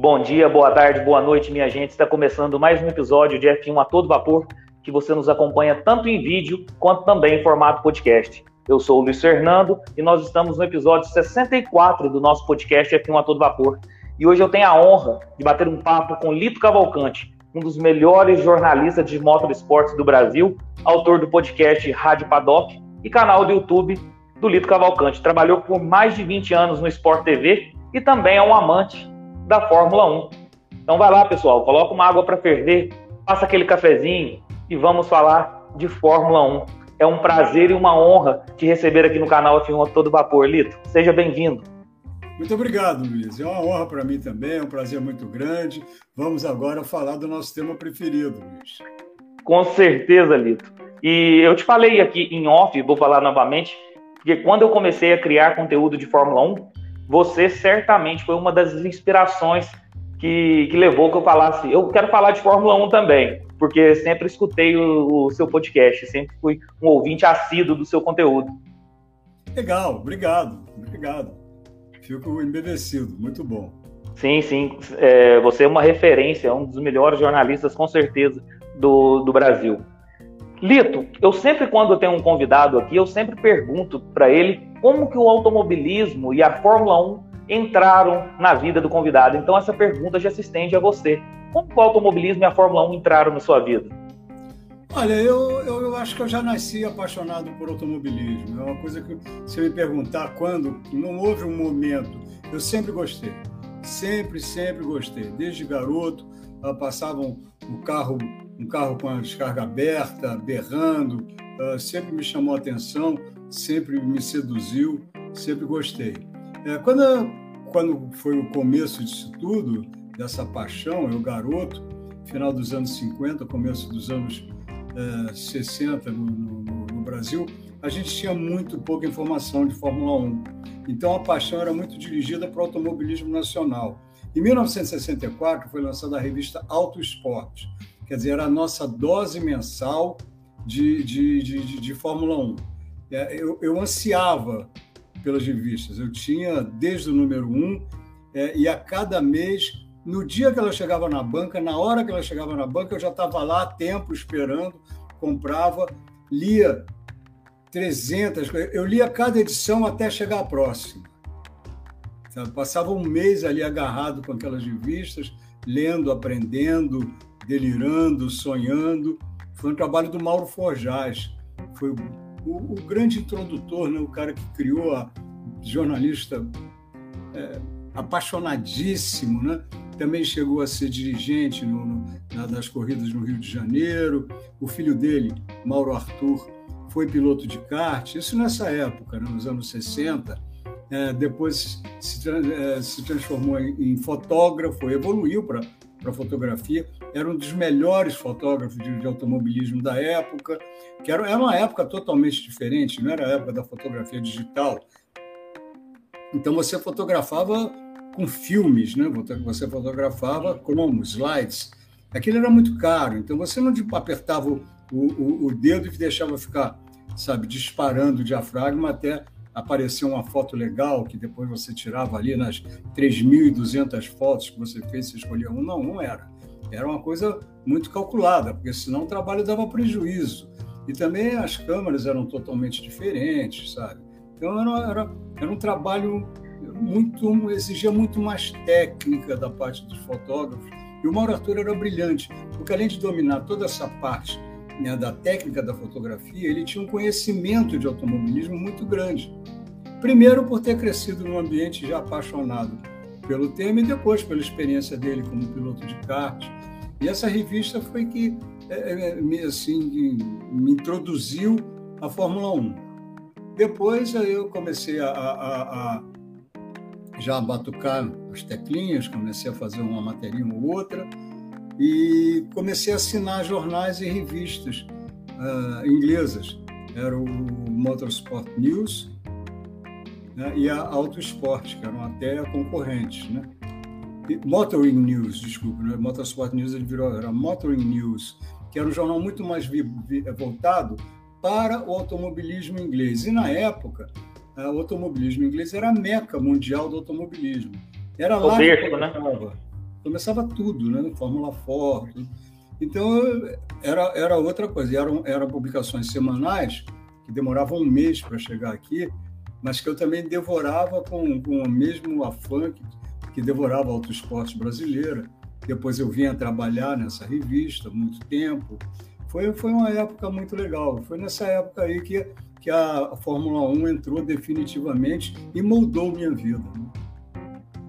Bom dia, boa tarde, boa noite, minha gente. Está começando mais um episódio de F1 a todo vapor, que você nos acompanha tanto em vídeo quanto também em formato podcast. Eu sou o Luiz Fernando e nós estamos no episódio 64 do nosso podcast F1 a todo vapor. E hoje eu tenho a honra de bater um papo com Lito Cavalcante, um dos melhores jornalistas de motorsports do Brasil, autor do podcast Rádio Paddock e canal do YouTube do Lito Cavalcante. Trabalhou por mais de 20 anos no Sport TV e também é um amante da Fórmula 1. Então vai lá, pessoal, coloca uma água para ferver, passa aquele cafezinho e vamos falar de Fórmula 1. É um prazer e uma honra te receber aqui no canal F1 Todo Vapor, Lito. Seja bem-vindo. Muito obrigado, Luiz. É uma honra para mim também, é um prazer muito grande. Vamos agora falar do nosso tema preferido, Luiz. Com certeza, Lito. E eu te falei aqui em off, vou falar novamente, porque quando eu comecei a criar conteúdo de Fórmula 1, você certamente foi uma das inspirações que, que levou que eu falasse, eu quero falar de Fórmula 1 também, porque sempre escutei o, o seu podcast, sempre fui um ouvinte assíduo do seu conteúdo. Legal, obrigado, obrigado. Fico embevecido, muito bom. Sim, sim. É, você é uma referência, um dos melhores jornalistas, com certeza, do, do Brasil. Lito, eu sempre, quando eu tenho um convidado aqui, eu sempre pergunto para ele como que o automobilismo e a Fórmula 1 entraram na vida do convidado. Então, essa pergunta já se estende a você. Como o automobilismo e a Fórmula 1 entraram na sua vida? Olha, eu, eu, eu, acho que eu já nasci apaixonado por automobilismo. É uma coisa que, se me perguntar quando, não houve um momento. Eu sempre gostei. Sempre, sempre gostei. Desde garoto, passavam um carro, um carro com a descarga aberta, berrando, uh, sempre me chamou a atenção, sempre me seduziu, sempre gostei. É, quando, quando foi o começo disso tudo, dessa paixão, eu garoto, final dos anos 50, começo dos anos 60 no, no, no, Brasil, a gente tinha muito pouca informação de Fórmula 1. Então a paixão era muito dirigida para o automobilismo nacional. Em 1964 foi lançada a revista Auto Esporte, quer dizer, era a nossa dose mensal de, de, de, de Fórmula 1. É, eu, eu, ansiava pelas revistas, eu tinha desde o número 1 é, e a cada mês no dia que ela chegava na banca, na hora que ela chegava na banca, eu já estava lá tempo esperando, comprava, lia 300, eu lia cada edição até chegar à próxima. Passava um mês ali agarrado com aquelas revistas, lendo, aprendendo, delirando, sonhando. Foi um trabalho do Mauro Forjaz. Foi o, o, grande introdutor, né? o cara que criou a jornalista é, apaixonadíssimo, né? também chegou a ser dirigente no, no, na, das corridas no Rio de Janeiro. O filho dele, Mauro Arthur, foi piloto de kart. Isso nessa época, né, nos anos 60. É, depois se, é, se transformou em, em, fotógrafo, evoluiu para fotografia. Era um dos melhores fotógrafos de, de automobilismo da época, que era, era uma época totalmente diferente, não era a época da fotografia digital. Então você fotografava com filmes, né? Você fotografava como slides. Aquilo era muito caro, então você não apertava o, o, o dedo e deixava ficar, sabe, disparando o diafragma até aparecer uma foto legal que depois você tirava ali nas 3.200 fotos que você fez, você escolhia um. Não, não era. Era uma coisa muito calculada, porque senão o trabalho dava prejuízo. E também as câmeras eram totalmente diferentes, sabe? Então era, era, era um trabalho muito exigia muito mais técnica da parte dos fotógrafos. E o Mauro Arthur era brilhante, porque além de dominar toda essa parte né, da técnica da fotografia, ele tinha um conhecimento de automobilismo muito grande. Primeiro, por ter crescido num ambiente já apaixonado pelo tema, e depois pela experiência dele como piloto de kart. E essa revista foi que é, é me, assim, me introduziu à Fórmula 1. Depois eu comecei a, a, a já batucar as teclinhas, comecei a fazer uma matéria ou outra e comecei a assinar jornais e revistas uh, inglesas. Era o Motorsport News né, e a Auto Sport, que eram até concorrentes. Né? E, Motoring News, desculpa, né? Motorsport News ele virou, era Motoring News, que era um jornal muito mais vi, vi, voltado para o automobilismo inglês. E na época, o automobilismo inglês era a meca mundial do automobilismo. Era lá berço, que né? começava tudo, né? Fórmula Ford. Então, era, era outra coisa. Eram, eram publicações semanais que demoravam um mês para chegar aqui, mas que eu também devorava com, com o mesmo afã que, que devorava Auto Esporte Brasileira. Depois eu vinha trabalhar nessa revista muito tempo. Foi, foi uma época muito legal. Foi nessa época aí que, que a Fórmula 1 entrou definitivamente e moldou minha vida. Né?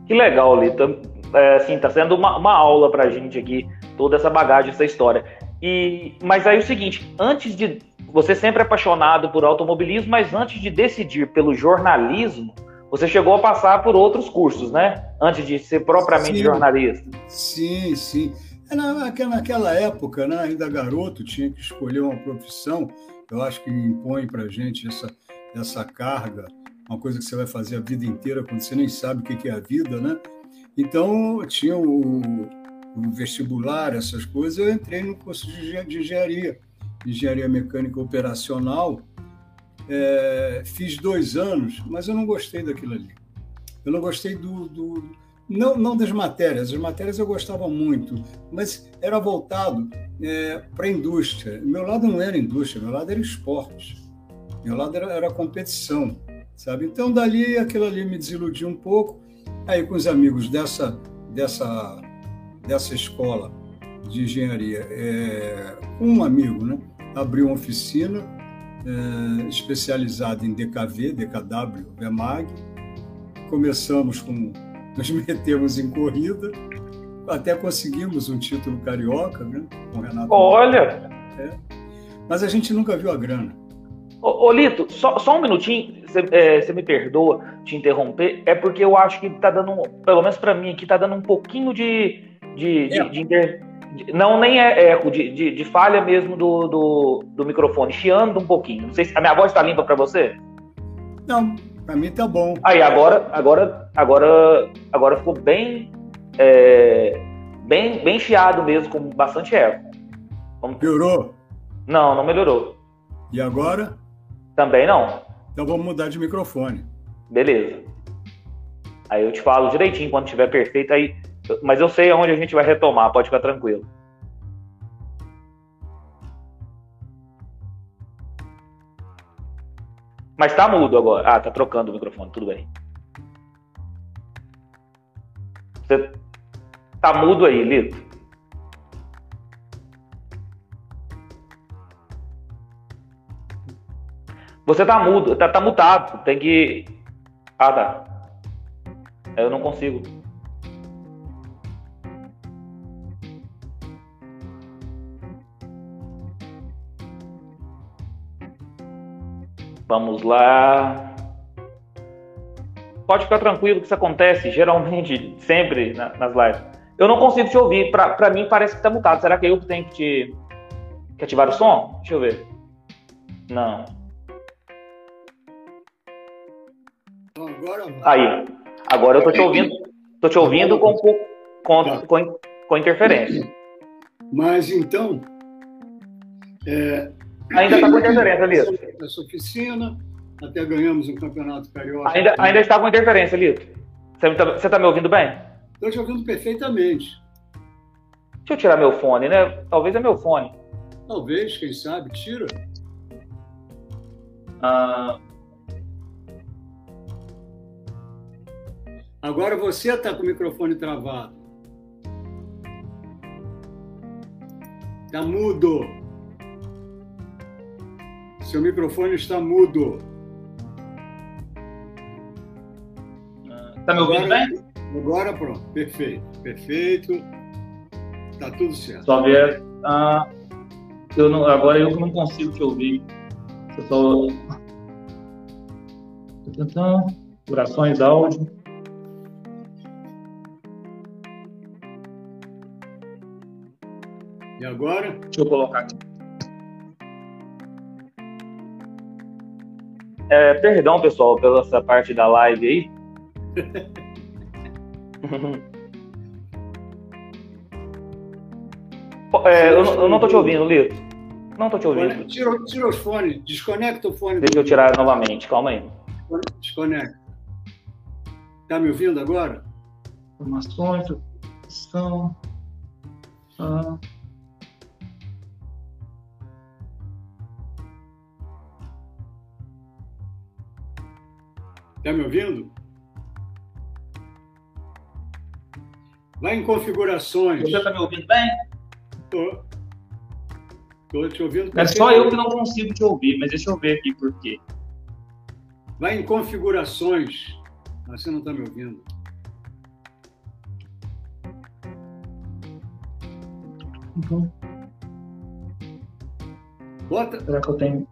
Que legal, Lita. É, assim, tá sendo uma, uma aula para a gente aqui, toda essa bagagem, essa história. E, mas aí é o seguinte, antes de você sempre é apaixonado por automobilismo, mas antes de decidir pelo jornalismo, você chegou a passar por outros cursos, né? Antes de ser propriamente sim, jornalista. Sim, sim. É, naquela época, né, ainda garoto, tinha que escolher uma profissão. Eu acho que impõe para gente essa, essa carga, uma coisa que você vai fazer a vida inteira quando você nem sabe o que é a vida, né? Então, tinha o, o vestibular, essas coisas. Eu entrei no curso de, de engenharia engenharia mecânica operacional. É, fiz dois anos, mas eu não gostei daquilo ali. Eu não gostei do, do não, não das matérias, as matérias eu gostava muito, mas era voltado é, para a indústria. Meu lado não era indústria, meu lado era esporte, meu lado era, era competição, sabe? Então, dali, aquilo ali me desiludiu um pouco. Aí, com os amigos dessa, dessa, dessa escola de engenharia, é, um amigo, né? abriu uma oficina é, especializada em DKV, DKW, VMAG. Começamos com. Nos metemos em corrida, até conseguimos um título carioca, né? Com Renato. Olha! É. Mas a gente nunca viu a grana. Ô, Lito, só, só um minutinho, você é, me perdoa te interromper, é porque eu acho que está dando, pelo menos para mim aqui, está dando um pouquinho de, de, é. de, de inter, não, nem é eco, de, de, de falha mesmo do, do, do, microfone, chiando um pouquinho. Não sei se a minha voz está limpa para você? Não, para mim tá bom. Aí, agora, agora, agora, agora ficou bem, é, bem, bem chiado mesmo, com bastante eco. Vamos... Piorou? Não, não melhorou. E agora? Também não. Então vamos mudar de microfone. Beleza. Aí eu te falo direitinho quando estiver perfeito. Aí mas eu sei aonde a gente vai retomar, pode ficar tranquilo. Mas tá mudo agora. Ah, tá trocando o microfone, tudo bem. Você tá mudo aí, Lito? Você tá mudo, tá, tá mutado. Tem que. Ah, tá. Eu não consigo. Vamos lá. Pode ficar tranquilo que isso acontece geralmente, sempre nas lives. Eu não consigo te ouvir. Para mim parece que tá mutado. Será que eu tenho que te que ativar o som? Deixa eu ver. Não. Agora Aí. Agora eu tô te ouvindo. Tô te ouvindo com, com, tá. com, com interferência. Mas então, é, Ainda está com interferência, Lito. Essa oficina, até ganhamos um campeonato carioca. Ainda, ainda está com interferência, Lito. Você está tá me ouvindo bem? Estou te ouvindo perfeitamente. Deixa eu tirar meu fone, né? Talvez é meu fone. Talvez, quem sabe, tira. Ah... Agora você está com o microfone travado. Está mudo. Seu microfone está mudo. Está me ouvindo agora, bem? Agora pronto, perfeito, perfeito. Tá tudo certo. Só ver. Ah, eu não, agora eu não consigo te ouvir. Eu só. Tentando. Durações áudio. E agora? Deixa eu colocar aqui. É, perdão, pessoal, pela essa parte da live aí. é, eu, eu, não tô te ouvindo, Lito. Não tô te ouvindo. Tira, tira os fones, desconecta o fone. Deixa eu tirar novamente, calma aí. Desconecta. Tá me ouvindo agora? Informações. São. Ah. Está me ouvindo? Vai em configurações. Você está me ouvindo bem? Estou. Estou te ouvindo. É só eu que não consigo te ouvir, mas deixa eu ver aqui por quê. Vai em configurações. Ah, você não está me ouvindo. Uhum. Bota. Será que eu tenho?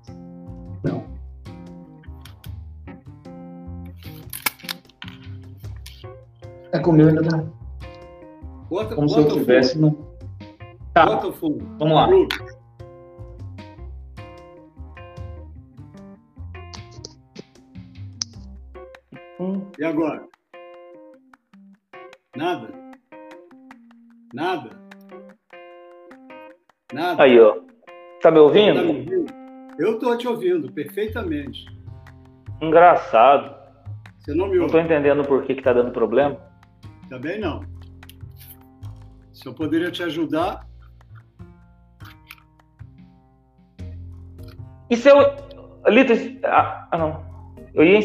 Não. É comigo ainda não. Bota, Como bota se eu tivesse. o fundo. Não. Tá, Bota o fundo. vamos lá. E agora? Nada? Nada? Nada? Aí, ó. Tá me Tá me ouvindo? ouvindo? Eu estou te ouvindo perfeitamente. Engraçado. Você não me Não tô ouve? entendendo por que, que tá dando problema. Também não. Se eu poderia te ajudar, E se eu. Lito, ah, ah, não. Eu ia,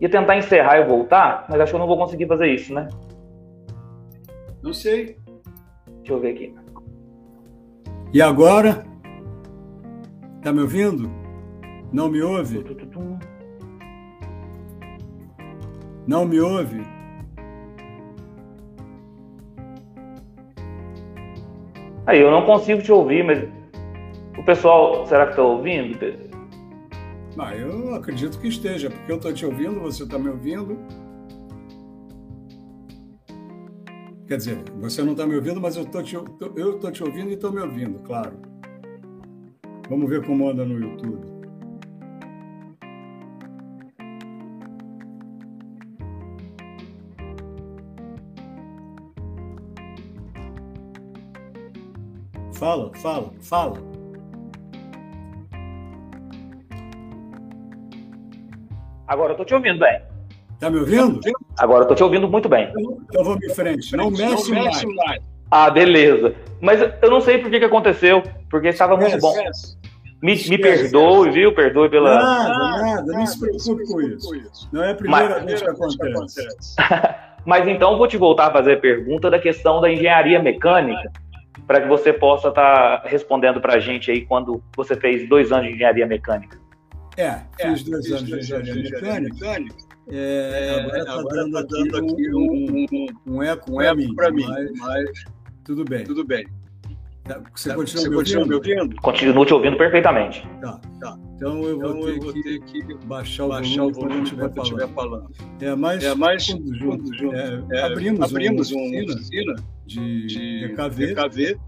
ia tentar encerrar e voltar, mas acho que eu não vou conseguir fazer isso, né? não sei. Deixa eu ver aqui. E agora? Tá me ouvindo? Não me ouve? Não me ouve? Aí, eu não consigo te ouvir, mas. O pessoal, será que tá ouvindo? Ah, eu acredito que esteja, porque eu estou te ouvindo, você está me ouvindo. Quer dizer, você não está me ouvindo, mas eu estou te, eu tô te ouvindo e estou me ouvindo, claro. Vamos ver como anda no YouTube. Fala, fala, fala. Agora eu tô te ouvindo bem. Tá me ouvindo? Agora eu tô te ouvindo muito bem. Então vamos em frente. Não mexe mais. Ah, beleza. Mas eu não sei por que, que aconteceu, porque estava muito bom. Me, me perdoe, viu? Perdoe pela. Nada, nada, não se preocupe com isso. Não é a primeira Mas- vez que acontece. Mas então vou te voltar a fazer a pergunta da questão da engenharia mecânica, para que você possa estar respondendo para a gente aí quando você fez dois anos de engenharia mecânica. É, fiz dois anos de engenharia mecânica. É, agora está dando aqui um, um, um eco para mim, mas tudo bem. Tudo bem. Tá, Você Você continua me continua me ouvindo? ouvindo? Continuo te ouvindo perfeitamente. Tá, tá. Então eu vou Então eu vou ter ter que que baixar o baixar volume quando estiver falando. É, mas, É, mas tudo junto. junto. É, É, abrimos, abrimos uma uma oficina oficina de, de PKV, PKV,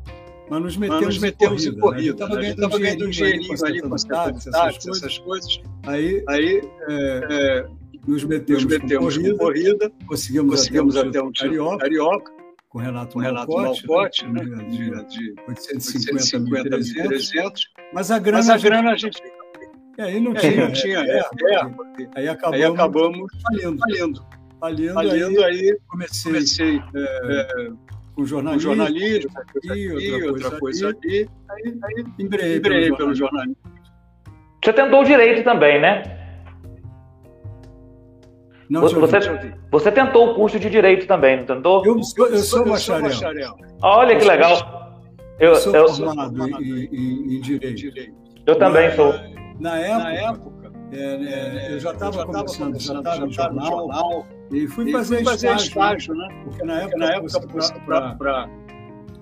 mas nos mas metemos, nos metemos em corrida. Estava gente ganhando um dinheirinho ali com as táxi, táxis, essas coisas. Aí Aí é, é, nos metemos, nos metemos corrida, corrida, conseguimos, conseguimos até um um título carioca, com Renato com Renato Malcote, né, né, de, de, de 850 850 mil, 300. mas a grana, Mas a grana a gente e aí não aí tinha, não tinha. é, É, é, aí acabamos, Aí acabamos falindo, falindo. falindo, Falindo, aí aí comecei, comecei com com jornalismo, jornalismo, aqui, aqui, outra coisa ali, aí, aí embreei, lembrei pelo pelo jornalismo. jornalismo. Você tentou direito também, né? Não, Você, eu você, você tentou o curso de direito também, não tentou? eu, sou, eu sou bacharel, Olha que legal. Eu, eu sou eu, formado em, em- em direito. Direito. eu também sou. Na época, Na época, é, é, eu já estava começando, já estava no jornal, jornal, e fui e fazer, fui fazer estágio, estágio, né? porque na época, na época, você, pra- pra- pra-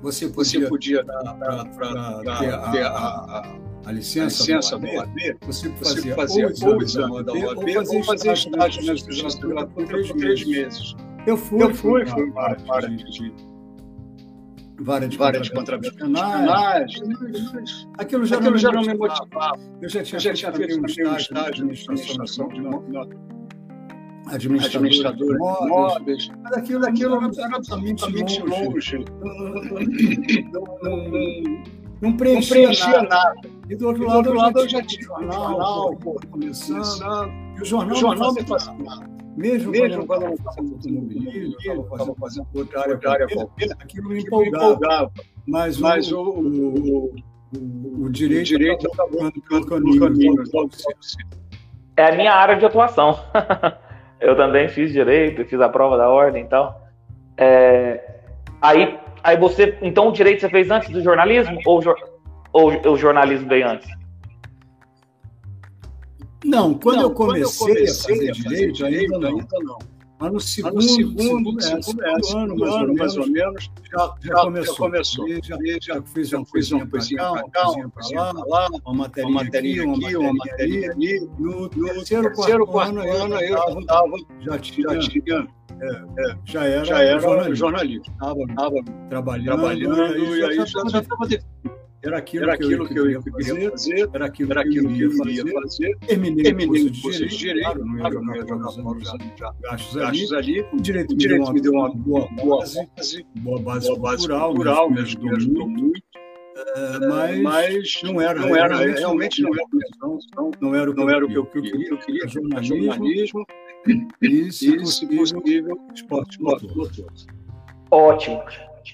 você você podia podia pra- pra- pra ter a- a, a a licença licença, do OAB, você você fazia, fazia ou o exame da OAB ou fazer estágio na gratuita por três meses. Eu fui, Eu fui, fui para vara a de, de vara de vara penais. Aquilo já, Aquilo já não me motivava. motivava. Eu já tinha, Eu já tinha feito um um estágio de administração de administrador administrador de imóveis. Mas aquilo, aquilo era absolutamente longe. longe. Não, não, não, não Não preenchia, nada. nada. E do outro Do lado, outro lado, eu eu já já tinha jornal, jornal, pô, começando. E o jornal, O jornal não me fascinava. Mesmo, Mesmo quando eu eu estava fazendo automobilismo, eu estava fazendo outra área outra área qualquer, aquilo me empolgava. empolgava. Mas, Mas o, o, o, o, o direito, direito acabou ficando pelo caminho. cedo. É a minha área de atuação. eu também fiz direito, fiz a prova da ordem e tal. É, aí, aí você. Então o direito você fez antes do jornalismo? Ou, o jor- ou o jornalismo veio antes? Não, quando Não, eu comecei, a fazer direito, direito, ainda não. ainda não. Mas no Mas segundo, no segundo, é, segundo, segundo é, ano, segundo mais ou ano, mais menos, ou menos, já, já já começou. começou. E Já, já fiz já uma coisinha uma para cá, uma coisinha uma para lá, pra lá, uma uma matéria matéria aqui, uma matéria ali. No No terceiro, terceiro, quarto, ano, ano, eu eu já estava, já tinha, já tinha, já era, já era jornalista. Estava trabalhando, trabalhando e aí já estava já estava definido. Era aquilo, Era que, aquilo eu que eu queria queria fazer, era aquilo, era que aquilo eu que eu queria fazer. fazer. Terminei, Terminei o curso de direito, claro, não ia claro, jogar não ia jogar fora os gastos ali. gastos ali. O direito O me direito me deu uma boa boa base, boa base boa base cultural, cultural, me me ajudou ajudou muito, muito, é, mas, mas não era, não era, realmente realmente não era, não, não era o que não eu era o que eu queria. Eu queria jornalismo, jornalismo E, se possível, esporte esporte motor. Ótimo.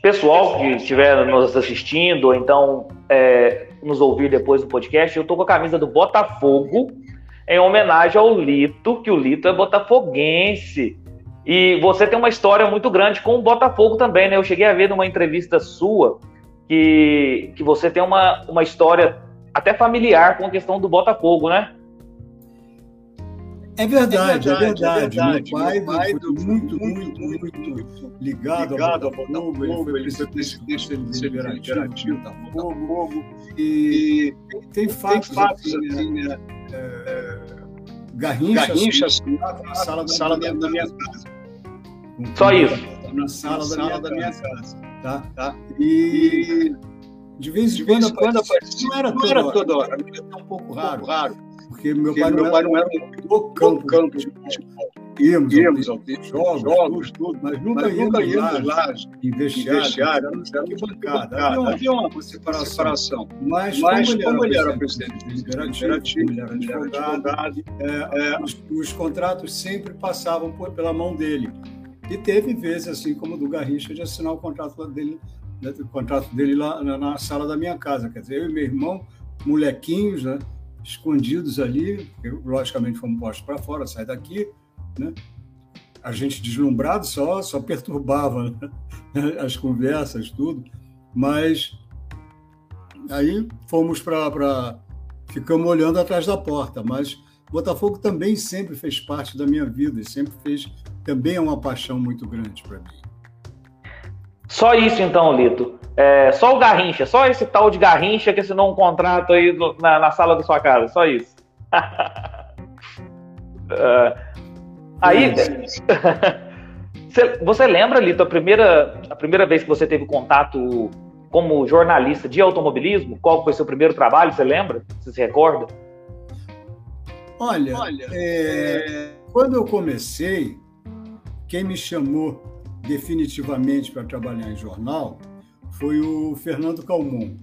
Pessoal que estiver nos assistindo, ou então é, nos ouvir depois do podcast, eu tô com a camisa do Botafogo em homenagem ao Lito, que o Lito é botafoguense. E você tem uma história muito grande com o Botafogo também, né? Eu cheguei a ver numa entrevista sua que, que você tem uma, uma história até familiar com a questão do Botafogo, né? É verdade, é É verdade. verdade. Meu pai, Meu pai foi foi muito, muito, muito, muito, muito ligado, ligado ao ao Botafogo. Ele foi ele foi presidente do do Botafogo. Botafogo. E E tem tem fatos, assim, assim, né? né? Garrincha, Garrincha assim, assim, na sala da, sala minha, da da minha casa. Só isso. Na sala, sala da, minha, casa. casa. Tá? Tá? E de vez em quando vez em quando aparecia. Não era toda era hora. Era um pouco raro. Porque meu Porque pai não meu pai era não era do um campo. campo de futebol. Íamos, Íamos ao jogos, jogos, tudo. mas nunca Mas nunca íamos íamos lá em vestiário. Era era uma bancada. bancada. Havia uma, separação. separação. Mas, Mas como ele era, presidente do ele era advogado, advogado, é, os, os contratos sempre passavam por- pela mão dele. E teve vezes, assim como o do Garrincha, de assinar o contrato dele, né, o contrato dele lá na, na sala da minha casa. Quer dizer, eu e meu irmão, molequinhos, né, escondidos ali, porque, logicamente fomos postos para fora, sai daqui, né? A gente deslumbrado só, só perturbava né, as conversas, tudo. Mas aí fomos para. Ficamos olhando atrás da porta, mas Botafogo também sempre fez parte da minha vida, e sempre fez. Também é uma paixão muito grande para mim. Só isso então, Lito. É, só o Garrincha, só esse tal de Garrincha que assinou um contrato aí no- na, na sala da sua casa, só isso. É, aí, você, você lembra, Lito, a primeira, a primeira vez que você teve contato como jornalista de automobilismo? Qual foi seu primeiro trabalho? Você lembra? Você se recorda? Olha, Olha, é, quando eu comecei, quem me chamou definitivamente para trabalhar em jornal foi o Fernando Calmon.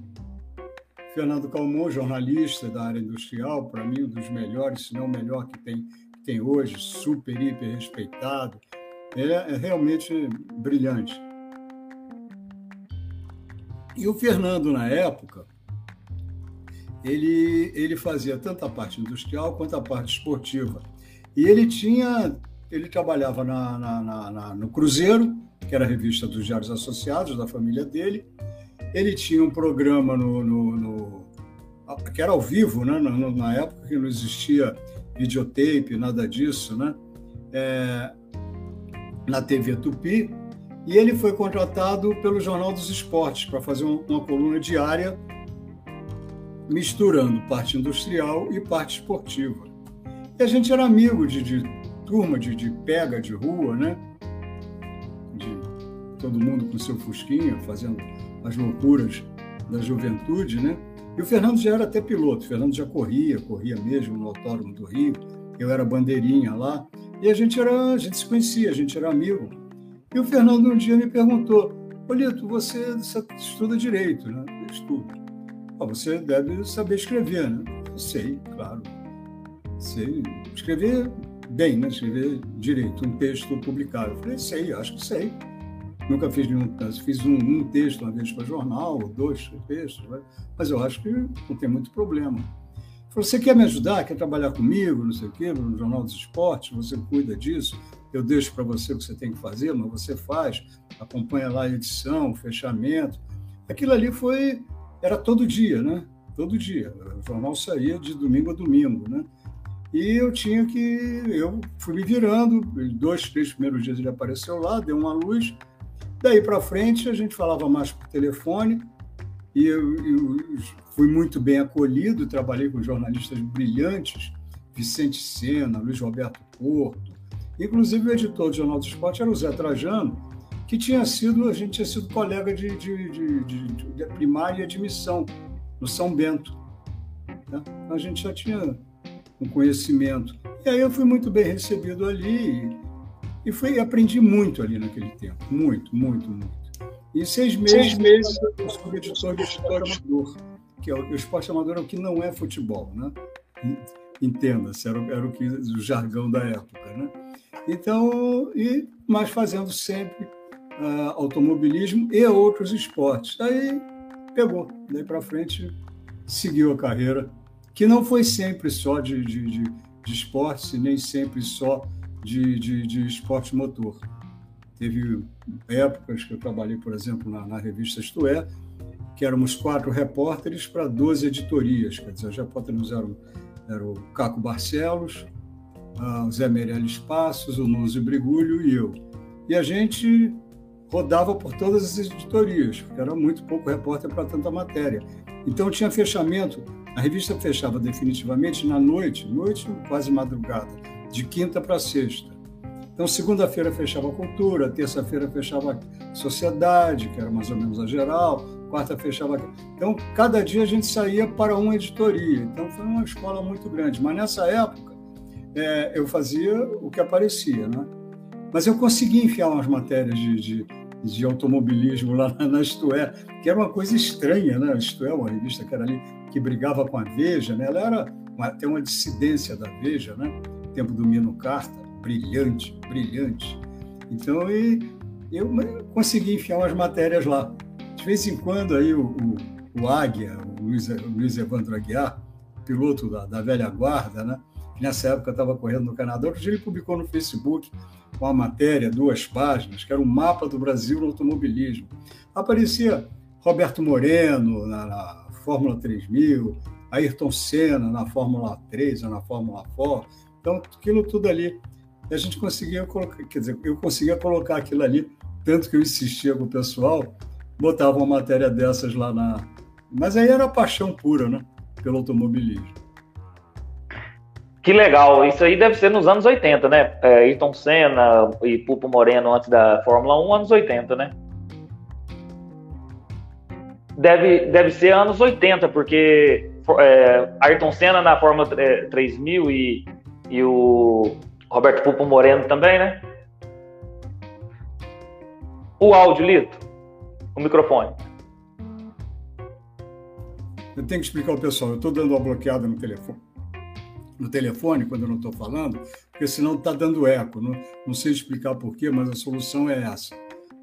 Fernando Calmon, jornalista da área industrial, para mim um dos melhores, se não o melhor que tem, que tem hoje, super, hiper respeitado. É, é realmente brilhante. E o Fernando, na época, ele, ele fazia tanto a parte industrial quanto a parte esportiva. E ele tinha, ele trabalhava na, na, na, no Cruzeiro, que era a revista dos Diários Associados, da família dele. Ele tinha um programa no, no, no que era ao vivo, né? na, na época que não existia videotape, nada disso, né? É, na TV Tupi. E ele foi contratado pelo Jornal dos Esportes para fazer uma, coluna diária misturando parte industrial e parte esportiva. E a gente era amigo de, de turma, de, de, pega de rua, né? Todo mundo com seu fusquinha, fazendo as loucuras da juventude, né? E o Fernando já era até piloto, o Fernando já corria, corria mesmo no Autódromo do Rio, eu era bandeirinha lá, e a gente, era, a gente se conhecia, a gente era amigo. E o Fernando um dia me perguntou, Olito, você, você estuda Direito, né? Eu estudo. Ah, você deve saber escrever, né? Eu sei, claro. Sei escrever bem, né? escrever direito, um texto publicado. Eu falei, sei, acho que sei. Nunca fiz nenhum, fiz um, um texto uma vez para jornal, dois textos, né? mas eu acho que não tem muito problema. Falou, você quer me ajudar? Quer trabalhar comigo? Não sei o quê, no Jornal dos Esportes? Você cuida disso? Eu deixo para você o que você tem que fazer, mas você faz, acompanha lá a edição, o fechamento. Aquilo ali foi, era todo dia, né? Todo dia. O jornal saía de domingo a domingo, né? E eu tinha que, eu fui me virando, dois, três primeiros dias ele apareceu lá, deu uma luz, Daí para frente, a gente falava mais por telefone e eu, eu, fui muito bem acolhido. Trabalhei com jornalistas brilhantes, Vicente Sena, Luiz Roberto Porto. Inclusive, o editor do Jornal do Esporte era o Zé Trajano, que tinha sido, a gente tinha sido colega de, de, de, de, de primária e admissão no São Bento. Né? A gente já tinha um conhecimento. E aí eu fui muito bem recebido ali e foi, aprendi muito ali naquele tempo, muito, muito, muito. Em seis meses, seis meses eu fui editor do Esporte Amador, que é o, o esporte amador é o que não é futebol, né? Entenda-se, era, era o, que, o jargão da época, né? Então, e, mas fazendo sempre uh, automobilismo e outros esportes. Daí pegou, daí para frente seguiu a carreira, que não foi sempre só de, de, de, de esportes, nem sempre só de, de, de esporte motor. Teve épocas que eu trabalhei, por exemplo, na, na revista Isto É, que éramos quatro repórteres para 12 editorias. Quer dizer, os repórteres eram, eram o Caco Barcelos, o Zé Meirelles Passos, o Nuzi Brigulho e eu. E a gente rodava por todas as editorias, porque era muito pouco repórter para tanta matéria. Então tinha fechamento, a revista fechava definitivamente na noite, noite quase madrugada de quinta para sexta. Então, segunda-feira fechava a cultura, terça-feira fechava a sociedade, que era mais ou menos a geral, quarta fechava. Então, cada dia a gente saía para uma editoria. Então, foi uma escola muito grande. Mas nessa época, é, eu fazia o que aparecia, né? Mas eu consegui enfiar umas matérias de, de, de automobilismo lá na, na que era uma coisa estranha, né? Isto é, uma revista que era ali, que brigava com a Veja, né? Ela era tem uma dissidência da Veja, né? Tempo do Mino Carta, brilhante, brilhante. Então, e, eu consegui enfiar umas matérias lá. De vez em quando, aí o, o, o Águia, o Luiz, o Luiz Evandro Aguiar, piloto da, da velha guarda, né? que nessa época estava correndo no Canadá, dia ele publicou no Facebook uma matéria, duas páginas, que era um mapa do Brasil no automobilismo. Aparecia Roberto Moreno na, na Fórmula 3000, Ayrton Senna na Fórmula 3 ou na Fórmula 4, então, aquilo tudo ali, a gente conseguia colocar, quer dizer, eu conseguia colocar aquilo ali, tanto que eu insistia com o pessoal, botava uma matéria dessas lá na. Mas aí era paixão pura, né? Pelo automobilismo. Que legal, isso aí deve ser nos anos 80, né? É, Ayrton Senna e Pupo Moreno antes da Fórmula 1, anos 80, né? Deve, deve ser anos 80, porque é, Ayrton Senna na Fórmula 3000 e e o Roberto Pupo Moreno também, né? O áudio, Lito. O microfone. Eu tenho que explicar ao pessoal. Eu estou dando uma bloqueada no telefone, no telefone quando eu não estou falando, porque senão está dando eco. Não, não sei explicar porquê, mas a solução é essa.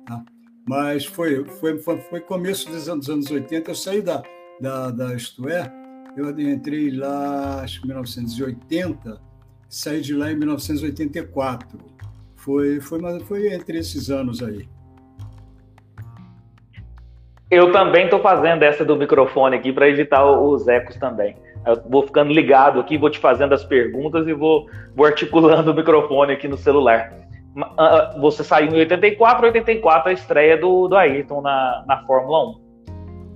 Tá? Mas foi, foi, foi, começo dos anos, anos 80. Eu saí da, da, da Isto É, eu entrei lá, acho que 1980 saí de lá em 1984. Foi, foi, foi entre esses anos aí. Eu também estou fazendo essa do microfone aqui para evitar os ecos também. Eu vou ficando ligado aqui, vou te fazendo as perguntas e vou, vou articulando o microfone aqui no celular. Ah, ah, você saiu em 84, 84 a estreia do, do Ayrton na, na Fórmula 1.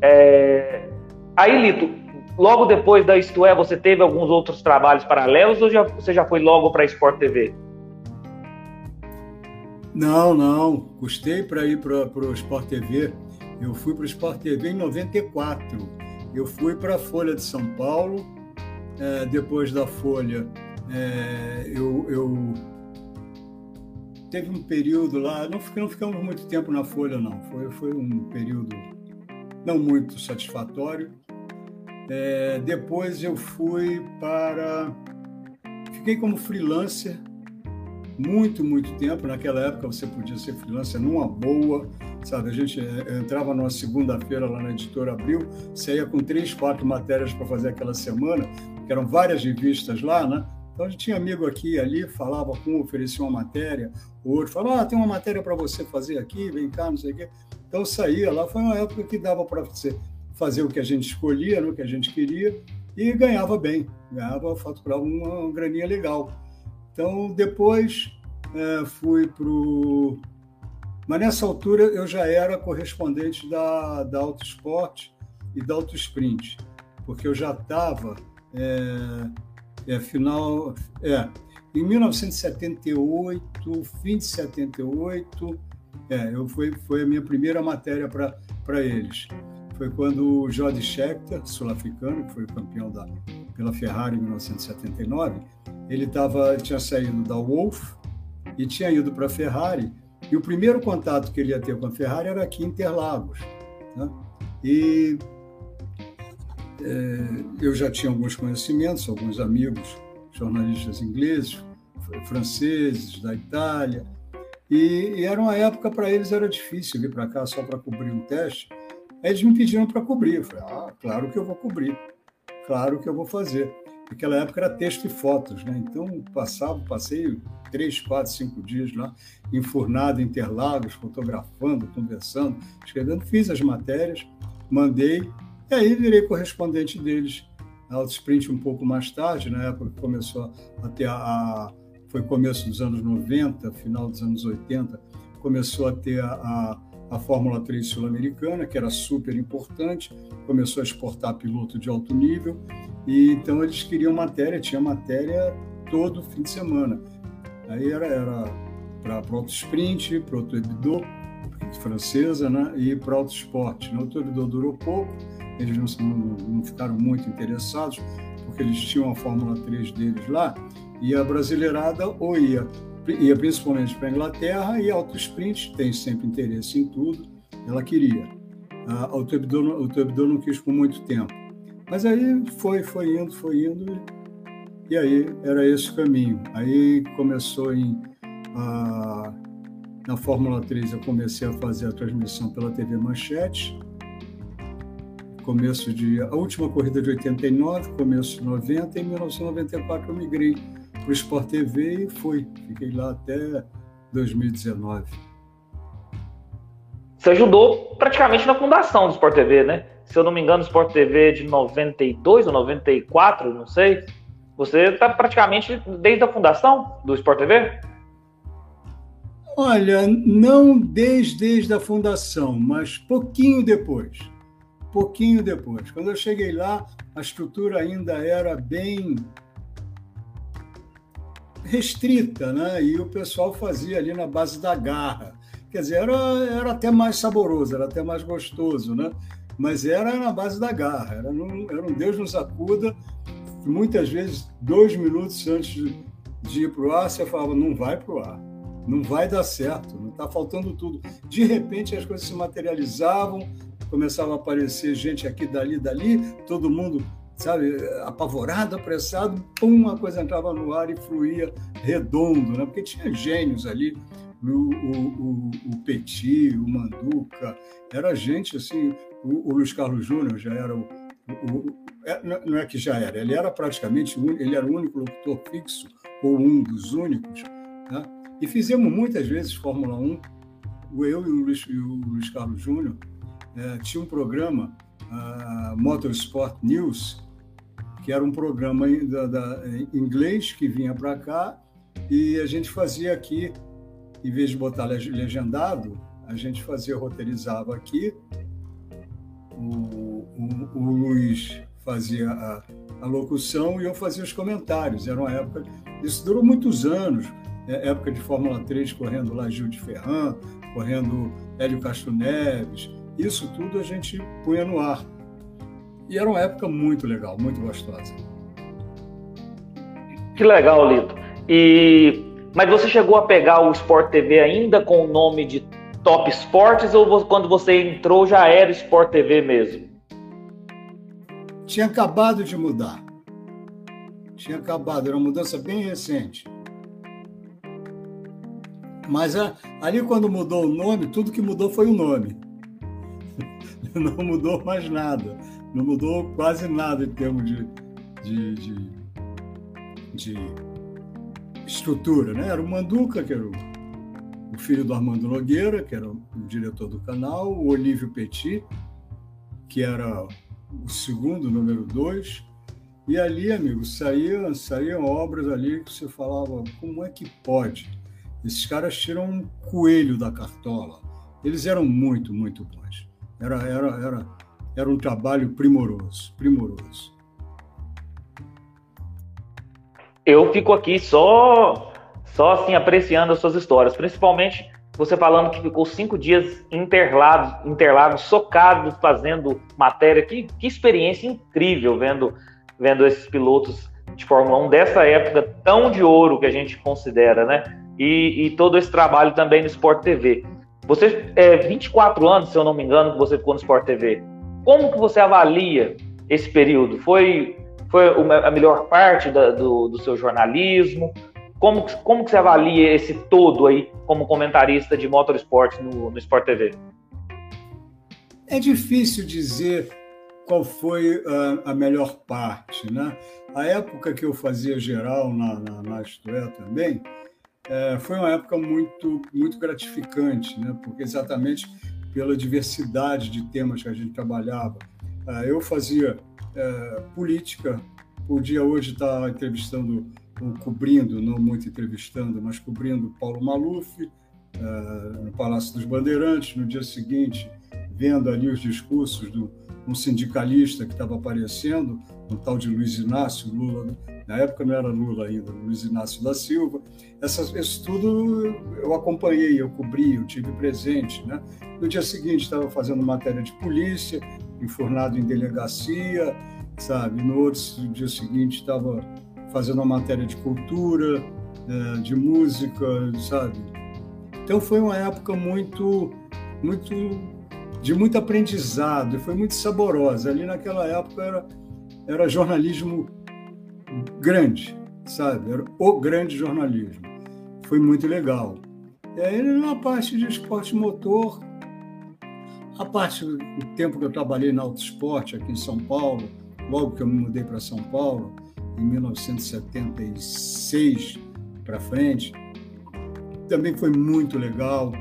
É... Aí, Lito, logo depois da Isto É, você teve alguns outros trabalhos paralelos ou já, você já foi logo para a Sport TV? Não, não. Custei para ir para o Sport TV. Eu fui para o Sport TV em 94. Eu fui para a Folha de São Paulo. É, depois da Folha, é, eu, eu, teve um período lá. Não, não ficamos muito tempo na Folha, não. Foi, foi um período não muito satisfatório. É, depois eu fui para. Fiquei como freelancer muito, muito tempo. Naquela época você podia ser freelancer numa boa, sabe? A gente eh, entrava numa segunda-feira lá na editora Abril, saía com três, quatro matérias para fazer aquela semana, que eram várias revistas lá, né? Então a gente tinha amigo aqui e ali, falava com oferecia uma matéria, o outro falava, ah, tem uma matéria para você fazer aqui, vem cá, não sei o quê. Então saía lá, foi uma época que dava para você fazer o que a gente escolhia, né, o que a gente queria, e ganhava bem, ganhava, faturava uma, uma graninha legal. Então depois é, fui para o. Mas nessa altura eu já era correspondente da, da Auto Esporte e da Auto Sprint, porque eu já estava. É, é, final, é, em 1978, fim de 78, é, eu foi, foi a minha primeira matéria para eles. Foi quando o Jody Scheckter, sul-africano, que foi o campeão da, pela Ferrari em 1979, ele tava, tinha saído da Wolf e tinha ido para a Ferrari. E o primeiro contato que ele ia ter com a Ferrari era aqui em Interlagos. Né? E é, eu já tinha alguns conhecimentos, alguns amigos jornalistas ingleses, franceses, da Itália, e, e era uma época para eles era difícil vir para cá só para cobrir um teste. Aí eles me pediram para cobrir. Eu falei, ah, claro que eu vou cobrir, claro que eu vou fazer. Naquela época era texto e fotos, né? Então passava, passei três, quatro, cinco dias lá, enfurnado Interlagos, fotografando, conversando, escrevendo, fiz as matérias, mandei e aí virei correspondente deles na Autosprint um pouco mais tarde, na época que começou a ter a, a foi começo dos anos 90, final dos anos 80, começou a ter a, a, a Fórmula 3 sul-americana, que era super importante, começou a exportar piloto de alto nível, e então eles queriam matéria, tinha matéria todo fim de semana. Aí era, era para o Auto Sprint, para o Auto Hebdo, francesa, né? e para o Auto Sport. O Auto Hebdo durou pouco, eles não, não, não ficaram muito interessados, porque eles tinham a Fórmula 3 deles lá, e a brasileirada ou ia, ia principalmente para a Inglaterra, e Auto Sprint tem sempre interesse em tudo, ela queria. A Autoebdor não quis por muito tempo. Mas aí foi, foi indo, foi indo, e aí era esse o caminho. Aí começou em. A, na Fórmula 3 eu comecei a fazer a transmissão pela TV Manchete, começo de. A última corrida de 89, começo de 90, e em 1994 eu migrei para o Sport TV e fui. Fiquei lá até 2019. Você ajudou praticamente na fundação do Sport TV, né? Se eu não me engano, o Sport TV é de 92 ou 94, não sei. Você está praticamente desde a fundação do Sport TV? Olha, não desde, desde a fundação, mas pouquinho depois pouquinho depois. Quando eu cheguei lá, a estrutura ainda era bem restrita, né? E o pessoal fazia ali na base da garra. Quer dizer, era, era até mais saboroso, era até mais gostoso, né? Mas era na base da garra, era, era um Deus nos acuda. Muitas vezes, dois minutos antes de, de ir para o ar, você falava: não vai para o ar, não vai dar certo, não está faltando tudo. De repente, as coisas se materializavam, começava a aparecer gente aqui, dali, dali, todo mundo, sabe, apavorado, apressado, pum, uma coisa entrava no ar e fluía redondo, né? Porque tinha gênios ali, o, o, o, Petit, o Manduca, era gente assim, o, o Luiz Carlos Júnior já era o, o, é, não é que já era, ele era praticamente, ele era o único locutor fixo, ou um dos únicos, né? e fizemos muitas vezes Fórmula 1, eu e o Luiz, e o Luiz Carlos Júnior, é, tinha um programa, uh, Motorsport News, que era um programa da, da, em inglês que vinha para cá e a gente fazia aqui, em vez de botar legendado, a gente fazia, roteirizava aqui, o, o, o Luiz fazia a, a, locução e eu fazia os comentários. Era uma época, isso durou muitos anos, é, época de Fórmula 3, correndo lá Gil de Ferran, correndo Hélio Castro Neves, isso tudo a gente punha no ar. E era uma época muito legal, muito gostosa. Que legal, Lito. E mas você chegou a pegar o Sport TV ainda com o nome de Top Esportes ou quando você entrou já era Sport TV mesmo? Tinha acabado de mudar. Tinha acabado, era uma mudança bem recente. Mas a, ali, quando mudou o nome, tudo que mudou foi o nome. Não mudou mais nada. Não mudou quase nada em termos de, de, de, de estrutura. Né? Era o Manduca, que era o, filho do Armando Nogueira, que era o, o diretor do canal, o Olívio Petit, que era o segundo, número dois. E ali, amigo, saíam, saíam obras ali que você falava, como é que pode? Esses caras tiram um coelho da cartola. Eles eram muito, muito bons. Era, era, era, era um trabalho primoroso, primoroso. Eu fico aqui só, só assim apreciando as suas histórias, principalmente você falando que ficou cinco dias interlados, interlados, socados, fazendo matéria. Que, que experiência incrível vendo, vendo esses pilotos de Fórmula 1 dessa época tão de ouro que a gente considera, né? e, e todo esse trabalho também no Sport TV. Você, é, 24 anos, se eu não me engano, que você ficou no Sport TV. Como que você avalia esse período? Foi, foi a melhor parte da, do, do seu jornalismo? Como, como que você avalia esse todo aí como comentarista de motorsport no, no Sport TV? É difícil dizer qual foi a, a, melhor parte, né? A época que eu fazia geral na, na, na é também, é, foi uma época muito, muito gratificante, né? porque exatamente pela diversidade de temas que a gente trabalhava. É, eu fazia é, política, podia hoje estar entrevistando, cobrindo, não muito entrevistando, mas cobrindo Paulo Maluf é, no Palácio dos Bandeirantes, no dia seguinte, vendo ali os discursos do um sindicalista que estava aparecendo, um tal de Luiz Inácio Lula, na época não era Lula ainda, Luiz Inácio da Silva. Essas, isso tudo eu acompanhei, eu cobri, eu tive presente. Né? No dia seguinte estava fazendo matéria de polícia, enfornado em delegacia, sabe? No outro dia seguinte estava fazendo uma matéria de cultura, é, de música, sabe? Então foi uma época muito, muito de muito aprendizado, foi muito saborosa. Ali naquela época era, era jornalismo grande, sabe? Era o grande jornalismo. Foi muito legal. E aí, na parte de esporte motor, a parte do tempo que eu trabalhei na Autosport aqui em São Paulo, logo que eu me mudei para São Paulo, em 1976 para frente, também foi muito legal.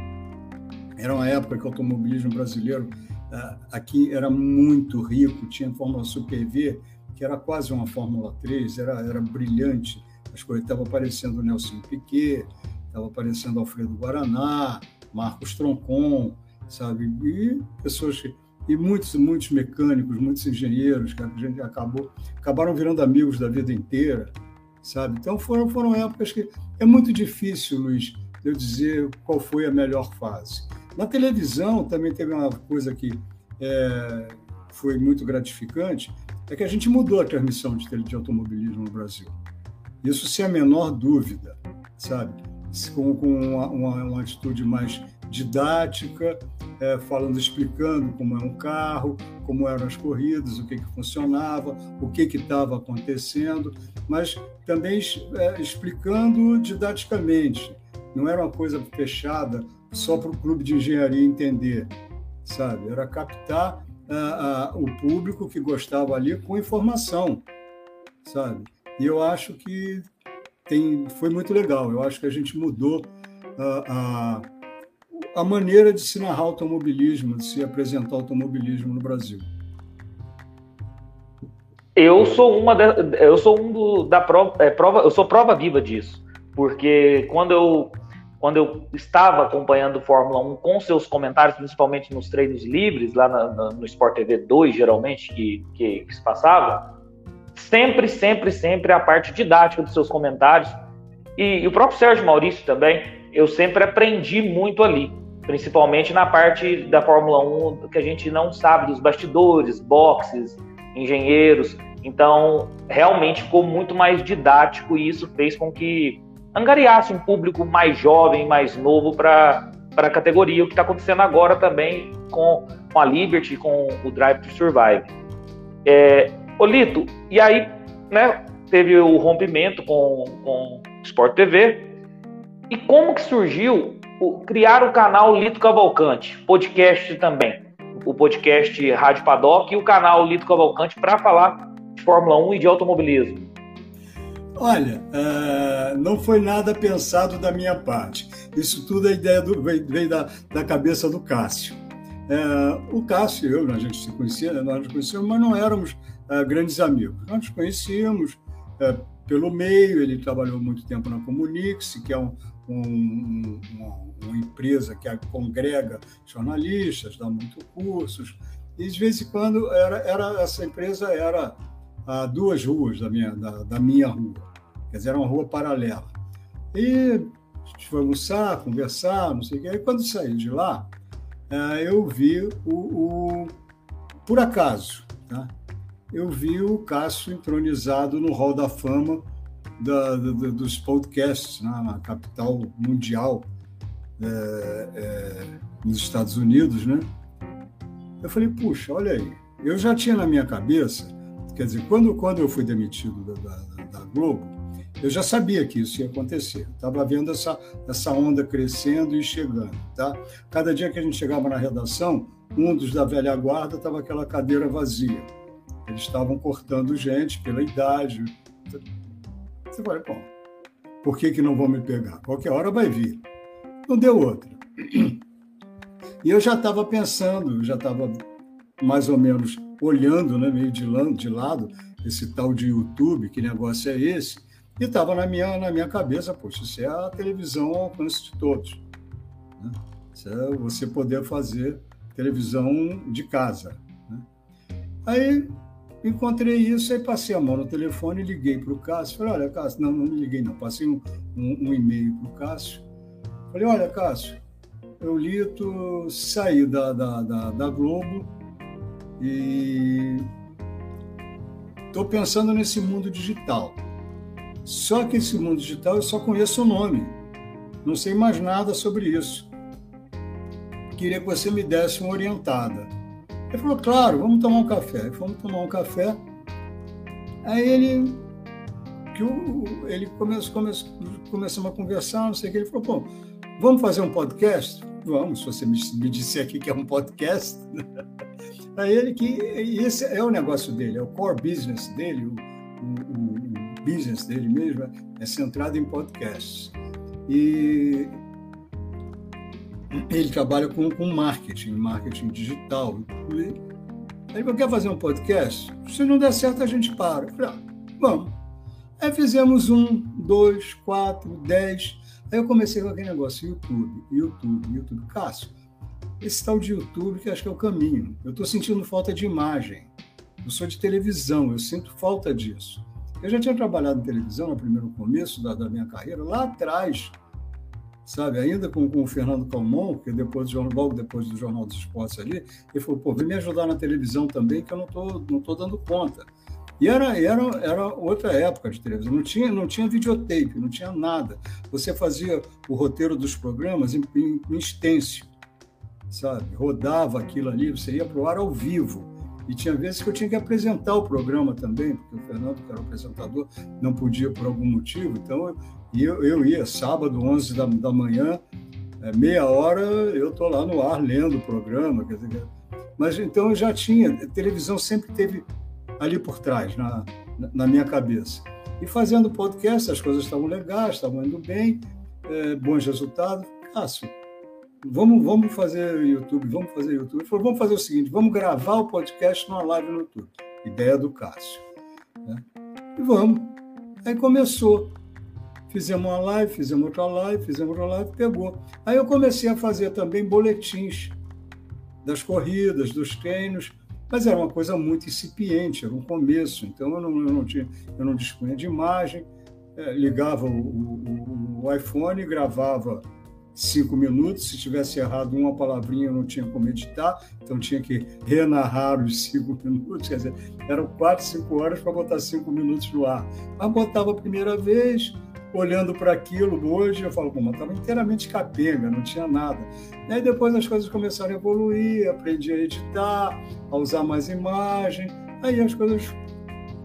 Era uma época que o automobilismo brasileiro ah, aqui era muito rico, tinha Fórmula Super V, que era quase uma Fórmula 3, era, era brilhante. As coisas estavam aparecendo Nelson Piquet, estava aparecendo Alfredo Guaraná, Marcos Troncon, sabe? E pessoas que, e muitos muitos mecânicos, muitos engenheiros que a gente acabou acabaram virando amigos da vida inteira, sabe? Então foram foram épocas que é muito difícil, Luiz, eu dizer qual foi a melhor fase. Na televisão também teve uma coisa que é, foi muito gratificante, é que a gente mudou a transmissão de, de automobilismo no Brasil. Isso sem a menor dúvida, sabe? Com, com uma, uma, uma, atitude mais didática, é, falando, explicando como é um carro, como eram as corridas, o que, que funcionava, o que estava acontecendo, mas também é, explicando didaticamente. Não era uma coisa fechada só para o clube de engenharia entender, sabe? Era captar o público que gostava ali com informação, sabe? E eu acho que tem, foi muito legal. Eu acho que a gente mudou a, a, a maneira de se narrar automobilismo, de se apresentar automobilismo no Brasil. Eu sou uma da, eu sou um do, da prova, é, prova, eu sou prova viva disso, porque quando eu quando eu estava acompanhando Fórmula 1 com seus comentários, principalmente nos treinos livres, lá na, na, no Sport TV 2, geralmente, que, que, que, se passava, sempre, sempre, sempre a parte didática dos seus comentários. E, e o próprio Sérgio Maurício também, eu sempre aprendi muito ali, principalmente na parte da Fórmula 1 que a gente não sabe, dos bastidores, boxes, engenheiros. Então, realmente ficou muito mais didático e isso fez com que angariasse um público mais jovem, mais novo para a categoria, o que está acontecendo agora também com, com a Liberty, com o Drive to Survive. É, Olito, e aí né, teve o rompimento com, com Sport TV, E como que surgiu o, criar o canal Lito Cavalcante, podcast também, o podcast Rádio Paddock e o canal Lito Cavalcante para falar de Fórmula 1 e de automobilismo? Olha, uh, não foi nada pensado da minha parte. Isso tudo é ideia do, veio, da, da cabeça do Cássio. Uh, o Cássio e eu, a gente se conhecia, nós nos conhecíamos, mas não éramos uh, grandes amigos. Nós nos conhecíamos pelo meio, ele trabalhou muito tempo na Comunix, que é um, um, uma, uma, empresa que congrega jornalistas, dá muito cursos, e de vez em quando era, era essa empresa era a duas ruas da minha, da, da minha rua, quer dizer, era uma rua paralela. E foi almoçar, conversar, não sei o quê, e quando saí de lá, é, eu vi o, o por acaso, tá? eu vi o Cássio entronizado no Hall da Fama da, da, dos podcasts né, na capital mundial é, é, nos Estados Unidos, né? Eu falei, puxa, olha aí, eu já tinha na minha cabeça, quer dizer, quando, quando eu fui demitido da, da, da Globo, eu já sabia que isso ia acontecer. Estava vendo essa, essa onda crescendo e chegando, tá? Cada dia que a gente chegava na redação, um dos da velha guarda estava aquela cadeira vazia. Eles estavam cortando gente pela idade, você fala, bom, por que, que não vão me pegar? Qualquer hora vai vir. Não deu outra. E eu já estava pensando, já estava mais ou menos olhando, né, meio de lado, de lado, esse tal de YouTube, que negócio é esse? E estava na minha, na minha cabeça, poxa, isso é a televisão ao alcance de todos. Né? Isso é você poder fazer televisão de casa. Né? Aí Encontrei isso, aí passei a mão no telefone, liguei para o Cássio. Falei, olha, Cássio, não, não liguei não, passei um, um, um e-mail para o Cássio. Falei, olha, Cássio, eu lito, saí da, da, da, da Globo e estou pensando nesse mundo digital. Só que esse mundo digital eu só conheço o nome, não sei mais nada sobre isso. Queria que você me desse uma orientada. Ele falou, claro, vamos tomar um café. Fomos tomar um café. Aí ele, que o, ele começou, começou, começamos a conversar, não sei o que. Ele falou, bom, vamos fazer um podcast? Vamos, se você me, disser aqui que é um podcast. Aí ele que, esse é o negócio dele, é o core business dele, o, o, o business dele mesmo é, é centrado em podcasts. E ele trabalha com, com marketing, marketing digital. Ele falou, quer fazer um podcast? Se não der certo, a gente para. Eu falei, ah, vamos. Aí fizemos um, dois, quatro, dez. Aí eu comecei com aquele negócio, YouTube, YouTube, YouTube. Cássio, esse tal de YouTube que acho que é o caminho. Eu estou sentindo falta de imagem. Eu sou de televisão, eu sinto falta disso. Eu já tinha trabalhado em televisão no primeiro começo da, da minha carreira, lá atrás, sabe? Ainda com, com o Fernando Calmon, que depois, logo depois do Jornal dos Esportes ali, ele falou, pô, vem me ajudar na televisão também, que eu não tô, não tô dando conta. E era, era, era outra época de televisão, não tinha, não tinha videotape, não tinha nada. Você fazia o roteiro dos programas em, em, em extenso, sabe? Rodava aquilo ali, você ia para o ar ao vivo. E tinha vezes que eu tinha que apresentar o programa também, porque o Fernando, que era o apresentador, não podia por algum motivo. Então, eu, eu ia sábado, 11 da, da manhã, é, meia hora, eu estou lá no ar lendo o programa. Quer dizer, mas então eu já tinha, televisão sempre teve ali por trás, na, na minha cabeça. E fazendo podcast, as coisas estavam legais, estavam indo bem, é, bons resultados. Cássio, vamos, vamos fazer YouTube, vamos fazer YouTube. Ele falou, vamos fazer o seguinte, vamos gravar o podcast numa live no YouTube. Ideia do Cássio. Né? E vamos. Aí começou. Fizemos uma live, fizemos outra live, fizemos outra live, pegou. Aí eu comecei a fazer também boletins das corridas, dos treinos, mas era uma coisa muito incipiente, era um começo, então eu não, eu não, tinha, eu não dispunha de imagem, é, ligava o, o, o iPhone, gravava cinco minutos, se tivesse errado uma palavrinha eu não tinha como editar, então tinha que renarrar os cinco minutos, quer dizer, eram quatro, cinco horas para botar cinco minutos no ar. Mas botava a primeira vez, olhando para aquilo hoje, eu falo, mas estava inteiramente capenga, não tinha nada. E aí depois as coisas começaram a evoluir, aprendi a editar, a usar mais imagem, aí as coisas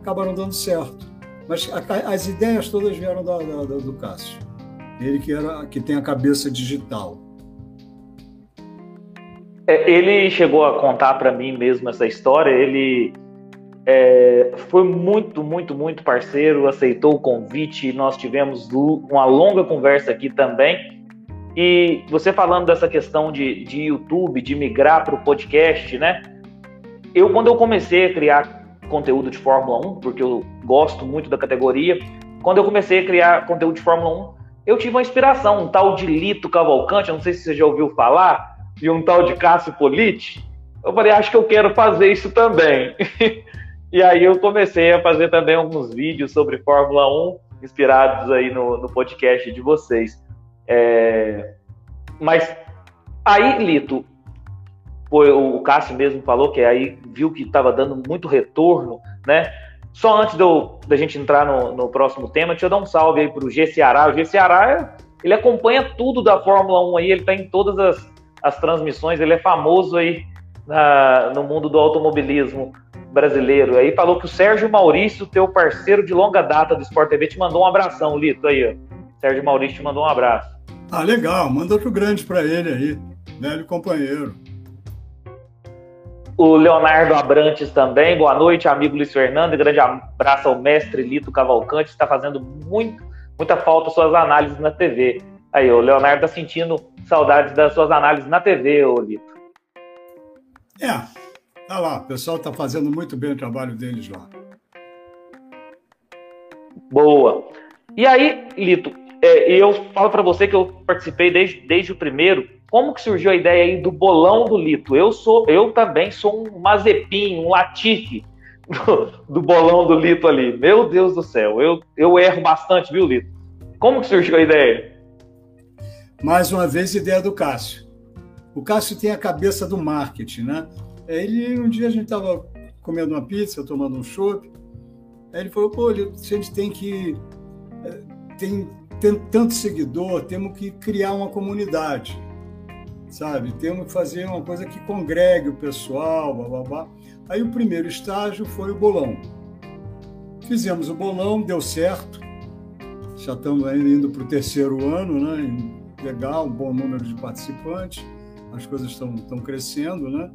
acabaram dando certo. Mas a, as ideias todas vieram da, da, do Cássio. Ele que, era, que tem a cabeça digital. É, ele chegou a contar para mim mesmo essa história. Ele é, foi muito, muito, muito parceiro, aceitou o convite. Nós tivemos uma longa conversa aqui também. E você falando dessa questão de, de YouTube, de migrar para o podcast, né? Eu, quando eu comecei a criar conteúdo de Fórmula 1, porque eu gosto muito da categoria, quando eu comecei a criar conteúdo de Fórmula 1, eu tive uma inspiração, um tal de Lito Cavalcante, eu não sei se você já ouviu falar, e um tal de Cássio Politi. Eu falei, acho que eu quero fazer isso também. e aí eu comecei a fazer também alguns vídeos sobre Fórmula 1, inspirados aí no, no podcast de vocês. É... Mas aí, Lito, o Cássio mesmo falou que aí viu que estava dando muito retorno, né? Só antes do, da gente entrar no, no, próximo tema, deixa eu dar um salve aí para o G Ceará. O G Ceará, ele acompanha tudo da Fórmula 1 aí, ele está em todas as, as transmissões, ele é famoso aí na, no mundo do automobilismo brasileiro. Aí falou que o Sérgio Maurício, teu parceiro de longa data do Sport TV, te mandou um abração, Lito, aí, ó. Sérgio Maurício te mandou um abraço. Ah, legal, manda outro grande para ele aí, velho companheiro. O Leonardo Abrantes também, boa noite, amigo Luiz Fernando, grande abraço ao mestre Lito Cavalcante, está fazendo muito, muita falta suas análises na TV. Aí, o Leonardo está sentindo saudades das suas análises na TV, ô Lito. É, tá lá, o pessoal está fazendo muito bem o trabalho deles lá. Boa. E aí, Lito, é, eu falo para você que eu participei desde, desde o primeiro, como que surgiu a ideia aí do bolão do Lito? Eu sou, eu também sou um Mazepin, um Latifi do, do, bolão do Lito ali. Meu Deus do céu, eu, eu erro bastante, viu, Lito? Como que surgiu a ideia? Mais uma vez, ideia do Cássio. O Cássio tem a cabeça do marketing, né? Ele, um dia a gente estava comendo uma pizza, tomando um chopp, aí ele falou, pô, a gente tem que... Eh, tem, tem tanto seguidor, temos que criar uma comunidade sabe? Temos que fazer uma coisa que congregue o pessoal, blá, blá, blá. Aí o primeiro estágio foi o bolão. Fizemos o bolão, deu certo. Já estamos indo para o terceiro ano, né? Legal, um bom número de participantes. As coisas estão, estão crescendo, né?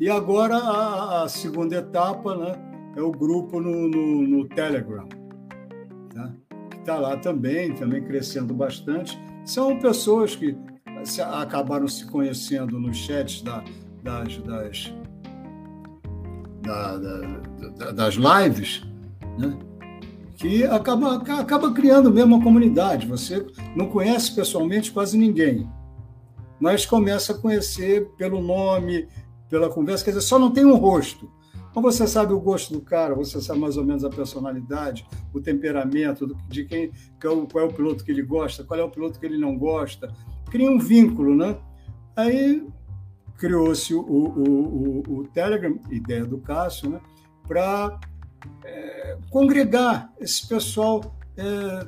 E agora a, a segunda etapa, né? É o grupo no, no, no Telegram, tá? que está lá também, também crescendo bastante. São pessoas que se, acabaram se conhecendo nos chats da, das, das, da, da, das lives, né? que acaba, acaba criando mesmo uma comunidade. Você não conhece pessoalmente quase ninguém, mas começa a conhecer pelo nome, pela conversa, quer dizer, só não tem um rosto. Então você sabe o gosto do cara, você sabe mais ou menos a personalidade, o temperamento, de quem, qual é o piloto que ele gosta, qual é o piloto que ele não gosta, cria um vínculo, né? Aí criou-se o, o, o, o, Telegram, ideia do Cássio, né? Para é, congregar esse pessoal, é,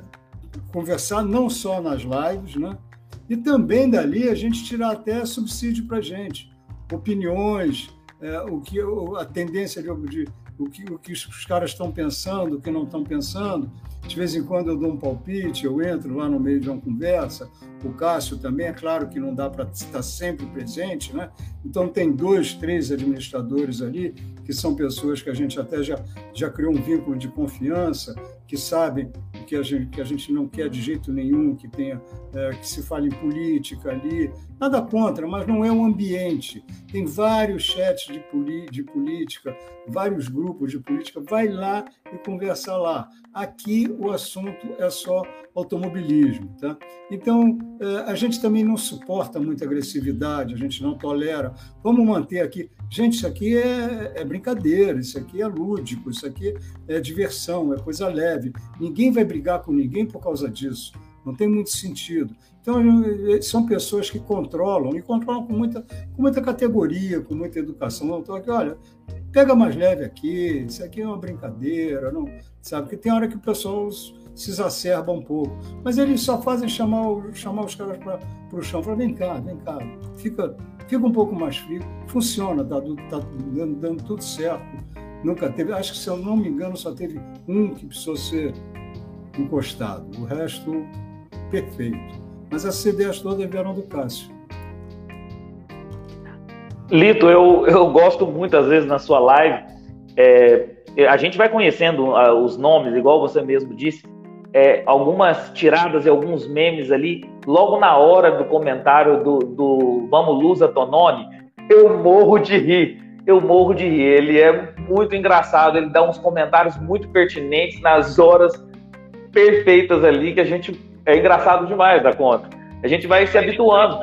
conversar não só nas lives, né? E também dali a gente tirar até subsídio para gente, opiniões, é, o que a tendência de, de o que, o que os caras estão pensando, o que não estão pensando. De vez em quando eu dou um palpite, eu entro lá no meio de uma conversa. O Cássio também, é claro que não dá para estar sempre presente, né? Então, tem dois, três administradores ali, que são pessoas que a gente até já, já criou um vínculo de confiança, que sabem que a gente, que a gente não quer de jeito nenhum que tenha é, que se fale em política ali. Nada contra, mas não é um ambiente. Tem vários chats de, de política, vários grupos de política. Vai lá e conversa lá. Aqui o assunto é só automobilismo. Tá? Então, é, a gente também não suporta muita agressividade, a gente não tolera. Vamos manter aqui. Gente, isso aqui é, é brincadeira, isso aqui é lúdico, isso aqui é diversão, é coisa leve. Ninguém vai brigar com ninguém por causa disso. Não tem muito sentido. Então, são pessoas que controlam, e controlam com muita, com muita categoria, com muita educação. Então, aqui, olha, pega mais leve aqui, isso aqui é uma brincadeira, não, sabe? Porque tem hora que o pessoal se exacerba um pouco. Mas eles só fazem chamar, chamar os caras para o chão. Falar, vem cá, vem cá, fica, fica um pouco mais frio. Funciona, está tá dando, dando tudo certo. Nunca teve, acho que se eu não me engano, só teve um que precisou ser encostado. O resto perfeito. Mas as ideias todas vieram do Cássio. Lito, eu, eu gosto muito, às vezes, na sua live, é, a gente vai conhecendo uh, os nomes, igual você mesmo disse, é, algumas tiradas e alguns memes ali, logo na hora do comentário do, do Vamos Lusa Tononi, eu morro de rir. Eu morro de rir. Ele é muito engraçado, ele dá uns comentários muito pertinentes nas horas perfeitas ali, que a gente. É engraçado demais da conta. A gente vai se habituando.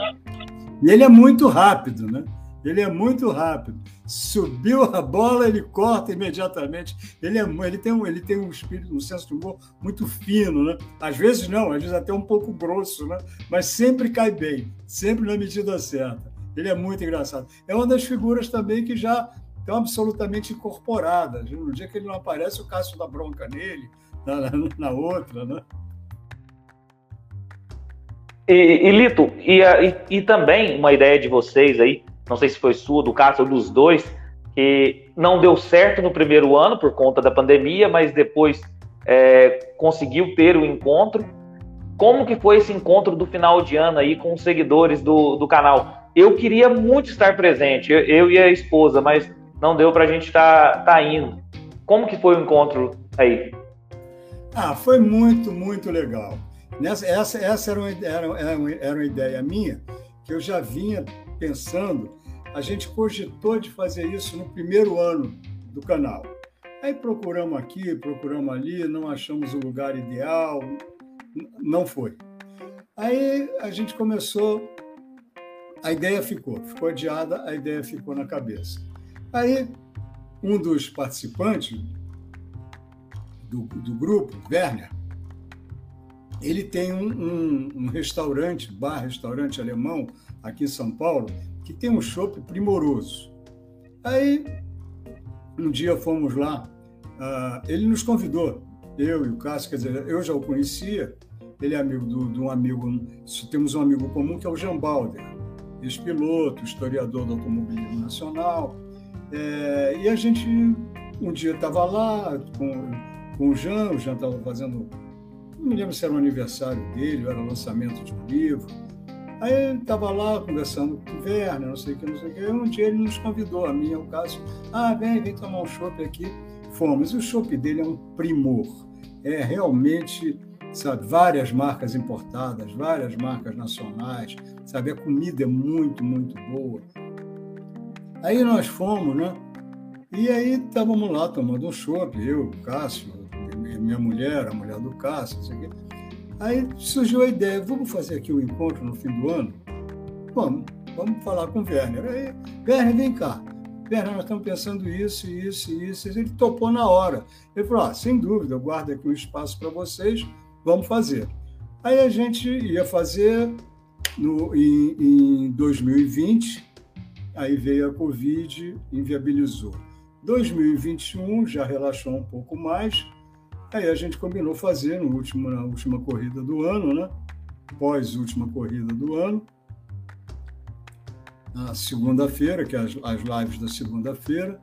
E ele é muito rápido, né? Ele é muito rápido. Subiu a bola, ele corta imediatamente. Ele, é, ele, tem, um, ele tem um espírito, um senso de humor muito fino, né? Às vezes não, às vezes até um pouco grosso, né? Mas sempre cai bem, sempre na medida certa. Ele é muito engraçado. É uma das figuras também que já estão absolutamente incorporadas. No dia que ele não aparece, o Cássio dá bronca nele, na, na, outra, né? E, e Lito, e, e, e, também uma ideia de vocês aí, não sei se foi sua, do ou dos dois, que não deu certo no primeiro ano por conta da pandemia, mas depois é, conseguiu ter o encontro. Como que foi esse encontro do final de ano aí com os seguidores do, do canal? eu queria muito estar presente, eu e a esposa, mas não deu para a gente estar tá, tá indo. Como que foi o encontro aí? Ah, foi muito, muito legal. Nessa, essa essa era, uma, era, era uma ideia minha, que eu já vinha pensando. A gente cogitou de fazer isso no primeiro ano do canal. Aí procuramos aqui, procuramos ali, não achamos o lugar ideal, não foi. Aí a gente começou a ideia ficou, ficou adiada, a ideia ficou na cabeça. Aí, um dos participantes do, do grupo, Werner, ele tem um, um, um, restaurante, bar, restaurante alemão, aqui em São Paulo, que tem um chopp primoroso. Aí, um dia fomos lá, uh, ele nos convidou, eu e o Cássio, quer dizer, eu já o conhecia, ele é amigo de um amigo, temos um amigo comum que é o Jean Balder ex-piloto, historiador do automobilismo nacional. É, e a gente, um dia estava lá com, com o Jean, o Jean estava fazendo, não me lembro se era o aniversário dele, era o lançamento de um livro. Aí ele estava lá conversando com o Werner, não sei o que, não sei o que. Um dia ele nos convidou, a mim, ao caso, ah, vem, vem tomar um chopp aqui. Fomos. E o chopp dele é um primor. É realmente sabe? Várias marcas importadas, várias marcas nacionais, sabe? A comida é muito, muito boa. Aí nós fomos, né? E aí estávamos lá tomando um chopp, eu, Cássio, minha mulher, a mulher do Cássio, não sei o quê. Aí surgiu a ideia, vamos fazer aqui um encontro no fim do ano? Vamos, vamos falar com o Werner. Aí, Werner, vem cá. Werner, nós estamos pensando isso, isso, isso. Ele topou na hora. Ele falou, ah, sem dúvida, eu guardo aqui um espaço para vocês, vamos fazer. Aí a gente ia fazer no, em, em 2020, aí veio a Covid, inviabilizou. 2021 já relaxou um pouco mais, aí a gente combinou fazer no último, na última corrida do ano, né? Pós última corrida do ano, na segunda-feira, que é as, as lives da segunda-feira.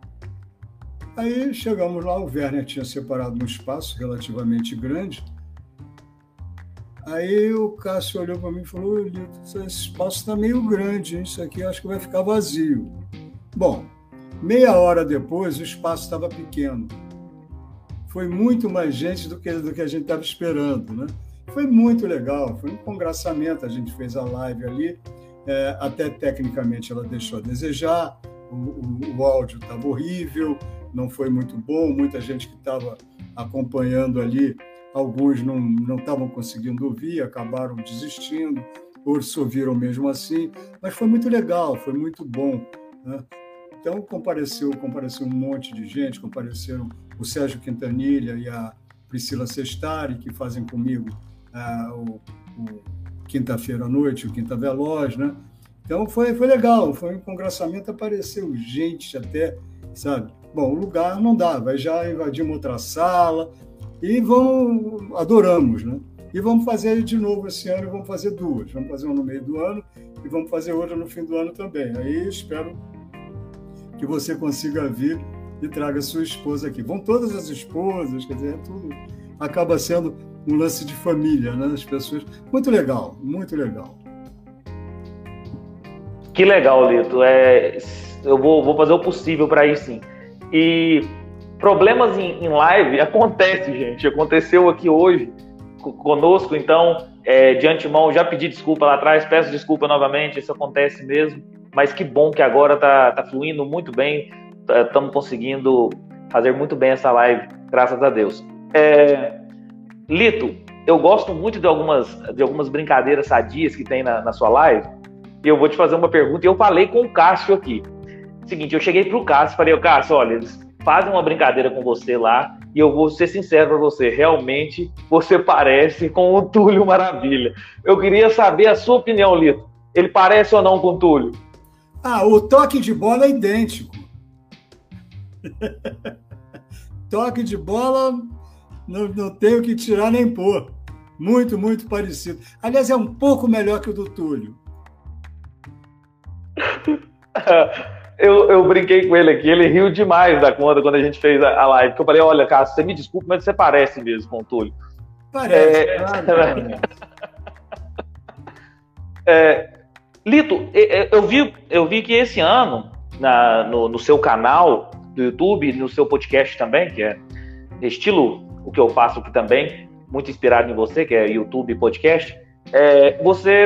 Aí chegamos lá, o Werner tinha separado um espaço relativamente grande, Aí o Cássio olhou para mim e falou: esse espaço está meio grande, isso aqui acho que vai ficar vazio. Bom, meia hora depois o espaço estava pequeno. Foi muito mais gente do que, do que a gente estava esperando, né? Foi muito legal, foi um congraçamento. A gente fez a live ali, é, até tecnicamente ela deixou a desejar, o, o, o áudio estava horrível, não foi muito bom. Muita gente que estava acompanhando ali alguns não estavam conseguindo ouvir, acabaram desistindo, outros ouviram mesmo assim, mas foi muito legal, foi muito bom. Né? Então compareceu, compareceu um monte de gente, compareceram o Sérgio Quintanilha e a Priscila Sestari, que fazem comigo ah, o, o Quinta-feira à Noite, o Quinta Veloz, né? Então foi, foi legal, foi um congraçamento, apareceu gente até, sabe? Bom, o lugar não dava, já invadimos outra sala, e vamos, adoramos, né? E vamos fazer de novo esse ano, vamos fazer duas. Vamos fazer uma no meio do ano e vamos fazer outra no fim do ano também. Aí espero que você consiga vir e traga sua esposa aqui. Vão todas as esposas, quer dizer, é tudo acaba sendo um lance de família, né? As pessoas. Muito legal, muito legal. Que legal, Lito. É, eu vou, vou fazer o possível para ir sim. E problemas em, em, live acontece, gente. Aconteceu aqui hoje conosco, então, é, de antemão, já pedi desculpa lá atrás, peço desculpa novamente, isso acontece mesmo. Mas que bom que agora tá, tá fluindo muito bem, estamos tá, conseguindo fazer muito bem essa live, graças a Deus. É, Lito, eu gosto muito de algumas, de algumas brincadeiras sadias que tem na, na sua live. E eu vou te fazer uma pergunta. E eu falei com o Cássio aqui. Seguinte, eu cheguei pro Cássio e falei, Cássio, olha, eles fazem uma brincadeira com você lá. E eu vou ser sincero para você, realmente você parece com o Túlio Maravilha. Eu queria saber a sua opinião, Lito. Ele parece ou não com o Túlio? Ah, o toque de bola é idêntico. toque de bola não, não tenho que tirar nem pôr. Muito, muito parecido. Aliás, é um pouco melhor que o do Túlio. eu, eu brinquei com ele aqui, ele riu demais da conta quando a gente fez a, a live. Que eu falei, olha, Cássio, você me desculpa, mas você parece mesmo com o Túlio. Parece, é... claro, é, Lito, eu vi, eu vi que esse ano, na, no, no seu canal do YouTube, no seu podcast também, que é estilo o que eu faço aqui também, muito inspirado em você, que é YouTube podcast, é, você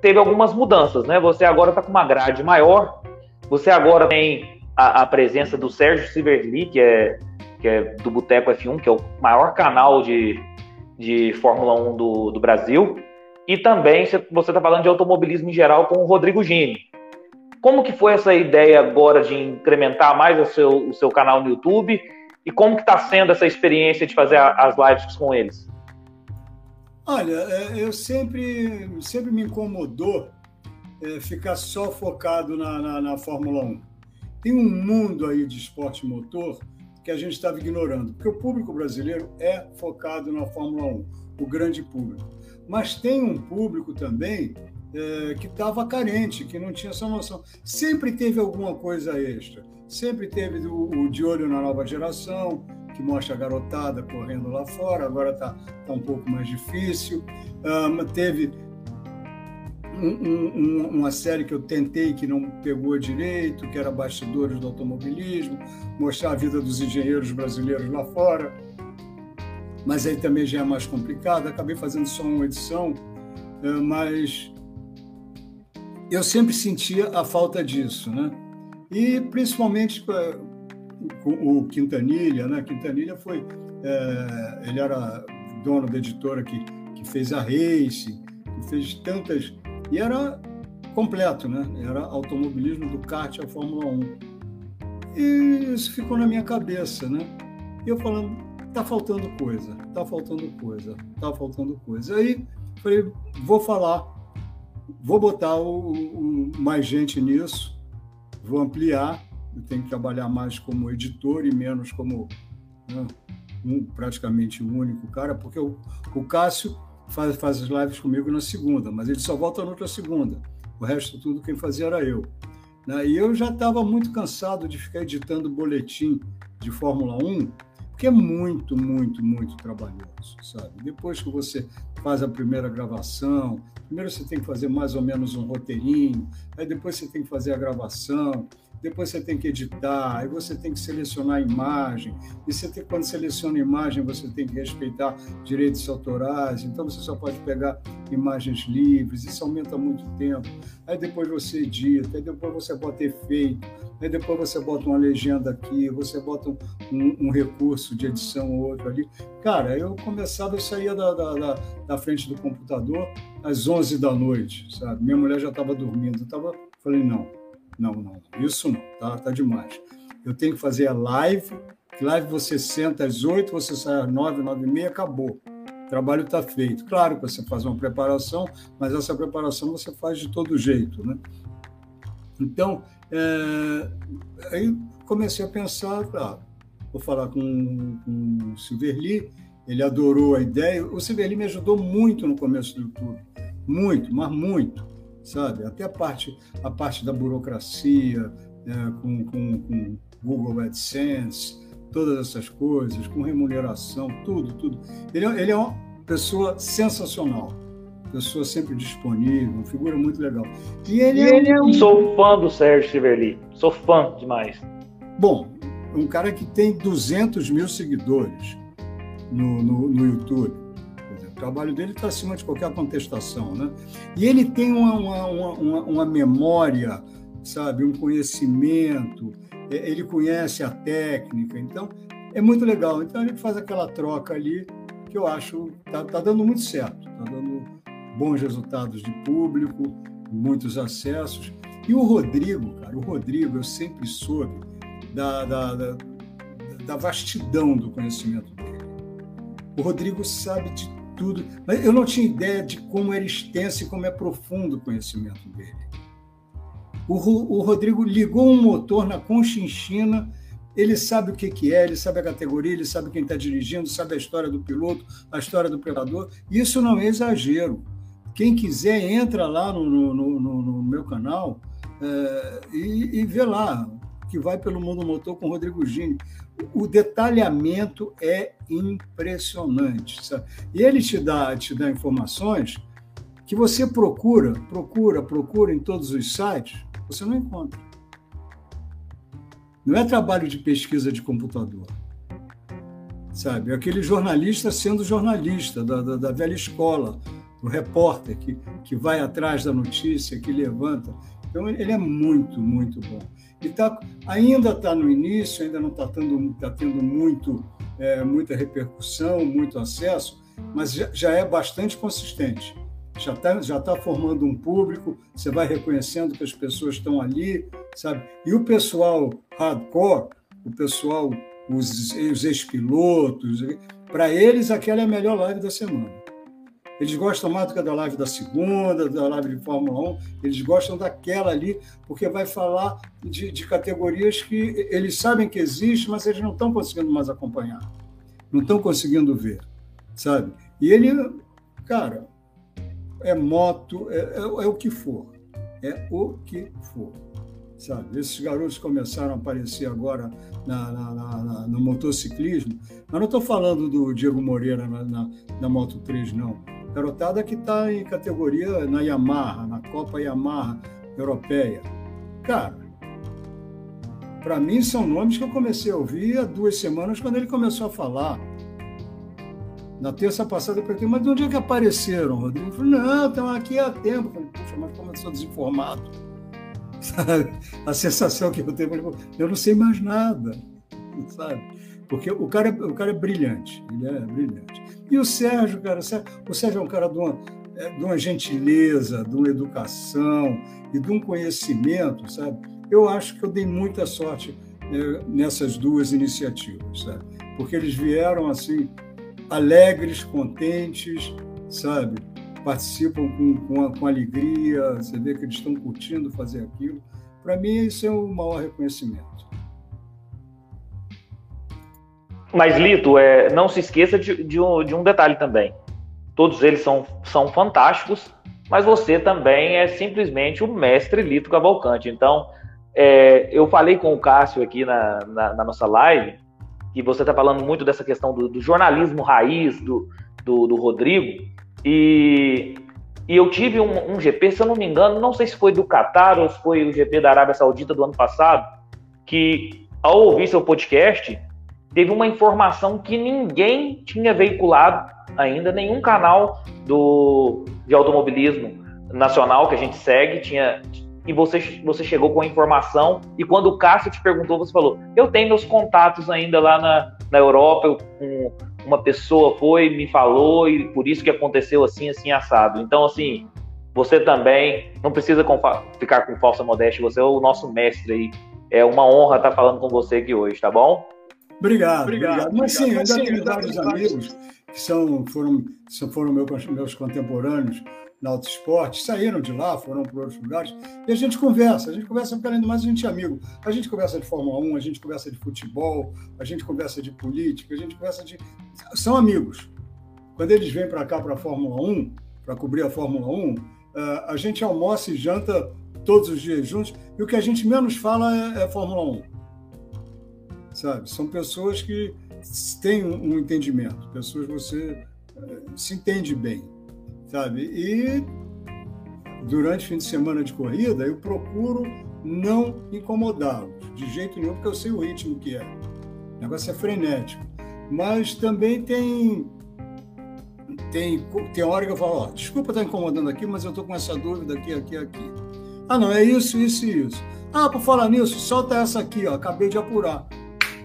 teve algumas mudanças, né? Você agora está com uma grade maior, você agora tem a, a presença do Sérgio Siverli, que é, que é do Boteco F1, que é o maior canal de, de Fórmula 1 do, do Brasil, e também você está falando de automobilismo em geral com o Rodrigo Gini. Como que foi essa ideia agora de incrementar mais o seu, o seu canal no YouTube e como que está sendo essa experiência de fazer as lives com eles? Olha, é, eu sempre, sempre me incomodou é, ficar só focado na, na, na, Fórmula 1. Tem um mundo aí de esporte motor que a gente estava ignorando, porque o público brasileiro é focado na Fórmula 1, o grande público. Mas tem um público também é, que estava carente, que não tinha essa noção. Sempre teve alguma coisa extra. Sempre teve o, o, De Olho na Nova Geração, que mostra a garotada correndo lá fora, agora está tá um pouco mais difícil. Um, teve um, um, uma série que eu tentei que não pegou direito, que era Bastidores do Automobilismo, mostrar a vida dos engenheiros brasileiros lá fora. Mas aí também já é mais complicado. Acabei fazendo só uma edição, mas eu sempre sentia a falta disso, né? E principalmente com o Quintanilha, né? Quintanilha foi, é, ele era dono da editora que, que fez a Race, que fez tantas e era completo, né? Era automobilismo do kart à Fórmula 1. E isso ficou na minha cabeça, né? Eu falando, tá faltando coisa, tá faltando coisa, tá faltando coisa. Aí falei, vou falar, vou botar o, o, mais gente nisso vou ampliar, eu tenho que trabalhar mais como editor e menos como né, um, praticamente o único cara, porque o, o Cássio faz, faz as lives comigo na segunda, mas ele só volta na outra segunda. O resto tudo quem fazia era eu. Né? E eu já estava muito cansado de ficar editando boletim de Fórmula 1, porque é muito, muito, muito trabalhoso, sabe? Depois que você faz a primeira gravação, primeiro você tem que fazer mais ou menos um roteirinho, aí depois você tem que fazer a gravação, depois você tem que editar, aí você tem que selecionar a imagem, e você tem, quando seleciona a imagem, você tem que respeitar direitos autorais, então você só pode pegar imagens livres, isso aumenta muito tempo. Aí depois você edita, aí depois você bota efeito, aí depois você bota uma legenda aqui, você bota um, um, um recurso de edição ou outro ali. Cara, eu começava, eu saía da, da, da, da frente do computador às 11 da noite, sabe? Minha mulher já estava dormindo, eu tava, falei, não, não, não, isso não, tá, tá demais. Eu tenho que fazer a live, live você senta às 8, você sai às 9, 9 e meia, acabou. O trabalho está feito. Claro que você faz uma preparação, mas essa preparação você faz de todo jeito, né? Então, é, aí comecei a pensar, ah, vou falar com, com o Silverli, ele adorou a ideia. O Silverli me ajudou muito no começo do YouTube, muito, mas muito sabe? Até a parte, a parte da burocracia, é, com, com, com Google AdSense, todas essas coisas, com remuneração, tudo, tudo. Ele, é, ele é um, pessoa sensacional, pessoa sempre disponível, uma figura muito legal. E ele, e ele é um... Sou fã do Sérgio Chiverli, sou fã demais. Bom, um cara que tem 200 mil seguidores no, no, no YouTube. O trabalho dele está acima de qualquer contestação. Né? E ele tem uma, uma, uma, uma memória, sabe, um conhecimento, é, ele conhece a técnica, então é muito legal. Então gente faz aquela troca ali que eu acho está tá dando muito certo, está dando bons resultados de público, muitos acessos. E o Rodrigo, cara, o Rodrigo, eu sempre soube da, da, da, da vastidão do conhecimento dele. O Rodrigo sabe de tudo, mas eu não tinha ideia de como era extenso e como é profundo o conhecimento dele. O, o Rodrigo ligou um motor na Conchinchina, ele sabe o que, que é, ele sabe a categoria, ele sabe quem está dirigindo, sabe a história do piloto, a história do predador. Isso não é exagero. Quem quiser, entra lá no, no, no, no meu canal é, e, e vê lá que vai pelo mundo motor com Rodrigo Gini. O detalhamento é impressionante. Sabe? E ele te dá, te dá informações que você procura, procura, procura em todos os sites, você não encontra. Não é trabalho de pesquisa de computador. Sabe? É aquele jornalista sendo jornalista, da, da, da velha escola, o repórter que, que vai atrás da notícia, que levanta. Então, ele é muito, muito bom. E tá, ainda está no início, ainda não está tendo, tá tendo muito, é, muita repercussão, muito acesso, mas já, já é bastante consistente. Já está já tá formando um público, você vai reconhecendo que as pessoas estão ali, sabe? E o pessoal hardcore, o pessoal, os, os ex-pilotos, para eles aquela é a melhor live da semana. Eles gostam mais do que da live da segunda, da live de Fórmula 1. Eles gostam daquela ali, porque vai falar de, de categorias que eles sabem que existem, mas eles não estão conseguindo mais acompanhar. Não estão conseguindo ver, sabe? E ele, cara, é moto, é, é, é o que for. É o que for sabe? Esses garotos começaram a aparecer agora na, na, na, no motociclismo. Mas não estou falando do Diego Moreira na, na, Moto 3, não garotada que está em categoria na Yamaha, na Copa Yamaha Europeia. Cara, para mim são nomes que eu comecei a ouvir há duas semanas quando ele começou a falar. Na terça passada eu perguntei, mas de onde é que apareceram, Rodrigo? Falou, não, estão aqui há tempo. Falei, puxa, mas como eu sou desinformado. A sensação que eu tenho, eu não sei mais nada, sabe? Porque o cara, o cara é brilhante, ele é brilhante. E o Sérgio, cara, o Sérgio é um cara de uma, é, de uma gentileza, de uma educação e de um conhecimento, sabe? Eu acho que eu dei muita sorte né, nessas duas iniciativas, sabe? Porque eles vieram assim alegres, contentes, sabe? Participam com, com, com alegria, você vê que eles estão curtindo fazer aquilo. Para mim, isso é o maior reconhecimento. Mas, Lito, é, não se esqueça de, de, um, de um detalhe também. Todos eles são, são fantásticos, mas você também é simplesmente o mestre Lito Cavalcante. Então, é, eu falei com o Cássio aqui na, na, na nossa live, que você está falando muito dessa questão do, do jornalismo raiz do, do, do, Rodrigo, e, e eu tive um, um, GP, se eu não me engano, não sei se foi do Qatar ou se foi o GP da Arábia Saudita do ano passado, que ao ouvir seu podcast, teve uma informação que ninguém tinha veiculado ainda, nenhum canal do, de automobilismo nacional que a gente segue tinha. E você, você chegou com a informação, e quando o Cássio te perguntou, você falou: Eu tenho meus contatos ainda lá na, na Europa, eu, um, uma pessoa foi, me falou, e por isso que aconteceu assim, assim, assado. Então, assim, você também não precisa ficar com falsa modéstia, você é o nosso mestre aí. É uma honra estar falando com você aqui hoje, tá bom? Obrigado, obrigado. obrigado. Mas sim, ainda tenho vários amigos que são, foram, foram meus, meus contemporâneos na Auto Esporte, saíram de lá, foram para outros lugares, e a gente conversa, a gente conversa porque além do mais a gente é amigo. A gente conversa de Fórmula 1, a gente conversa de futebol, a gente conversa de política, a gente conversa de. São amigos. Quando eles vêm para cá para a Fórmula 1, para cobrir a Fórmula 1, eh, a gente almoça e janta todos os dias juntos, e o que a gente menos fala é, é Fórmula 1 sabe? São pessoas que têm um entendimento, pessoas que você se entende bem, sabe? E durante o fim de semana de corrida, eu procuro não incomodá-los de jeito nenhum, porque eu sei o ritmo que é. O negócio é frenético. Mas também tem tem, tem hora que eu falo, ó, desculpa estar incomodando aqui, mas eu estou com essa dúvida aqui, aqui, aqui. Ah, não, é isso, isso e isso. Ah, por falar nisso, solta essa aqui, ó, acabei de apurar.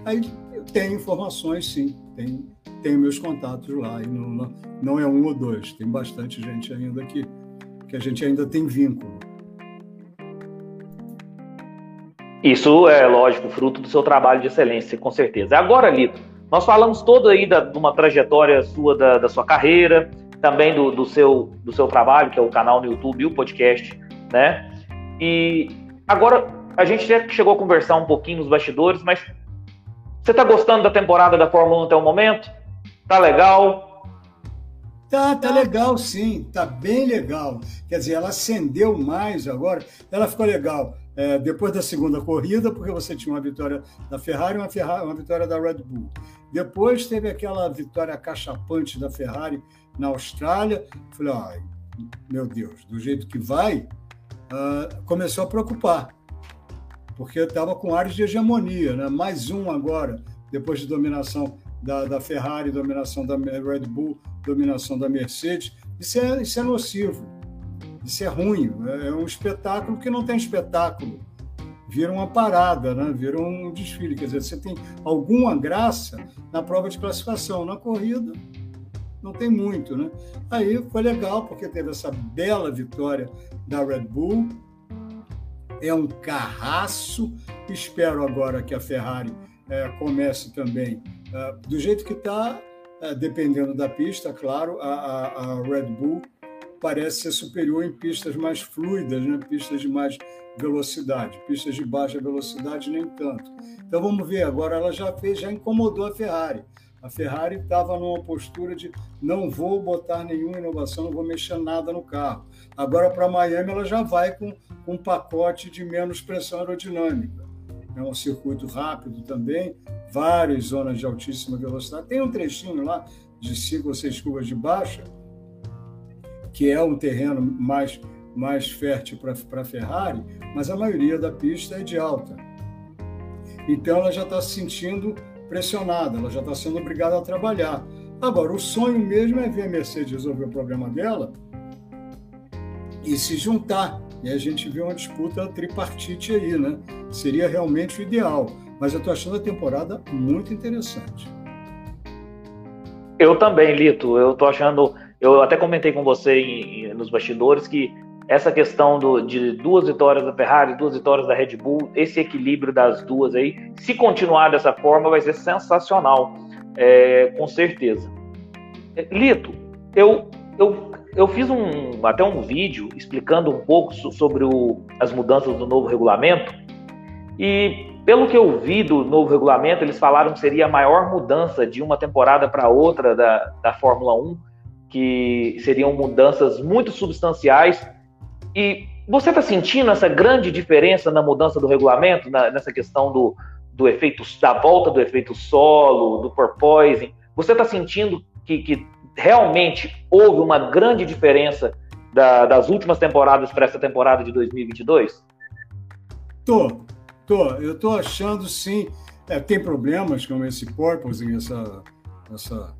Aí eu tenho informações, sim, tenho, tenho meus contatos lá, e não, não é um ou dois, tem bastante gente ainda aqui, que a gente ainda tem vínculo. Isso é, lógico, fruto do seu trabalho de excelência, com certeza. Agora, Lito, nós falamos todo aí de uma trajetória sua, da, da sua carreira, também do, do, seu, do seu trabalho, que é o canal no YouTube e o podcast, né? E agora a gente já chegou a conversar um pouquinho nos bastidores, mas você tá gostando da temporada da Fórmula 1 até o momento? Tá legal? Tá, tá legal sim, tá bem legal. Quer dizer, ela acendeu mais agora, ela ficou legal. É, depois da segunda corrida, porque você tinha uma vitória da Ferrari e uma, Ferrari, uma vitória da Red Bull. Depois teve aquela vitória cachapante da Ferrari na Austrália. Falei, meu Deus, do jeito que vai, uh, começou a preocupar, porque estava com áreas de hegemonia, né? mais um agora, depois de dominação da, da Ferrari, dominação da Red Bull, dominação da Mercedes. Isso é, isso é nocivo, isso é ruim, é, é um espetáculo que não tem espetáculo vira uma parada, né? vira um desfile. Quer dizer, você tem alguma graça na prova de classificação. Na corrida, não tem muito. Né? Aí foi legal, porque teve essa bela vitória da Red Bull. É um carraço. Espero agora que a Ferrari é, comece também é, do jeito que está, é, dependendo da pista, claro, a, a, a Red Bull parece ser superior em pistas mais fluidas, né? pistas de mais velocidade, pistas de baixa velocidade nem tanto. Então vamos ver, agora ela já fez, já incomodou a Ferrari. A Ferrari estava numa postura de não vou botar nenhuma inovação, não vou mexer nada no carro. Agora para Miami ela já vai com, um pacote de menos pressão aerodinâmica. É um circuito rápido também, várias zonas de altíssima velocidade. Tem um trechinho lá de cinco ou seis curvas de baixa, que é um terreno mais, mais fértil para a Ferrari, mas a maioria da pista é de alta. Então ela já está se sentindo pressionada, ela já está sendo obrigada a trabalhar. Agora, o sonho mesmo é ver a Mercedes resolver o problema dela e se juntar. E a gente vê uma disputa tripartite aí, né? Seria realmente o ideal. Mas eu estou achando a temporada muito interessante. Eu também, Lito. Eu estou achando eu até comentei com você em, em, nos bastidores que essa questão do, de duas vitórias da Ferrari, duas vitórias da Red Bull, esse equilíbrio das duas aí, se continuar dessa forma, vai ser sensacional, é, com certeza. Lito, eu, eu, eu fiz um, até um vídeo explicando um pouco sobre o, as mudanças do novo regulamento e pelo que eu vi do novo regulamento, eles falaram que seria a maior mudança de uma temporada para outra da, da Fórmula 1 que seriam mudanças muito substanciais. E você está sentindo essa grande diferença na mudança do regulamento, na, nessa questão do, do efeito, da volta do efeito solo, do porpoising? Você está sentindo que, que, realmente houve uma grande diferença da, das últimas temporadas para essa temporada de 2022? Tô, tô. Eu tô achando sim. É, tem problemas com esse porpoising, essa, essa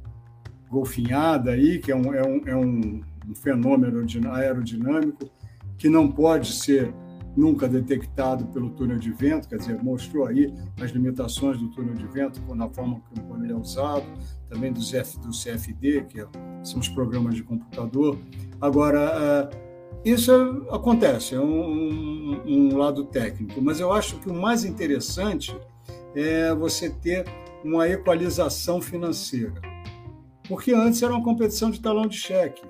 golfinhada aí, que é um, é um, é um, um fenômeno aerodinâmico que não pode ser nunca detectado pelo túnel de vento, quer dizer, mostrou aí as limitações do túnel de vento na forma como ele é usado, também do, CF, do CFD, que é, são os programas de computador. Agora, é, isso acontece, é um, um, lado técnico, mas eu acho que o mais interessante é você ter uma equalização financeira. Porque antes era uma competição de talão de cheque.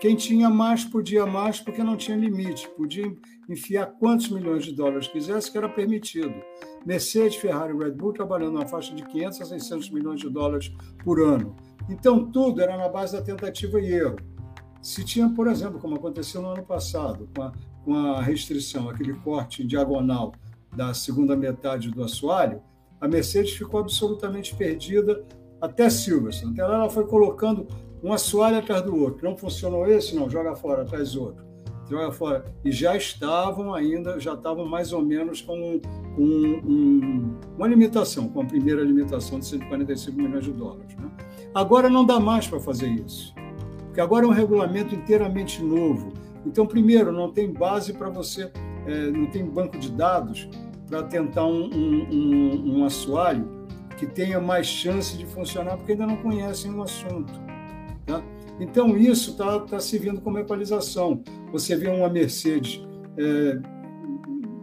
Quem tinha mais podia mais porque não tinha limite, podia enfiar quantos milhões de dólares quisesse que era permitido. Mercedes, Ferrari e Red Bull trabalhando na faixa de 500 a 600 milhões de dólares por ano. Então tudo era na base da tentativa e erro. Se tinha, por exemplo, como aconteceu no ano passado, com a, com a restrição, aquele corte em diagonal da segunda metade do assoalho, a Mercedes ficou absolutamente perdida até Silverstone. Até lá ela foi colocando um assoalho atrás do outro. Não funcionou esse? Não, joga fora, traz outro. Fora. E já estavam ainda, já estavam mais ou menos com, com um, uma limitação, com a primeira limitação de 145 milhões de dólares. Né? Agora não dá mais para fazer isso, porque agora é um regulamento inteiramente novo. Então, primeiro, não tem base para você, é, não tem banco de dados para tentar um, um, um, um assoalho que tenha mais chance de funcionar, porque ainda não conhecem o assunto. Tá? Então, isso está tá servindo como equalização. Você vê uma Mercedes é,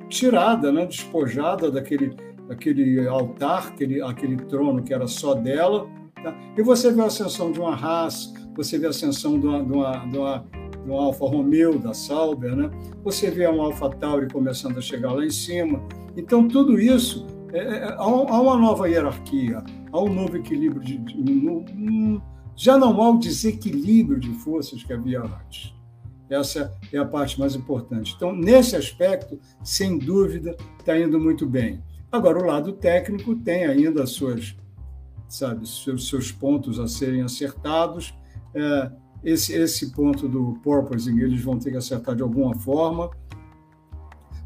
tirada, né, despojada daquele, daquele altar, aquele, aquele trono que era só dela, tá? e você vê a ascensão de uma Haas, você vê a ascensão de uma, de uma, de uma, de Alfa Romeo, da Sauber, né? você vê uma Alfa Tauri começando a chegar lá em cima. Então, tudo isso, é, é, há uma nova hierarquia, há um novo equilíbrio de, de um, já não há o desequilíbrio de forças que havia antes. Essa é a parte mais importante. Então, nesse aspecto, sem dúvida, está indo muito bem. Agora, o lado técnico tem ainda suas, sabe, seus, seus pontos a serem acertados. É, esse, esse ponto do porpoising eles vão ter que acertar de alguma forma.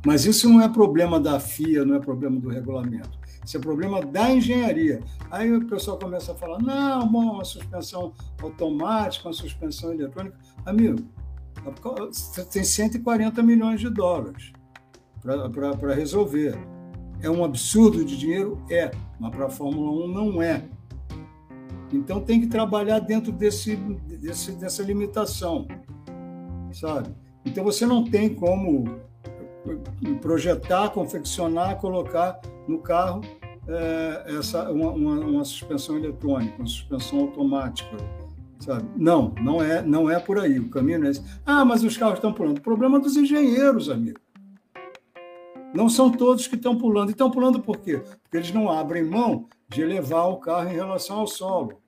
Mas isso não é problema da FIA, não é problema do regulamento. Isso é problema da engenharia. Aí o pessoal começa a falar: não, bom, uma suspensão automática, uma suspensão eletrônica. Amigo, você tem 140 milhões de dólares para resolver. É um absurdo de dinheiro? É, mas para a Fórmula 1 não é. Então tem que trabalhar dentro desse, desse, dessa limitação, sabe? Então você não tem como projetar, confeccionar, colocar no carro é, essa uma, uma, uma, suspensão eletrônica, uma suspensão automática, sabe? Não, não é, não é por aí. O caminho é esse. Ah, mas os carros estão pulando. O problema é dos engenheiros, amigo. Não são todos que estão pulando. E estão pulando por quê? Porque eles não abrem mão de elevar o carro em relação ao solo.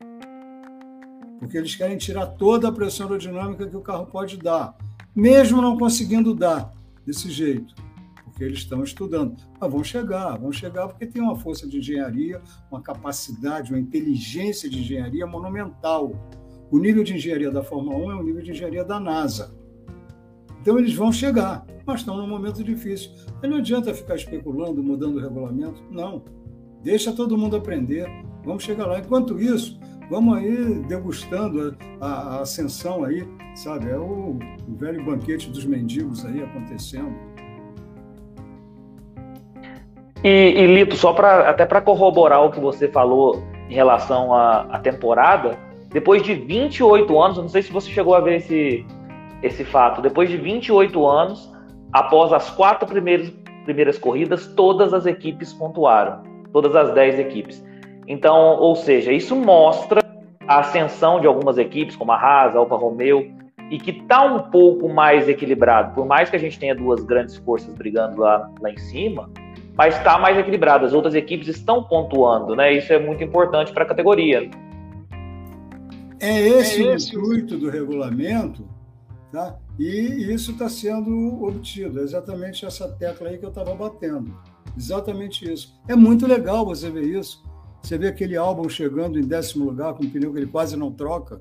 Porque eles querem tirar toda a pressão aerodinâmica que o carro pode dar, mesmo não conseguindo dar desse jeito porque eles estão estudando. Mas vão chegar, vão chegar porque tem uma força de engenharia, uma capacidade, uma inteligência de engenharia monumental. O nível de engenharia da Fórmula 1 é o nível de engenharia da NASA. Então eles vão chegar, mas estão num momento difícil. Não adianta ficar especulando, mudando o regulamento. Não. Deixa todo mundo aprender. Vamos chegar lá. Enquanto isso, vamos aí degustando a, a ascensão aí, sabe? É o, o velho banquete dos mendigos aí acontecendo. E, e Lito, só para até para corroborar o que você falou em relação à, à, temporada, depois de 28 anos, não sei se você chegou a ver esse, esse fato, depois de 28 anos, após as quatro primeiras, primeiras corridas, todas as equipes pontuaram, todas as 10 equipes. Então, ou seja, isso mostra a ascensão de algumas equipes, como a Haas, a Alfa Romeo, e que está um pouco mais equilibrado. Por mais que a gente tenha duas grandes forças brigando lá, lá em cima, mas está mais equilibrado. As outras equipes estão pontuando, né? Isso é muito importante para a categoria. É esse, é esse o intuito do regulamento, tá? E isso está sendo obtido. É exatamente essa tecla aí que eu estava batendo. Exatamente isso. É muito legal você ver isso. Você vê aquele álbum chegando em décimo lugar com um pneu que ele quase não troca,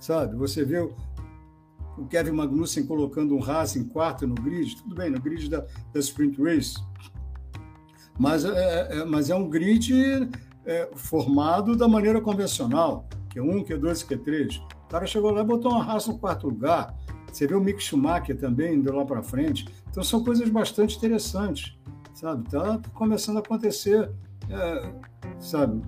sabe? Você vê o Kevin Magnussen colocando um Haas em quarto no grid, tudo bem, no grid da, da Sprint Race, mas é, é, é, mas é um grid é, formado da maneira convencional, Q1, Q2 Q3. O cara chegou lá e botou uma raça no quarto lugar. Você vê o Mick Schumacher também indo lá para frente. Então são coisas bastante interessantes, sabe? Está começando a acontecer, é, sabe?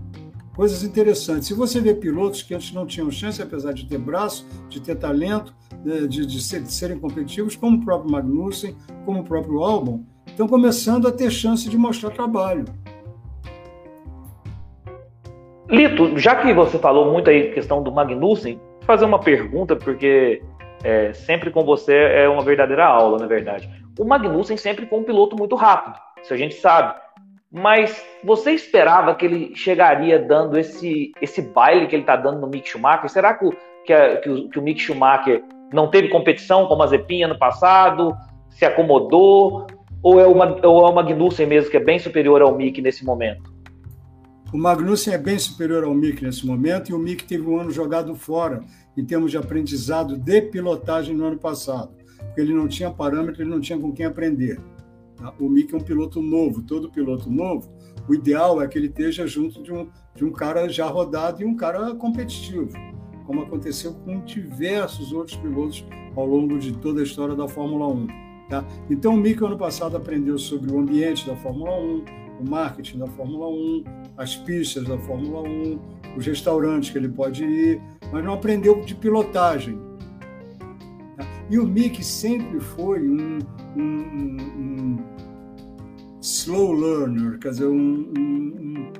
Coisas interessantes. Se você vê pilotos que antes não tinham chance, apesar de ter braço, de ter talento, de, de, de, ser, de serem competitivos, como o próprio Magnussen, como o próprio Albon, estão começando a ter chance de mostrar trabalho. Lito, já que você falou muito aí questão do Magnussen, fazer uma pergunta, porque é, sempre com você é uma verdadeira aula, na verdade. O Magnussen sempre foi um piloto muito rápido, isso a gente sabe. Mas você esperava que ele chegaria dando esse, esse baile que ele está dando no Mick Schumacher? Será que, que, que, o, que o Mick Schumacher não teve competição como a Zepinha no passado? Se acomodou? Ou é, o, ou é o Magnussen mesmo, que é bem superior ao Mick nesse momento? O Magnussen é bem superior ao Mick nesse momento, e o Mick teve um ano jogado fora. em termos de aprendizado de pilotagem no ano passado, porque ele não tinha parâmetro, ele não tinha com quem aprender. Tá? O Mick é um piloto novo, todo piloto novo, o ideal é que ele esteja junto de um, de um cara já rodado e um cara competitivo, como aconteceu com diversos outros pilotos ao longo de toda a história da Fórmula 1. Tá? Então, o Mick, ano passado, aprendeu sobre o ambiente da Fórmula 1, o marketing da Fórmula 1, as pistas da Fórmula 1, os restaurantes que ele pode ir, mas não aprendeu de pilotagem. Tá? E o Mick sempre foi um, um, um slow learner, quer dizer, um, um,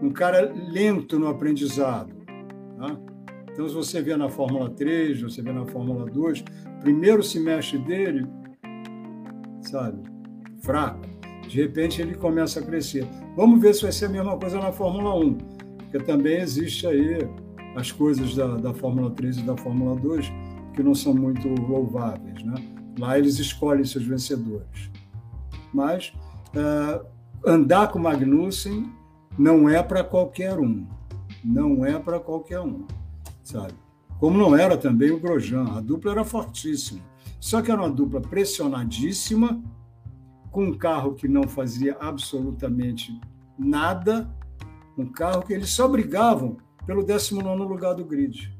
um cara lento no aprendizado. Tá? Então, se você vê na Fórmula 3, você vê na Fórmula 2, primeiro semestre dele, sabe, fraco. De repente ele começa a crescer. Vamos ver se vai ser a mesma coisa na Fórmula 1, porque também existe aí as coisas da, da Fórmula 3 e da Fórmula 2 que não são muito louváveis. Né? Lá eles escolhem seus vencedores. Mas uh, andar com Magnussen não é para qualquer um. Não é para qualquer um, sabe? Como não era também o Grosjean. A dupla era fortíssima. Só que era uma dupla pressionadíssima, com um carro que não fazia absolutamente nada, um carro que eles só brigavam pelo 19 lugar do grid.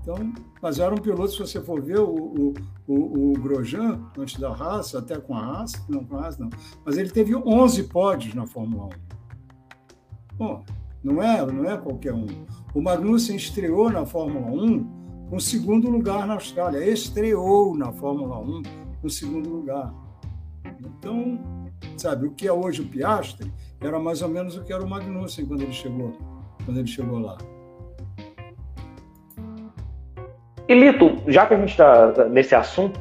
Então, mas era um piloto, se você for ver, o, o, o, o Grosjean, antes da raça, até com a raça, não com a raça, não, mas ele teve 11 pódios na Fórmula 1. Bom, não é, não é qualquer um. O Magnussen estreou na Fórmula 1 com segundo lugar na Austrália, estreou na Fórmula 1 com segundo lugar. Então, sabe, o que é hoje o Piastri era mais ou menos o que era o Magnussen quando ele chegou, quando ele chegou lá. E Lito, já que a gente está nesse assunto,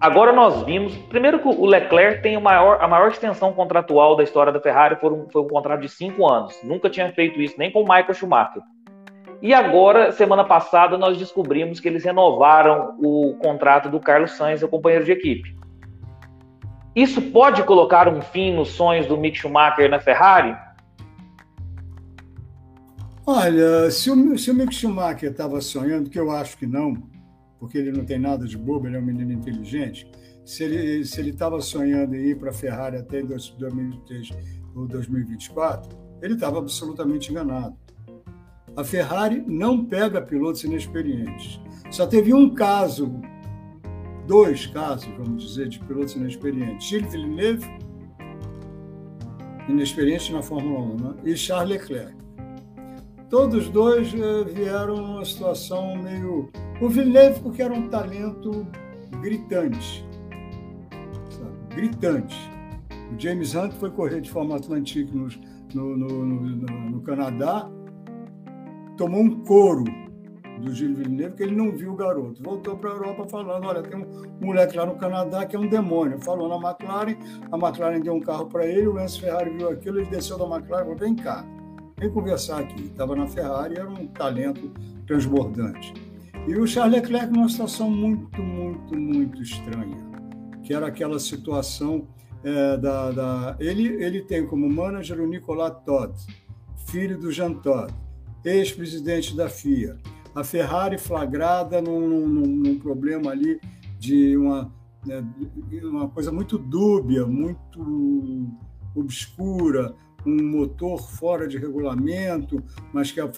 agora nós vimos, primeiro que o Leclerc tem a maior, a maior extensão contratual da história da Ferrari, foi um, foi um contrato de cinco anos. Nunca tinha feito isso, nem com o Michael Schumacher. E agora, semana passada, nós descobrimos que eles renovaram o contrato do Carlos Sainz, o companheiro de equipe. Isso pode colocar um fim nos sonhos do Mick Schumacher na Ferrari? Olha, se o, se o Mick Schumacher estava sonhando, que eu acho que não, porque ele não tem nada de bobo, ele é um menino inteligente. Se ele se estava sonhando em ir para a Ferrari até 2023 ou 2024, ele estava absolutamente enganado. A Ferrari não pega pilotos inexperientes. Só teve um caso, dois casos, vamos dizer, de pilotos inexperientes. Gilles Villeneuve, inexperiente na Fórmula 1, né? e Charles Leclerc. Todos dois eh, vieram numa situação meio. O Villeneuve, porque era um talento gritante. Sabe? Gritante. O James Hunt foi correr de forma Atlantic no, no, no, no, no Canadá, tomou um couro do Gilles Villeneuve, que ele não viu o garoto. Voltou para a Europa falando: olha, tem um moleque lá no Canadá que é um demônio. Falou na McLaren, a McLaren deu um carro para ele, o Lance Ferrari viu aquilo, ele desceu da McLaren e falou: vem cá vem conversar aqui. Estava na Ferrari, era um talento transbordante. E o Charles Leclerc numa situação muito, muito, muito estranha, que era aquela situação é, da, da... Ele, ele tem como manager o Nicolas Todd, filho do Jean Todd, ex-presidente da FIA. A Ferrari flagrada num, num, num problema ali de uma, né, uma coisa muito dúbia, muito obscura, um motor fora de regulamento, mas que a,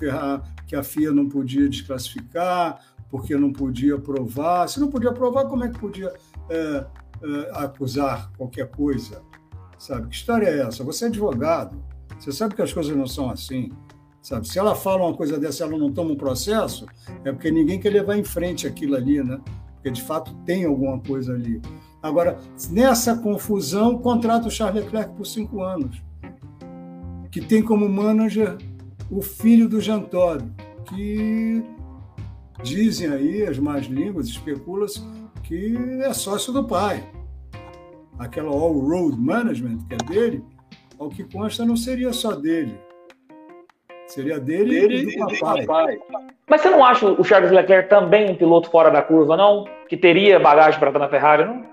que a FIA não podia desclassificar, porque não podia provar. Se não podia provar, como é que podia é, é, acusar qualquer coisa? Sabe? Que história é essa? Você é advogado, você sabe que as coisas não são assim. Sabe? Se ela fala uma coisa dessa ela não toma um processo, é porque ninguém quer levar em frente aquilo ali, né? Porque de fato tem alguma coisa ali. Agora, nessa confusão, contrata o Charles Leclerc por cinco anos que tem como manager o filho do Jean Todt, que dizem aí as más línguas, especulam-se que é sócio do pai. Aquela All Road Management, que é dele, ao que consta, não seria só dele. Seria dele, dele e do papai. papai. Mas você não acha o Charles Leclerc também um piloto fora da curva, não? Que teria bagagem para estar na Ferrari, não?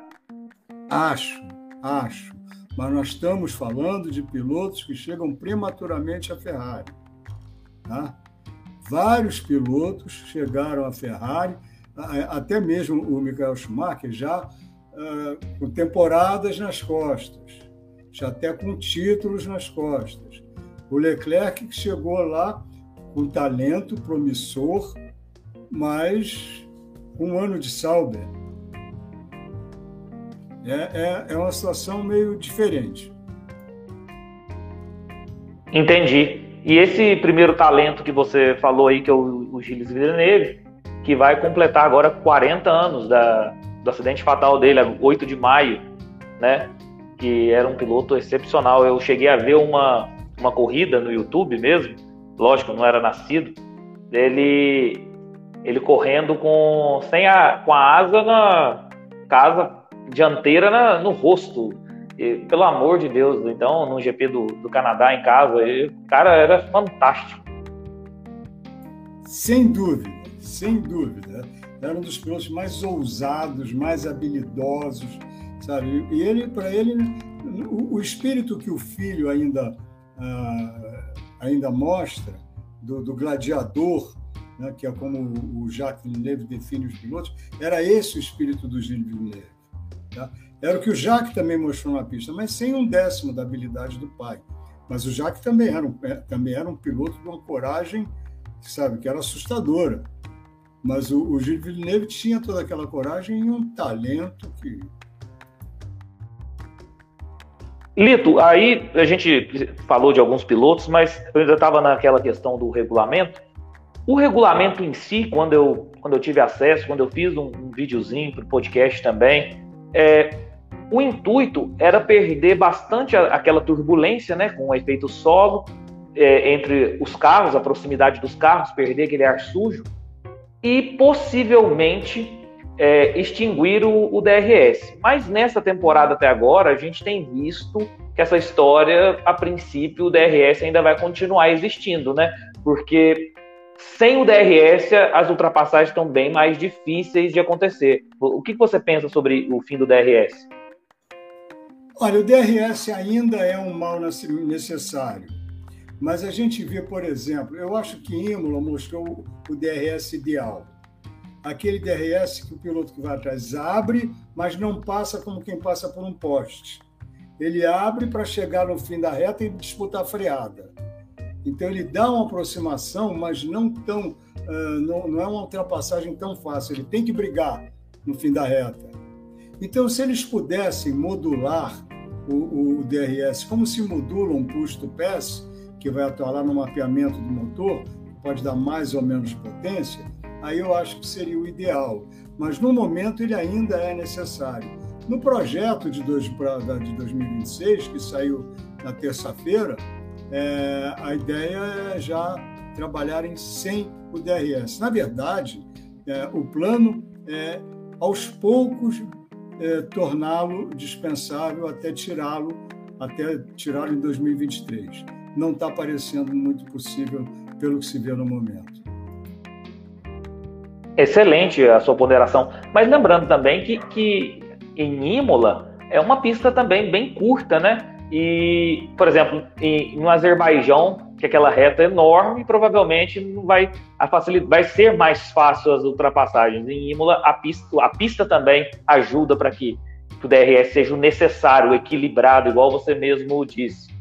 Acho, acho mas nós estamos falando de pilotos que chegam prematuramente à Ferrari. Tá? vários pilotos chegaram à Ferrari, até mesmo o Michael Schumacher, já uh, com temporadas nas costas, já até com títulos nas costas. O Leclerc que chegou lá com talento promissor, mas um ano de Sauber. É, é, é uma situação meio diferente. Entendi. E esse primeiro talento que você falou aí, que é o, o Gilles Villeneuve, que vai completar agora 40 anos da, do acidente fatal dele, 8 de maio, né? Que era um piloto excepcional. Eu cheguei a ver uma, uma corrida no YouTube mesmo, lógico, não era nascido, ele, ele correndo com, sem a, com a asa na casa dianteira na, no rosto. E, pelo amor de Deus, então, no GP do, do Canadá em casa, o cara era fantástico. Sem dúvida, sem dúvida. Era um dos pilotos mais ousados, mais habilidosos, sabe? E ele, para ele, o, o, espírito que o filho ainda, ainda mostra, do, do gladiador, né, que é como o Jacques Villeneuve define os pilotos, era esse o espírito do Gilles Villeneuve. Tá? Era o que o Jacques também mostrou na pista, mas sem um décimo da habilidade do pai. Mas o Jacques também era um, é, também era um piloto de uma coragem, sabe, que era assustadora. Mas o, o Gilles Villeneuve tinha toda aquela coragem e um talento que. Lito, aí a gente falou de alguns pilotos, mas eu ainda estava naquela questão do regulamento. O regulamento em si, quando eu, quando eu tive acesso, quando eu fiz um, um videozinho para o podcast também, é, o intuito era perder bastante a, aquela turbulência, né, com o efeito solo é, entre os carros, a proximidade dos carros, perder aquele ar sujo e possivelmente é, extinguir o, o, DRS. Mas nessa temporada até agora, a gente tem visto que essa história, a princípio, o DRS ainda vai continuar existindo, né? Porque sem o DRS, as ultrapassagens estão bem mais difíceis de acontecer. O que você pensa sobre o fim do DRS? Olha, o DRS ainda é um mal necessário. Mas a gente vê, por exemplo, eu acho que Imola mostrou o DRS ideal. Aquele DRS que o piloto que vai atrás abre, mas não passa como quem passa por um poste. Ele abre para chegar no fim da reta e disputar a freada. Então ele dá uma aproximação, mas não tão, uh, não, não é uma ultrapassagem tão fácil. Ele tem que brigar no fim da reta. Então, se eles pudessem modular o, o DRS, como se modula um push to pass, que vai atuar lá no mapeamento do motor, pode dar mais ou menos potência, aí eu acho que seria o ideal. Mas no momento ele ainda é necessário. No projeto de, dois, de 2026, que saiu na terça-feira, é, a ideia é já trabalharem sem o DRS. Na verdade, é, o plano é, aos poucos, é, torná-lo dispensável até tirá-lo, até tirá-lo em 2023 não está parecendo muito possível pelo que se vê no momento. Excelente a sua ponderação. Mas lembrando também que, que em Imola é uma pista também bem curta, né? E, por exemplo, em, no Azerbaijão, que é aquela reta enorme, provavelmente não vai, a facilidade, vai ser mais fácil as ultrapassagens. Em Imola, a pista, a pista também ajuda para que, o DRS seja o necessário, equilibrado, igual você mesmo disse.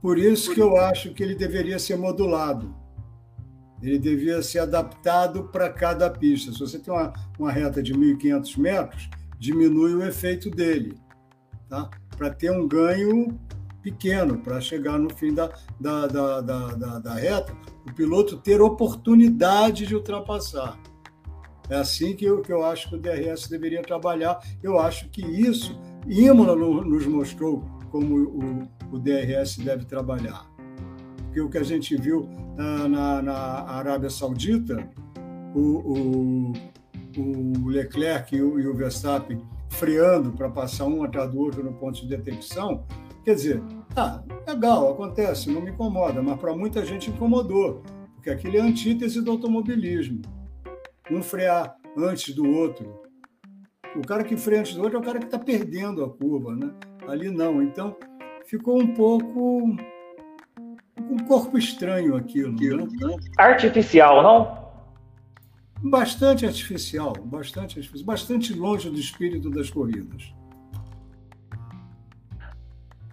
Por isso que eu acho que ele deveria ser modulado. Ele devia ser adaptado para cada pista. Se você tem uma, uma reta de 1.500 metros, diminui o efeito dele, tá? para ter um ganho pequeno, para chegar no fim da, da, da, da, da reta, o piloto ter oportunidade de ultrapassar. É assim que eu, que eu acho que o DRS deveria trabalhar. Eu acho que isso, Imola nos mostrou como o, o DRS deve trabalhar. Porque o que a gente viu na, na, na Arábia Saudita, o, o, o Leclerc e o, e o Verstappen freando para passar um atrás do outro no ponto de detecção, quer dizer, tá, legal, acontece, não me incomoda, mas para muita gente incomodou, porque aquilo é antítese do automobilismo. Um frear antes do outro. O cara que freia antes do outro é o cara que está perdendo a curva, né? Ali não. Então, ficou um pouco, um corpo estranho aquilo. Né? Artificial, não? Bastante artificial, bastante artificial, bastante longe do espírito das corridas.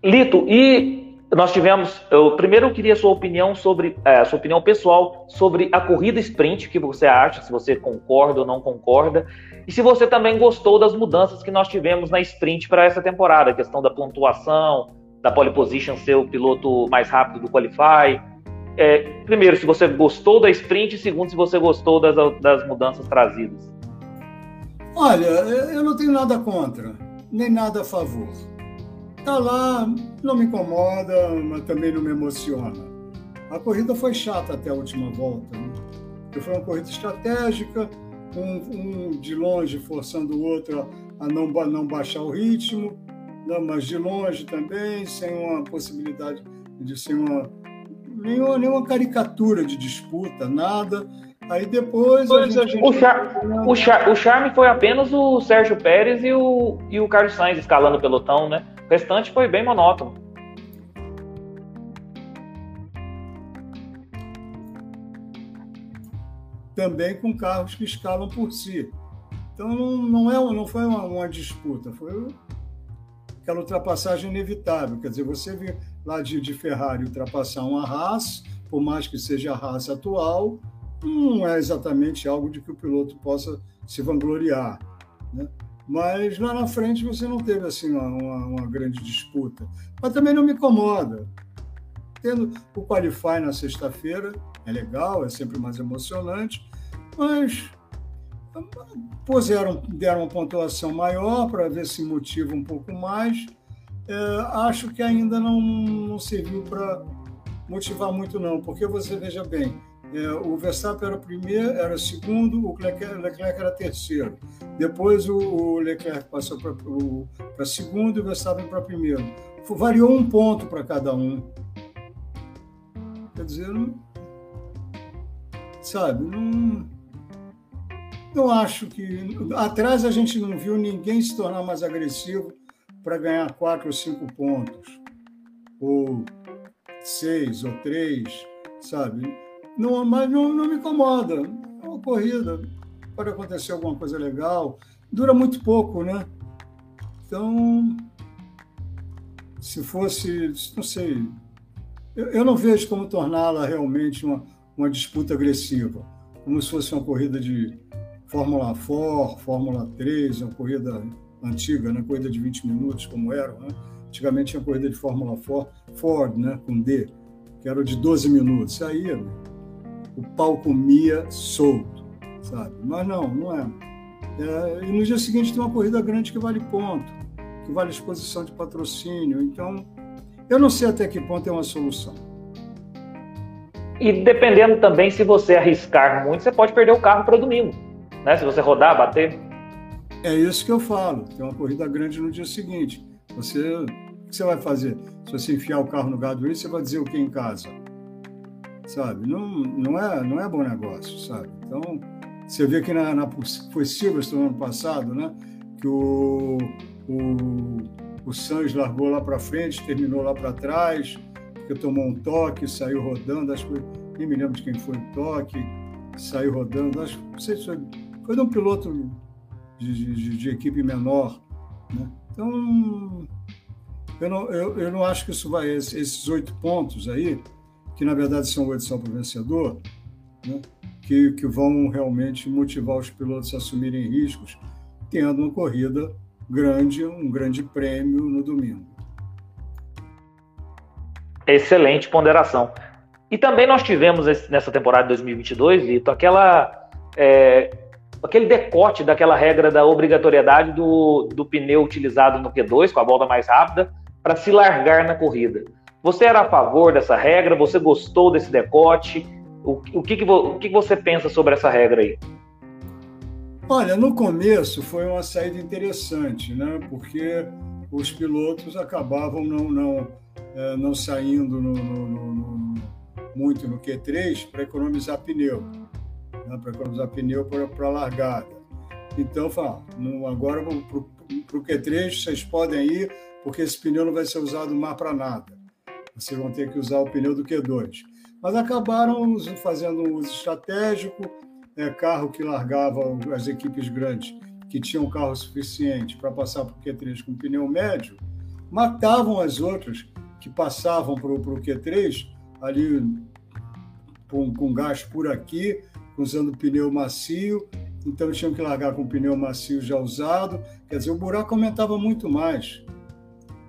Lito, e nós tivemos. Eu primeiro queria sua opinião sobre é, sua opinião pessoal sobre a corrida sprint, o que você acha, se você concorda ou não concorda, e se você também gostou das mudanças que nós tivemos na sprint para essa temporada, a questão da pontuação, da pole position ser o piloto mais rápido do qualify, é, primeiro, se você gostou da sprint, e segundo, se você gostou das, das mudanças trazidas. Olha, eu não tenho nada contra, nem nada a favor. Tá lá, não me incomoda, mas também não me emociona. A corrida foi chata até a última volta, né? Foi uma corrida estratégica, um, um de longe forçando o outro a não, não baixar o ritmo, não, mas de longe também, sem uma possibilidade de ser uma nenhuma, nenhuma caricatura de disputa, nada. Aí depois. A gente... a gente... O, char... o, char... o, charme foi apenas o Sérgio Pérez e o, e o Carlos Sainz escalando o pelotão, né? O restante foi bem monótono. Também com carros que escalam por si. Então não, não, é, não foi uma, uma disputa, foi aquela ultrapassagem inevitável. Quer dizer, você viu lá de, de Ferrari ultrapassar uma Haas, por mais que seja a Haas atual, não é exatamente algo de que o piloto possa se vangloriar. Né? Mas lá na frente você não teve assim uma, uma, grande disputa. Mas também não me incomoda. Tendo o Qualify na sexta-feira, é legal, é sempre mais emocionante, mas puseram, deram uma pontuação maior para ver se motiva um pouco mais é, acho que ainda não, não serviu para motivar muito, não, porque você veja bem, é, o Verstappen era primeiro, era segundo, o Leclerc, Leclerc era terceiro. Depois o, o Leclerc passou para segundo e o Verstappen para primeiro. Variou um ponto para cada um. Quer dizer, não, sabe, não, não acho que. Atrás a gente não viu ninguém se tornar mais agressivo para ganhar quatro ou cinco pontos, ou seis ou três, sabe? Não, mas não, não me incomoda. É uma corrida, pode acontecer alguma coisa legal, dura muito pouco, né? Então, se fosse, não sei, eu, eu não vejo como torná-la realmente uma, uma disputa agressiva, como se fosse uma corrida de Fórmula 4, Fórmula 3, uma corrida antiga, né? corrida de 20 minutos, como era. Né? Antigamente tinha corrida de Fórmula Ford, né? com D, que era de 12 minutos. Aí o pau comia solto, sabe? Mas não, não é. é. E no dia seguinte tem uma corrida grande que vale ponto, que vale exposição de patrocínio. Então, eu não sei até que ponto é uma solução. E dependendo também, se você arriscar muito, você pode perder o carro para domingo. Né? Se você rodar, bater. É isso que eu falo. Tem uma corrida grande no dia seguinte. Você, o que você vai fazer? Se você enfiar o carro no guardrail, você vai dizer o que em casa? Sabe? Não, não, é, não é bom negócio, sabe? Então, você vê que na, na foi Silverstone ano passado, né? Que o, o, o Sainz largou lá para frente, terminou lá para trás, porque tomou um toque, saiu rodando, acho que nem me lembro de quem foi o toque, saiu rodando, acho que foi, foi de um piloto de, de, de equipe menor. Né? Então, eu não, eu, eu não acho que isso vai, esses oito pontos aí, que na verdade são oito só para o vencedor, né? que, que vão realmente motivar os pilotos a assumirem riscos, tendo uma corrida grande, um grande prêmio no domingo. Excelente ponderação. E também nós tivemos nessa temporada de 2022, Lito, aquela é, aquele decote daquela regra da obrigatoriedade do, do pneu utilizado no Q2, com a volta mais rápida, para se largar na corrida. Você era a favor dessa regra? Você gostou desse decote? O, o, que, que, o que você pensa sobre essa regra aí? Olha, no começo foi uma saída interessante, né? Porque os pilotos acabavam não, não, é, não saindo no, no, no, muito no Q3 para economizar pneu né, para economizar pneu para largada. Então, fala, agora para o Q3 vocês podem ir, porque esse pneu não vai ser usado mais para nada. vocês vão ter que usar o pneu do Q2. Mas acabaram fazendo um uso estratégico, é, carro que largava as equipes grandes, que tinham carro suficiente para passar para o Q3 com pneu médio, matavam as outras que passavam para o Q3 ali com, com gás por aqui, usando pneu macio, então tinham que largar com pneu macio já usado, quer dizer, o buraco aumentava muito mais.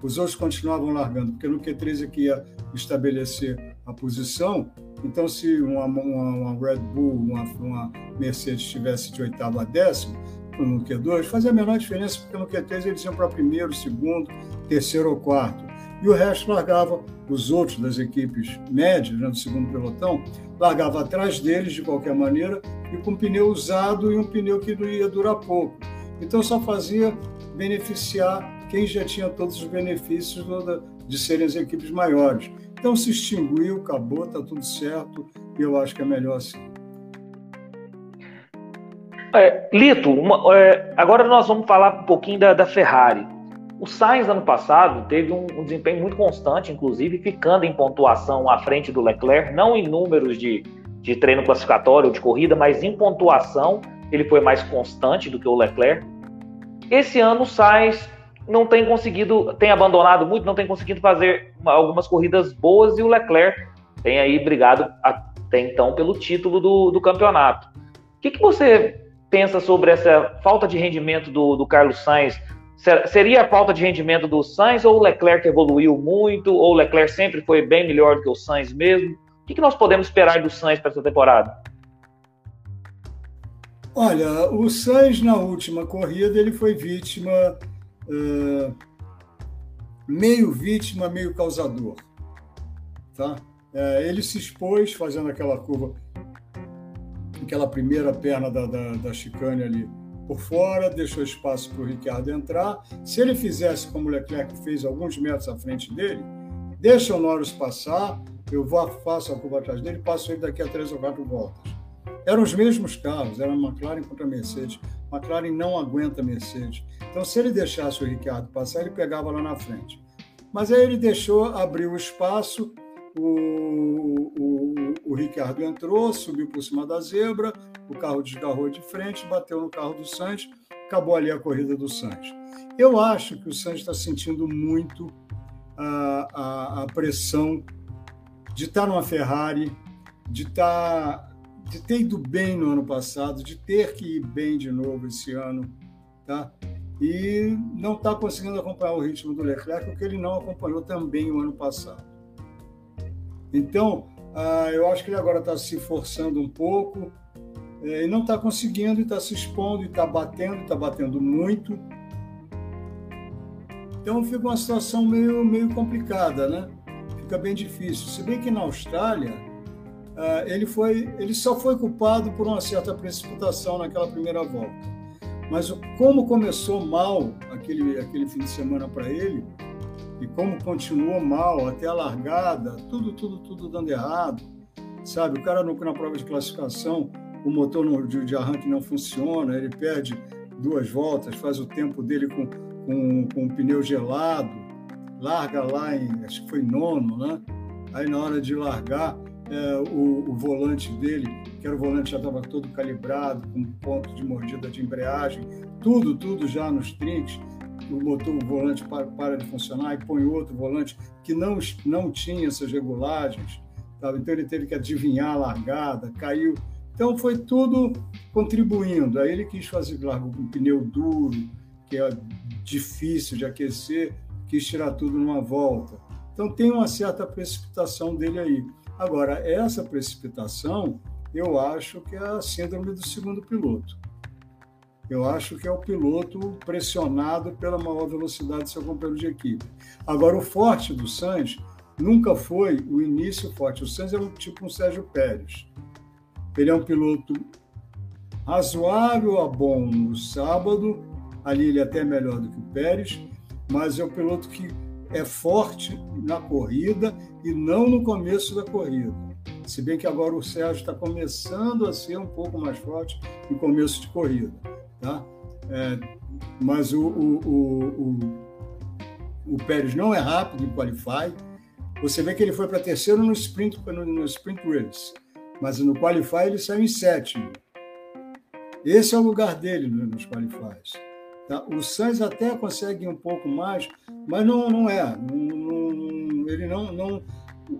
Os outros continuavam largando, porque no Q3 é que ia estabelecer a posição. Então, se uma, uma, uma Red Bull, uma, uma, Mercedes estivesse de oitavo a décimo, no Q2, fazia a menor diferença, porque no Q3 eles iam para primeiro, segundo, terceiro ou quarto. E o resto largava, os outros das equipes médias, né, do segundo pelotão, largava atrás deles de qualquer maneira e com pneu usado e um pneu que não ia durar pouco. Então só fazia beneficiar quem já tinha todos os benefícios de serem as equipes maiores. Então se extinguiu, acabou, está tudo certo e eu acho que é melhor assim. É, Lito, uma, é, agora nós vamos falar um pouquinho da, da Ferrari. O Sainz, ano passado, teve um, um, desempenho muito constante, inclusive ficando em pontuação à frente do Leclerc, não em números de, de treino classificatório ou de corrida, mas em pontuação ele foi mais constante do que o Leclerc. Esse ano o Sainz não tem conseguido, tem abandonado muito, não tem conseguido fazer algumas corridas boas e o Leclerc tem aí brigado até então pelo título do, do campeonato. O que, que você pensa sobre essa falta de rendimento do, do Carlos Sainz? Seria a falta de rendimento do Sainz ou o Leclerc evoluiu muito, ou o Leclerc sempre foi bem melhor do que o Sainz mesmo? O que, nós podemos esperar do Sainz para essa temporada? Olha, o Sainz na última corrida ele foi vítima uh, meio vítima, meio causador, tá? Uh, ele se expôs fazendo aquela curva, aquela primeira perna da, da, da chicane ali por fora, deixou espaço para o Ricardo entrar. Se ele fizesse como o Leclerc fez alguns metros à frente dele, deixa o Norris passar, eu vou, faço a curva atrás dele, passo ele daqui a três ou quatro voltas. Eram os mesmos carros, era McLaren contra Mercedes. McLaren não aguenta Mercedes. Então, se ele deixasse o Ricardo passar, ele pegava lá na frente. Mas aí ele deixou, abriu o espaço, o, o, o Ricardo entrou, subiu por cima da zebra, o carro desgarrou de frente, bateu no carro do Sainz, acabou ali a corrida do Sainz. Eu acho que o Sainz está sentindo muito a, a, a, pressão de estar numa Ferrari, de estar de ter ido bem no ano passado, de ter que ir bem de novo esse ano, tá? E não está conseguindo acompanhar o ritmo do Leclerc, porque ele não acompanhou também o ano passado. Então, ah, eu acho que ele agora está se forçando um pouco eh, e não está conseguindo, e está se expondo, e está batendo, está batendo muito. Então fica uma situação meio, meio complicada, né? Fica bem difícil. Se bem que na Austrália ah, ele, foi, ele só foi culpado por uma certa precipitação naquela primeira volta. Mas como começou mal aquele, aquele fim de semana para ele, e como continuou mal até a largada, tudo, tudo, tudo dando errado, sabe? O cara no, na prova de classificação, o motor no, de, de, arranque não funciona, ele perde duas voltas, faz o tempo dele com, com, com o pneu gelado, larga lá em, acho que foi nono, né? Aí na hora de largar, é, o, o, volante dele, que era o volante já estava todo calibrado, com ponto de mordida de embreagem, tudo, tudo já nos trinques. O motor, o volante para, para de funcionar e põe outro volante que não, não tinha essas regulagens. Tá? Então ele teve que adivinhar a largada, caiu. Então foi tudo contribuindo. Aí ele quis fazer, largou com um pneu duro, que é difícil de aquecer, quis tirar tudo numa volta. Então tem uma certa precipitação dele aí. Agora, essa precipitação, eu acho que é a síndrome do segundo piloto. Eu acho que é o piloto pressionado pela maior velocidade do seu companheiro de equipe. Agora, o forte do Sainz nunca foi o início forte. O Sainz é um tipo um Sérgio Pérez. Ele é um piloto razoável a bom no sábado, ali ele é até melhor do que o Pérez, mas é um piloto que é forte na corrida e não no começo da corrida. Se bem que agora o Sérgio está começando a ser um pouco mais forte no começo de corrida. Tá? É, mas o, o, o, o, o Pérez não é rápido em qualify, Você vê que ele foi para terceiro no sprint, no, no sprint race, mas no qualify ele saiu em sétimo. Esse é o lugar dele nos qualifies. Tá? O Sainz até consegue um pouco mais, mas não, não é. Não, não, ele não, não.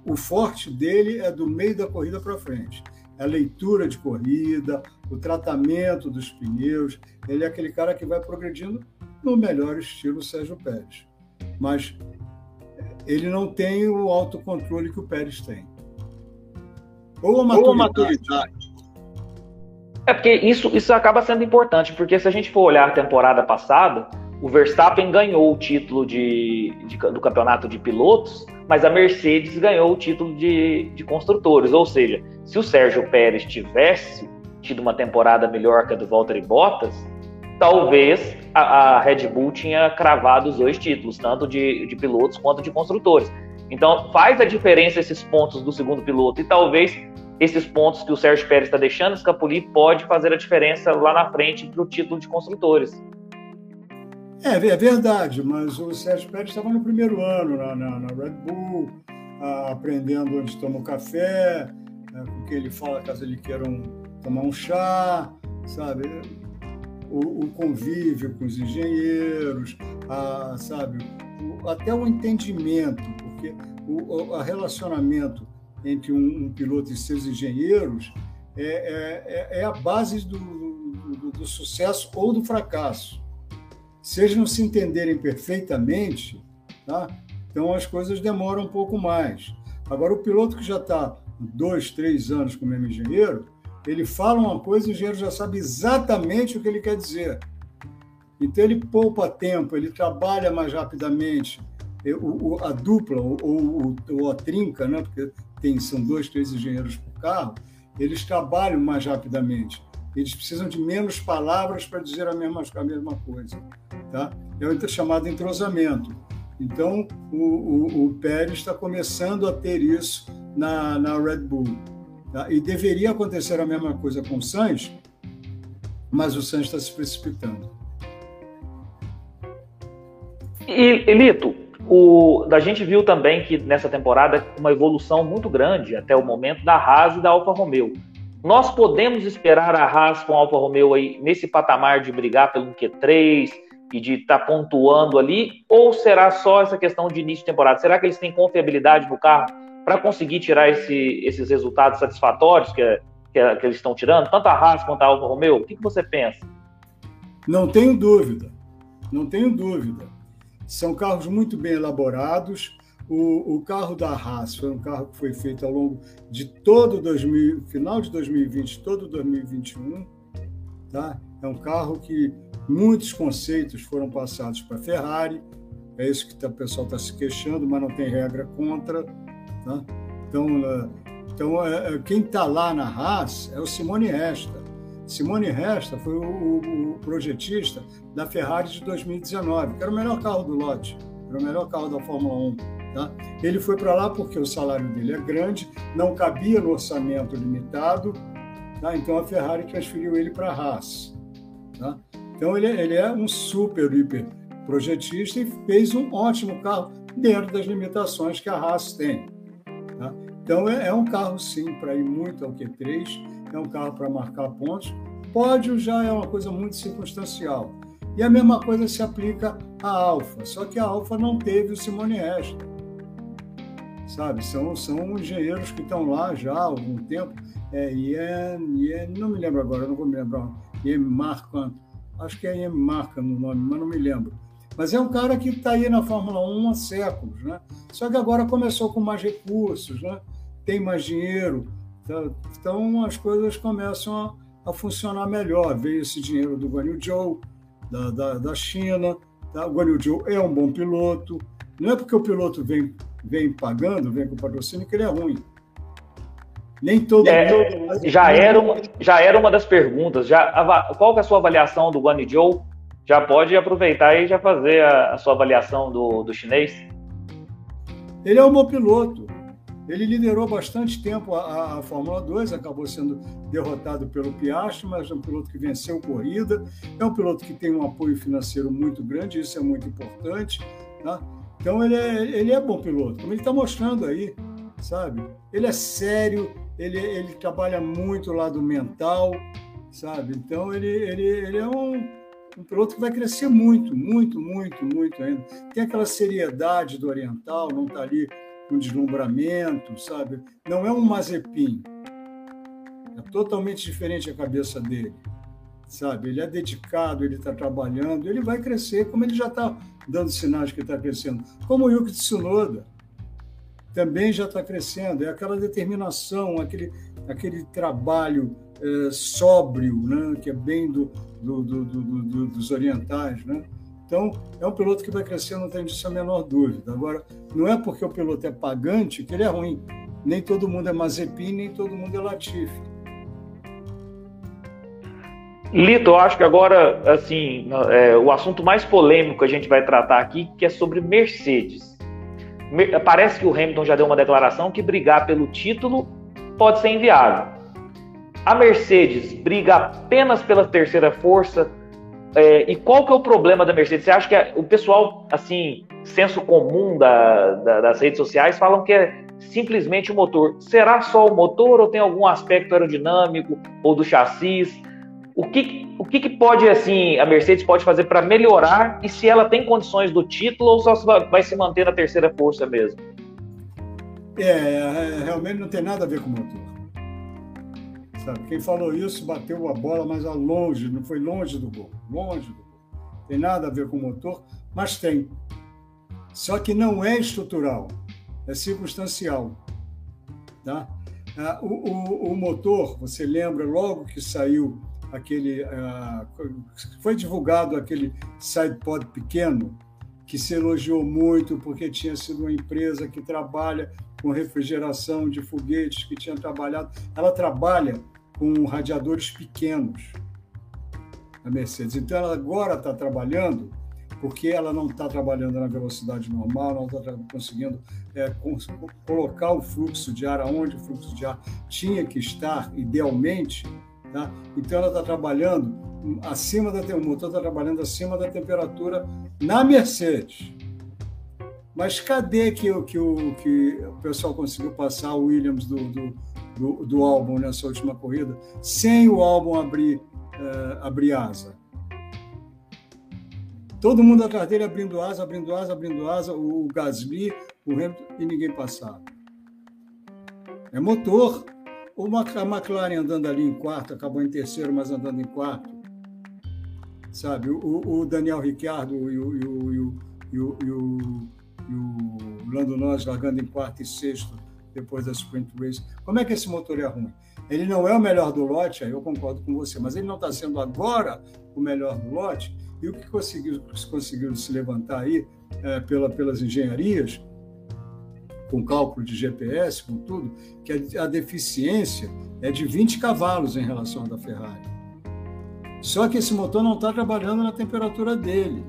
O forte dele é do meio da corrida para frente. É a leitura de corrida, o tratamento dos pneus. Ele é aquele cara que vai progredindo no melhor estilo Sérgio Pérez. Mas ele não tem o autocontrole que o Pérez tem. Ou a maturidade. Ou a maturidade. É porque isso, isso acaba sendo importante, porque se a gente for olhar a temporada passada, o Verstappen ganhou o título de, de, do campeonato de pilotos, mas a Mercedes ganhou o título de, de construtores. Ou seja, se o Sérgio Pérez tivesse tido uma temporada melhor que a do Valtteri Bottas, talvez a, a, Red Bull tinha cravado os dois títulos, tanto de, de pilotos quanto de construtores. Então faz a diferença esses pontos do segundo piloto e talvez esses pontos que o Sérgio Pérez está deixando escapulir pode fazer a diferença lá na frente para o título de construtores. É, é verdade, mas o Sérgio Pérez estava no primeiro ano na, na, na Red Bull, aprendendo onde toma o café, né, com que ele fala caso ele queiram tomar um chá, sabe? O, o convívio com os engenheiros, a, sabe? O, até o entendimento, porque o, o relacionamento entre um, um piloto e seus engenheiros é, é, é, é a base do, do, do, sucesso ou do fracasso. Se eles não se entenderem perfeitamente, tá? então as coisas demoram um pouco mais. Agora, o piloto que já está dois, três anos com o mesmo engenheiro, ele fala uma coisa e o engenheiro já sabe exatamente o que ele quer dizer. Então, ele poupa tempo, ele trabalha mais rapidamente. O, o, a dupla ou, ou, a trinca, né? porque tem, são dois, três engenheiros por carro, eles trabalham mais rapidamente. Eles precisam de menos palavras para dizer a mesma, a mesma coisa. Tá? É o chamado entrosamento. Então, o, o, o Pérez está começando a ter isso na, na Red Bull. Tá? E deveria acontecer a mesma coisa com o Sainz, mas o Sainz está se precipitando. E, Elito, o, a gente viu também que nessa temporada uma evolução muito grande até o momento da Haas e da Alfa Romeo. Nós podemos esperar a Haas com a Alfa Romeo aí nesse patamar de brigar pelo Q3 e de estar tá pontuando ali? Ou será só essa questão de início de temporada? Será que eles têm confiabilidade no carro para conseguir tirar esse, esses resultados satisfatórios que, que, que, eles estão tirando? Tanto a Haas quanto a Alfa Romeo? O que, que você pensa? Não tenho dúvida. Não tenho dúvida. São carros muito bem elaborados. O, o, carro da Haas foi um carro que foi feito ao longo de todo 2000, final de 2020, todo 2021. Tá? É um carro que muitos conceitos foram passados para a Ferrari. É isso que tá, o pessoal está se queixando, mas não tem regra contra. Tá? Então, então é, é, quem está lá na Haas é o Simone Resta. Simone Resta foi o, o, projetista da Ferrari de 2019, que era o melhor carro do lote, era o melhor carro da Fórmula 1. Tá? Ele foi para lá porque o salário dele é grande, não cabia no orçamento limitado, tá? então a Ferrari transferiu ele para a Haas. Tá? Então ele, ele é um super, hiper projetista e fez um ótimo carro dentro das limitações que a Haas tem. Então é, é um carro sim para ir muito ao Q3 é um carro para marcar pontos. Pódio já é uma coisa muito circunstancial. E a mesma coisa se aplica à Alfa, só que a Alfa não teve o Simone Resta. Sabe, são, são engenheiros que estão lá já há algum tempo. É, Ian, Ian, não me lembro agora, não vou me lembrar. Ian Marca, acho que é Marca no nome, mas não me lembro. Mas é um cara que está aí na Fórmula 1 há séculos, né? Só que agora começou com mais recursos, né? Tem mais dinheiro, então, então as coisas começam a, a, funcionar melhor. Veio esse dinheiro do Guan Yu Zhou, da, da, da China. Tá? O Guan Yu Zhou é um bom piloto. Não é porque o piloto vem, vem pagando, vem com patrocínio, que ele é ruim. Nem todo é, mundo... já era uma já era uma das perguntas. Já qual é a sua avaliação do Guan Yu Zhou? Já pode aproveitar e já fazer a, a sua avaliação do, do chinês. Ele é um bom piloto. Ele liderou bastante tempo a, a, Fórmula 2, acabou sendo derrotado pelo Piastri, mas é um piloto que venceu corrida, é um piloto que tem um apoio financeiro muito grande, isso é muito importante. Tá? Então ele é, ele é bom piloto, como ele está mostrando aí, sabe? Ele é sério, ele, ele trabalha muito o lado mental, sabe? Então ele, ele, ele é um, um piloto que vai crescer muito, muito, muito, muito ainda. Tem aquela seriedade do oriental, não está ali com deslumbramento, sabe? Não é um Mazepin. É totalmente diferente a cabeça dele, sabe? Ele é dedicado, ele está trabalhando, ele vai crescer, como ele já está dando sinais que está crescendo. Como o Yuki Tsunoda também já está crescendo. É aquela determinação, aquele, aquele trabalho é, sóbrio, né? que é bem do, do, do, do, dos orientais, né? Então, é um piloto que vai crescer, não tem disso a menor dúvida. Agora, não é porque o piloto é pagante que ele é ruim. Nem todo mundo é Mazepin, nem todo mundo é Latifi. Lito, eu acho que agora, assim, é, o assunto mais polêmico que a gente vai tratar aqui, que é sobre Mercedes. Parece que o Hamilton já deu uma declaração que brigar pelo título pode ser inviável. A Mercedes briga apenas pela terceira força, é, e qual que é o problema da Mercedes? Você acha que é, o pessoal, assim, senso comum da, da, das redes sociais, falam que é simplesmente o motor. Será só o motor ou tem algum aspecto aerodinâmico ou do chassis? O que, o que, que pode, assim, a Mercedes pode fazer para melhorar e se ela tem condições do título ou só vai se manter na terceira força mesmo? É, é, realmente não tem nada a ver com o motor. Sabe? Quem falou isso bateu a bola, mas a longe, não foi longe do gol, longe do gol. Tem nada a ver com o motor, mas tem. Só que não é estrutural, é circunstancial. Tá? Ah, o, o, o motor, você lembra, logo que saiu aquele. Uh, foi divulgado aquele sidepod pequeno, que se elogiou muito porque tinha sido uma empresa que trabalha com refrigeração de foguetes, que tinha trabalhado. Ela trabalha com radiadores pequenos, a Mercedes. Então, ela agora está trabalhando, porque ela não está trabalhando na velocidade normal, não está conseguindo é, colocar o fluxo de ar aonde o fluxo de ar tinha que estar, idealmente. Tá? Então, ela está trabalhando acima da o motor está trabalhando acima da temperatura na Mercedes. Mas cadê que, que, o, que o pessoal conseguiu passar o Williams do, do do, do álbum nessa última corrida, sem o álbum abrir, uh, abrir asa. Todo mundo atrás dele abrindo asa, abrindo asa, abrindo asa, o Gasly, o Hamilton e ninguém passava. É motor. A McLaren andando ali em quarto, acabou em terceiro, mas andando em quarto. Sabe? O, o Daniel Ricciardo o, e o, e o, e o, e o, e o Lando Norris largando em quarto e sexto depois da sprint race. Como é que esse motor é ruim? Ele não é o melhor do lote, aí eu concordo com você, mas ele não está sendo agora o melhor do lote. E o que conseguiu, conseguiu se levantar aí é, pela, pelas engenharias, com cálculo de GPS, com tudo, que a, a deficiência é de 20 cavalos em relação à da Ferrari. Só que esse motor não está trabalhando na temperatura dele.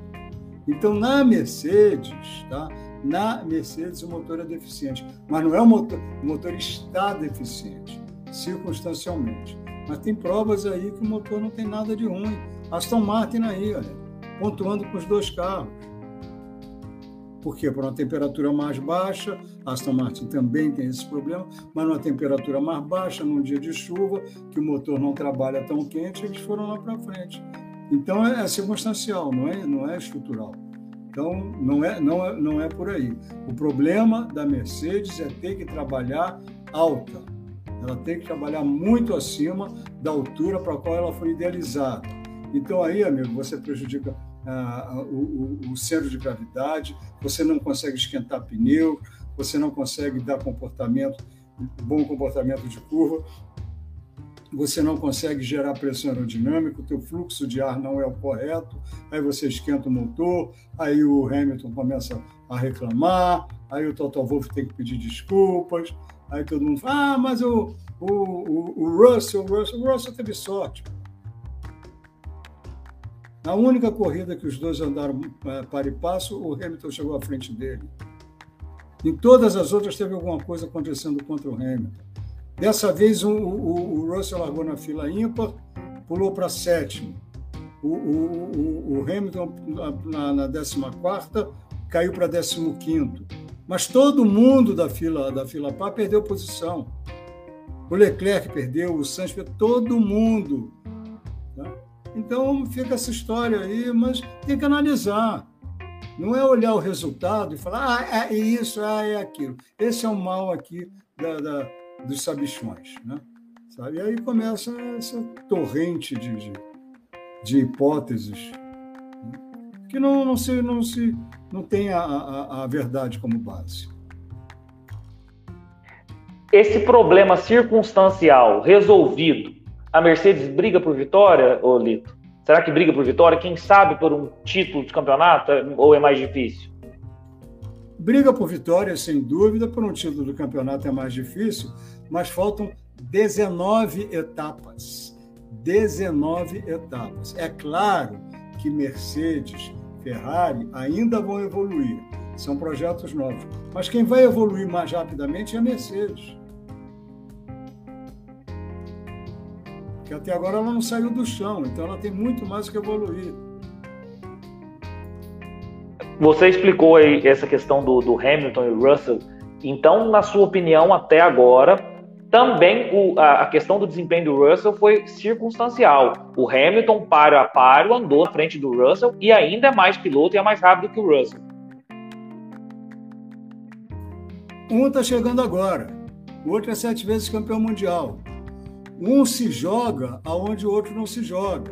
Então, na Mercedes, tá? Na Mercedes, o motor é deficiente, mas não é o motor, o motor está deficiente, circunstancialmente. Mas tem provas aí que o motor não tem nada de ruim. Aston Martin aí, olha, pontuando com os dois carros. Por quê? Por uma temperatura mais baixa, Aston Martin também tem esse problema, mas numa temperatura mais baixa, num dia de chuva, que o motor não trabalha tão quente, eles foram lá para frente. Então é, é circunstancial, não é, não é estrutural. Então, não é, não, é, não é por aí. O problema da Mercedes é ter que trabalhar alta. Ela tem que trabalhar muito acima da altura para a qual ela foi idealizada. Então, aí, amigo, você prejudica ah, o, o, o centro de gravidade, você não consegue esquentar pneu, você não consegue dar comportamento, bom comportamento de curva, você não consegue gerar pressão aerodinâmica, o teu fluxo de ar não é o correto, aí você esquenta o motor, aí o Hamilton começa a reclamar, aí o Toto Wolff tem que pedir desculpas, aí todo mundo fala, ah, mas o, o, o, o Russell, o Russell, o Russell teve sorte. Na única corrida que os dois andaram é, para e passo, o Hamilton chegou à frente dele. Em todas as outras teve alguma coisa acontecendo contra o Hamilton. Dessa vez o, o, o Russell largou na fila ímpar, pulou para sétimo. O, o, o, Hamilton na, na 14 caiu para 15 mas todo mundo da fila da fila pá perdeu posição. O Leclerc perdeu, o Sainz perdeu, todo mundo. Né? Então fica essa história aí, mas tem que analisar. Não é olhar o resultado e falar, ah, é isso, ah, é aquilo. Esse é o mal aqui da, da dos sabichões. Né? Sabe? E aí começa essa torrente de, de, de hipóteses né? que não, não, se, não, se, não tem a, a, a verdade como base. Esse problema circunstancial resolvido, a Mercedes briga por vitória, ô Lito? Será que briga por vitória? Quem sabe por um título de campeonato ou é mais difícil? Briga por vitória, sem dúvida, por um título do campeonato é mais difícil, mas faltam 19 etapas. 19 etapas. É claro que Mercedes, Ferrari ainda vão evoluir. São projetos novos. Mas quem vai evoluir mais rapidamente é a Mercedes. Porque até agora ela não saiu do chão, então ela tem muito mais que evoluir. Você explicou aí essa questão do, do Hamilton e Russell. Então, na sua opinião, até agora, também o, a, a, questão do desempenho do Russell foi circunstancial. O Hamilton, paro a paro, andou à frente do Russell e ainda é mais piloto e é mais rápido que o Russell. Um está chegando agora, o outro é sete vezes campeão mundial. Um se joga aonde o outro não se joga.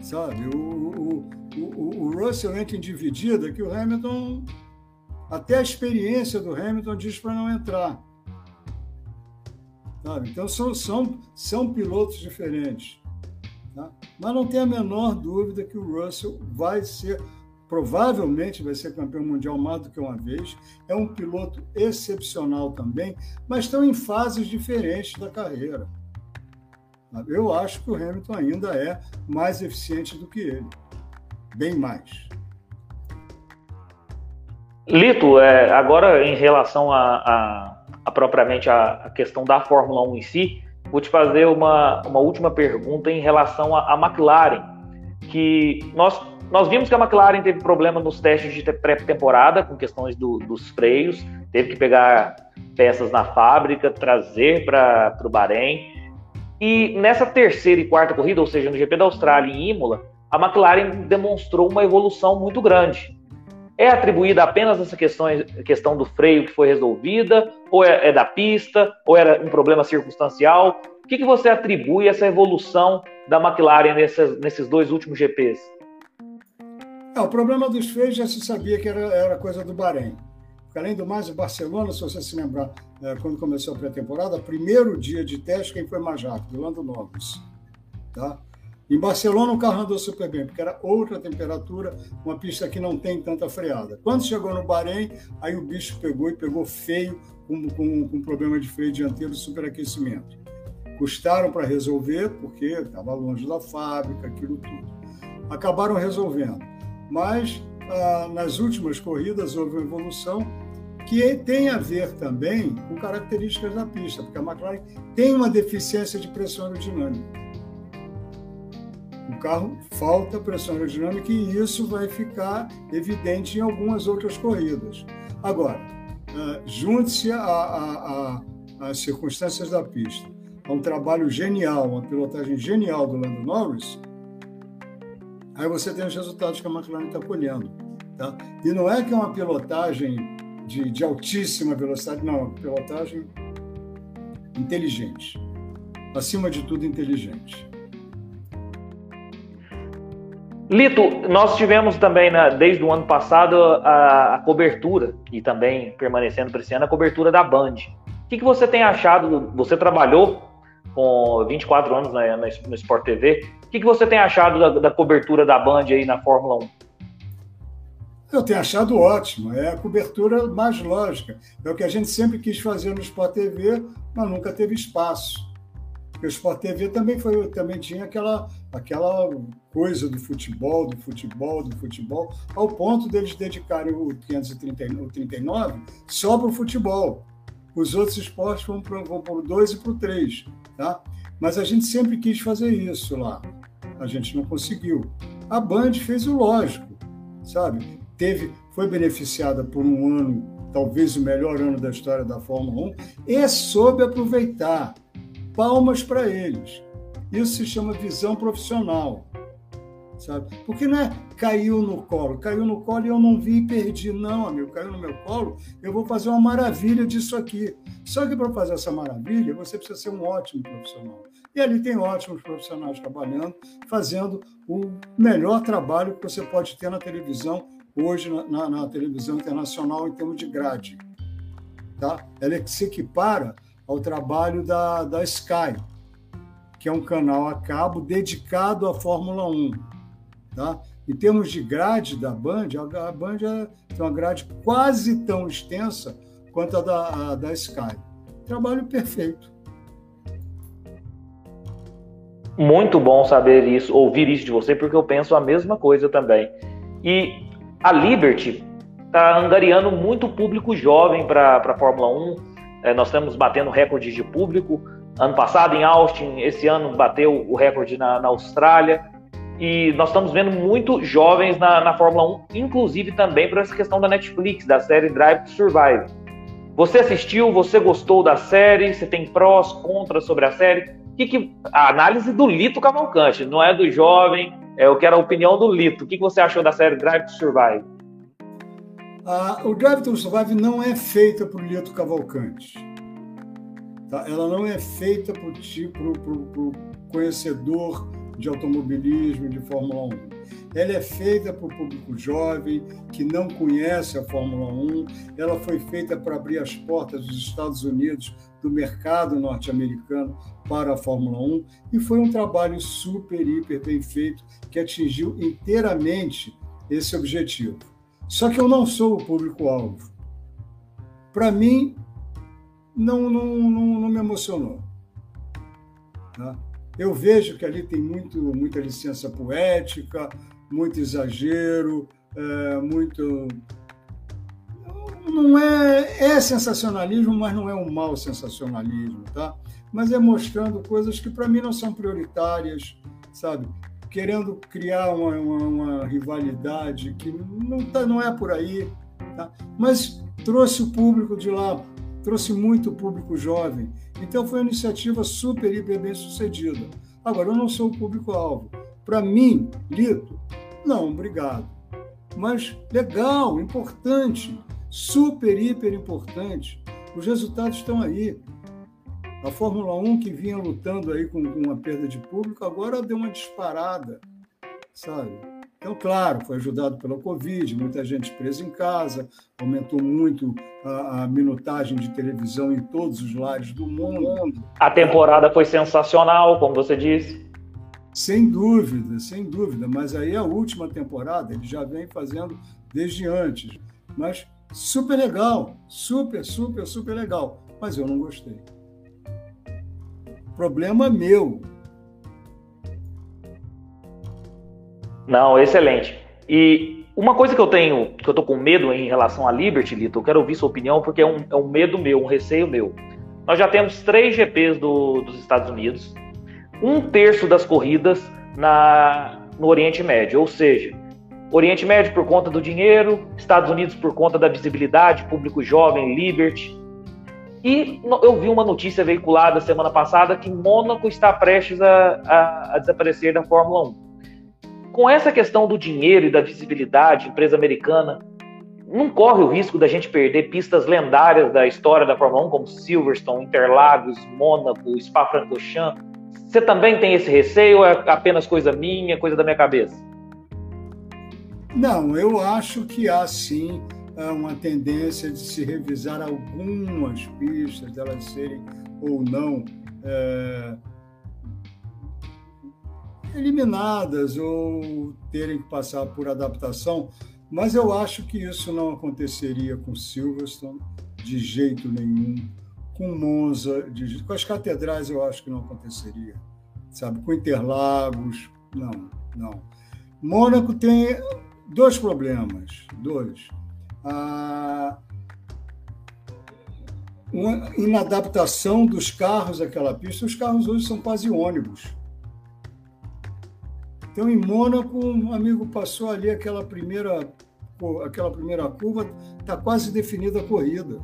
Sabe? O, o, o, o Russell entra em dividida que o Hamilton. Até a experiência do Hamilton diz para não entrar. Então são, são, são pilotos diferentes. Tá? Mas não tem a menor dúvida que o Russell vai ser provavelmente vai ser campeão mundial mais do que uma vez. É um piloto excepcional também, mas estão em fases diferentes da carreira. Eu acho que o Hamilton ainda é mais eficiente do que ele, bem mais. Lito, é, agora em relação a, a, a propriamente a, a, questão da Fórmula 1 em si, vou te fazer uma, uma última pergunta em relação à McLaren, que nós nós vimos que a McLaren teve problema nos testes de pré-temporada com questões do, dos freios, teve que pegar peças na fábrica, trazer para o Bahrein. E nessa terceira e quarta corrida, ou seja, no GP da Austrália e Imola, a McLaren demonstrou uma evolução muito grande. É atribuída apenas essa questão, questão do freio que foi resolvida, ou é, é da pista, ou era um problema circunstancial? O que, que você atribui essa evolução da McLaren nesses, dois últimos GPs? É, o problema dos feios já se sabia que era, era coisa do Bahrein. Porque, além do mais, o Barcelona, se você se lembrar, é, quando começou a pré-temporada, primeiro dia de teste, quem foi mais rápido? Lando Norris. Tá? Em Barcelona, o carro andou super bem, porque era outra temperatura, uma pista que não tem tanta freada. Quando chegou no Bahrein, aí o bicho pegou e pegou feio, com, com, com problema de freio dianteiro e superaquecimento. Custaram para resolver, porque estava longe da fábrica, aquilo tudo. Acabaram resolvendo mas ah, nas últimas corridas houve uma evolução que tem a ver também com características da pista, porque a McLaren tem uma deficiência de pressão aerodinâmica. O carro falta pressão aerodinâmica e isso vai ficar evidente em algumas outras corridas. Agora, uh, junte-se às circunstâncias da pista, a um trabalho genial, uma pilotagem genial do Lando Norris, Aí você tem os resultados que a McLaren está colhendo. Tá? E não é que é uma pilotagem de, de altíssima velocidade, não, é uma pilotagem inteligente. Acima de tudo, inteligente. Lito, nós tivemos também, né, desde o ano passado, a, a, cobertura, e também permanecendo para esse ano, a cobertura da Band. O que, que você tem achado? Você trabalhou com 24 anos na, no Sport TV. O que, que você tem achado da, da, cobertura da Band aí na Fórmula 1? Eu tenho achado ótimo, é a cobertura mais lógica. É o que a gente sempre quis fazer no Sport TV, mas nunca teve espaço. Porque o Sport TV também, foi, também tinha aquela, aquela coisa do futebol, do futebol, do futebol, ao ponto deles dedicarem o 539 só para o futebol. Os outros esportes vão para o 2 e para o 3. Tá? Mas a gente sempre quis fazer isso lá. A gente não conseguiu. A Band fez o lógico. sabe? Teve, foi beneficiada por um ano, talvez o melhor ano da história da Fórmula 1, e soube aproveitar. Palmas para eles. Isso se chama visão profissional sabe? Porque não é caiu no colo, caiu no colo e eu não vi e perdi. Não, amigo, caiu no meu colo, eu vou fazer uma maravilha disso aqui. Só que para fazer essa maravilha, você precisa ser um ótimo profissional. E ali tem ótimos profissionais trabalhando, fazendo o melhor trabalho que você pode ter na televisão, hoje na, na, na televisão internacional, em termos de grade. Tá? Ela se equipara ao trabalho da, da Sky, que é um canal a cabo dedicado à Fórmula 1 Tá? Em termos de grade da Band, a Band é, tem uma grade quase tão extensa quanto a da, a da Sky. Trabalho perfeito. Muito bom saber isso, ouvir isso de você, porque eu penso a mesma coisa também. E a Liberty está angariando muito público jovem para a Fórmula 1. É, nós estamos batendo recordes de público. Ano passado em Austin, esse ano bateu o recorde na, na Austrália. E nós estamos vendo muito jovens na, na Fórmula 1, inclusive também por essa questão da Netflix, da série Drive to Survive. Você assistiu, você gostou da série, você tem prós, contras sobre a série? Que, que a análise do Lito Cavalcante, não é do jovem, é, eu quero a opinião do Lito. O que, que você achou da série Drive to Survive? Ah, o Drive to Survive não é feita por Lito Cavalcante. Tá? Ela não é feita por, por conhecedor de automobilismo, de Fórmula 1. Ela é feita para o público jovem que não conhece a Fórmula 1. Ela foi feita para abrir as portas dos Estados Unidos, do mercado norte-americano para a Fórmula 1 e foi um trabalho super, hiper bem feito que atingiu inteiramente esse objetivo. Só que eu não sou o público-alvo. Para mim, não, não, não, não me emocionou. Tá? Eu vejo que ali tem muito, muita licença poética, muito exagero, é, muito. Não é, é sensacionalismo, mas não é um mau sensacionalismo, tá? Mas é mostrando coisas que para mim não são prioritárias, sabe? Querendo criar uma, uma, uma rivalidade que não, tá, não é por aí, tá? Mas trouxe o público de lá, trouxe muito público jovem. Então foi uma iniciativa super, hiper bem sucedida. Agora, eu não sou o público-alvo. Para mim, Lito, não, obrigado. Mas legal, importante, super, hiper importante. Os resultados estão aí. A Fórmula 1, que vinha lutando aí com, com uma perda de público, agora deu uma disparada, sabe? Então, claro, foi ajudado pela Covid, muita gente presa em casa, aumentou muito a, a, minutagem de televisão em todos os lares do mundo. A temporada foi sensacional, como você disse. Sem dúvida, sem dúvida. Mas aí a última temporada ele já vem fazendo desde antes. Mas super legal, super, super, super legal. Mas eu não gostei. Problema meu, Não, excelente. E uma coisa que eu tenho, que eu tô com medo em relação à Liberty, Lito, eu quero ouvir sua opinião, porque é um, é um medo meu, um receio meu. Nós já temos três GPs do, dos Estados Unidos, um terço das corridas na, no Oriente Médio, ou seja, Oriente Médio por conta do dinheiro, Estados Unidos por conta da visibilidade, público jovem, Liberty. E eu vi uma notícia veiculada semana passada que Mônaco está prestes a, a, a desaparecer da Fórmula 1 com essa questão do dinheiro e da visibilidade, empresa americana, não corre o risco da gente perder pistas lendárias da história da Fórmula 1, como Silverstone, Interlagos, Mônaco, Spa-Francorchamps? Você também tem esse receio ou é apenas coisa minha, coisa da minha cabeça? Não, eu acho que há sim é, uma tendência de se revisar algumas pistas, delas serem ou não é eliminadas ou terem que passar por adaptação, mas eu acho que isso não aconteceria com Silverstone de jeito nenhum, com Monza, de, com as catedrais eu acho que não aconteceria, sabe? Com Interlagos, não, não. Mônaco tem dois problemas, dois. A uma inadaptação dos carros àquela pista. Os carros hoje são quase ônibus Então, em Mônaco, um amigo passou ali aquela primeira, aquela primeira curva, está quase definida a corrida.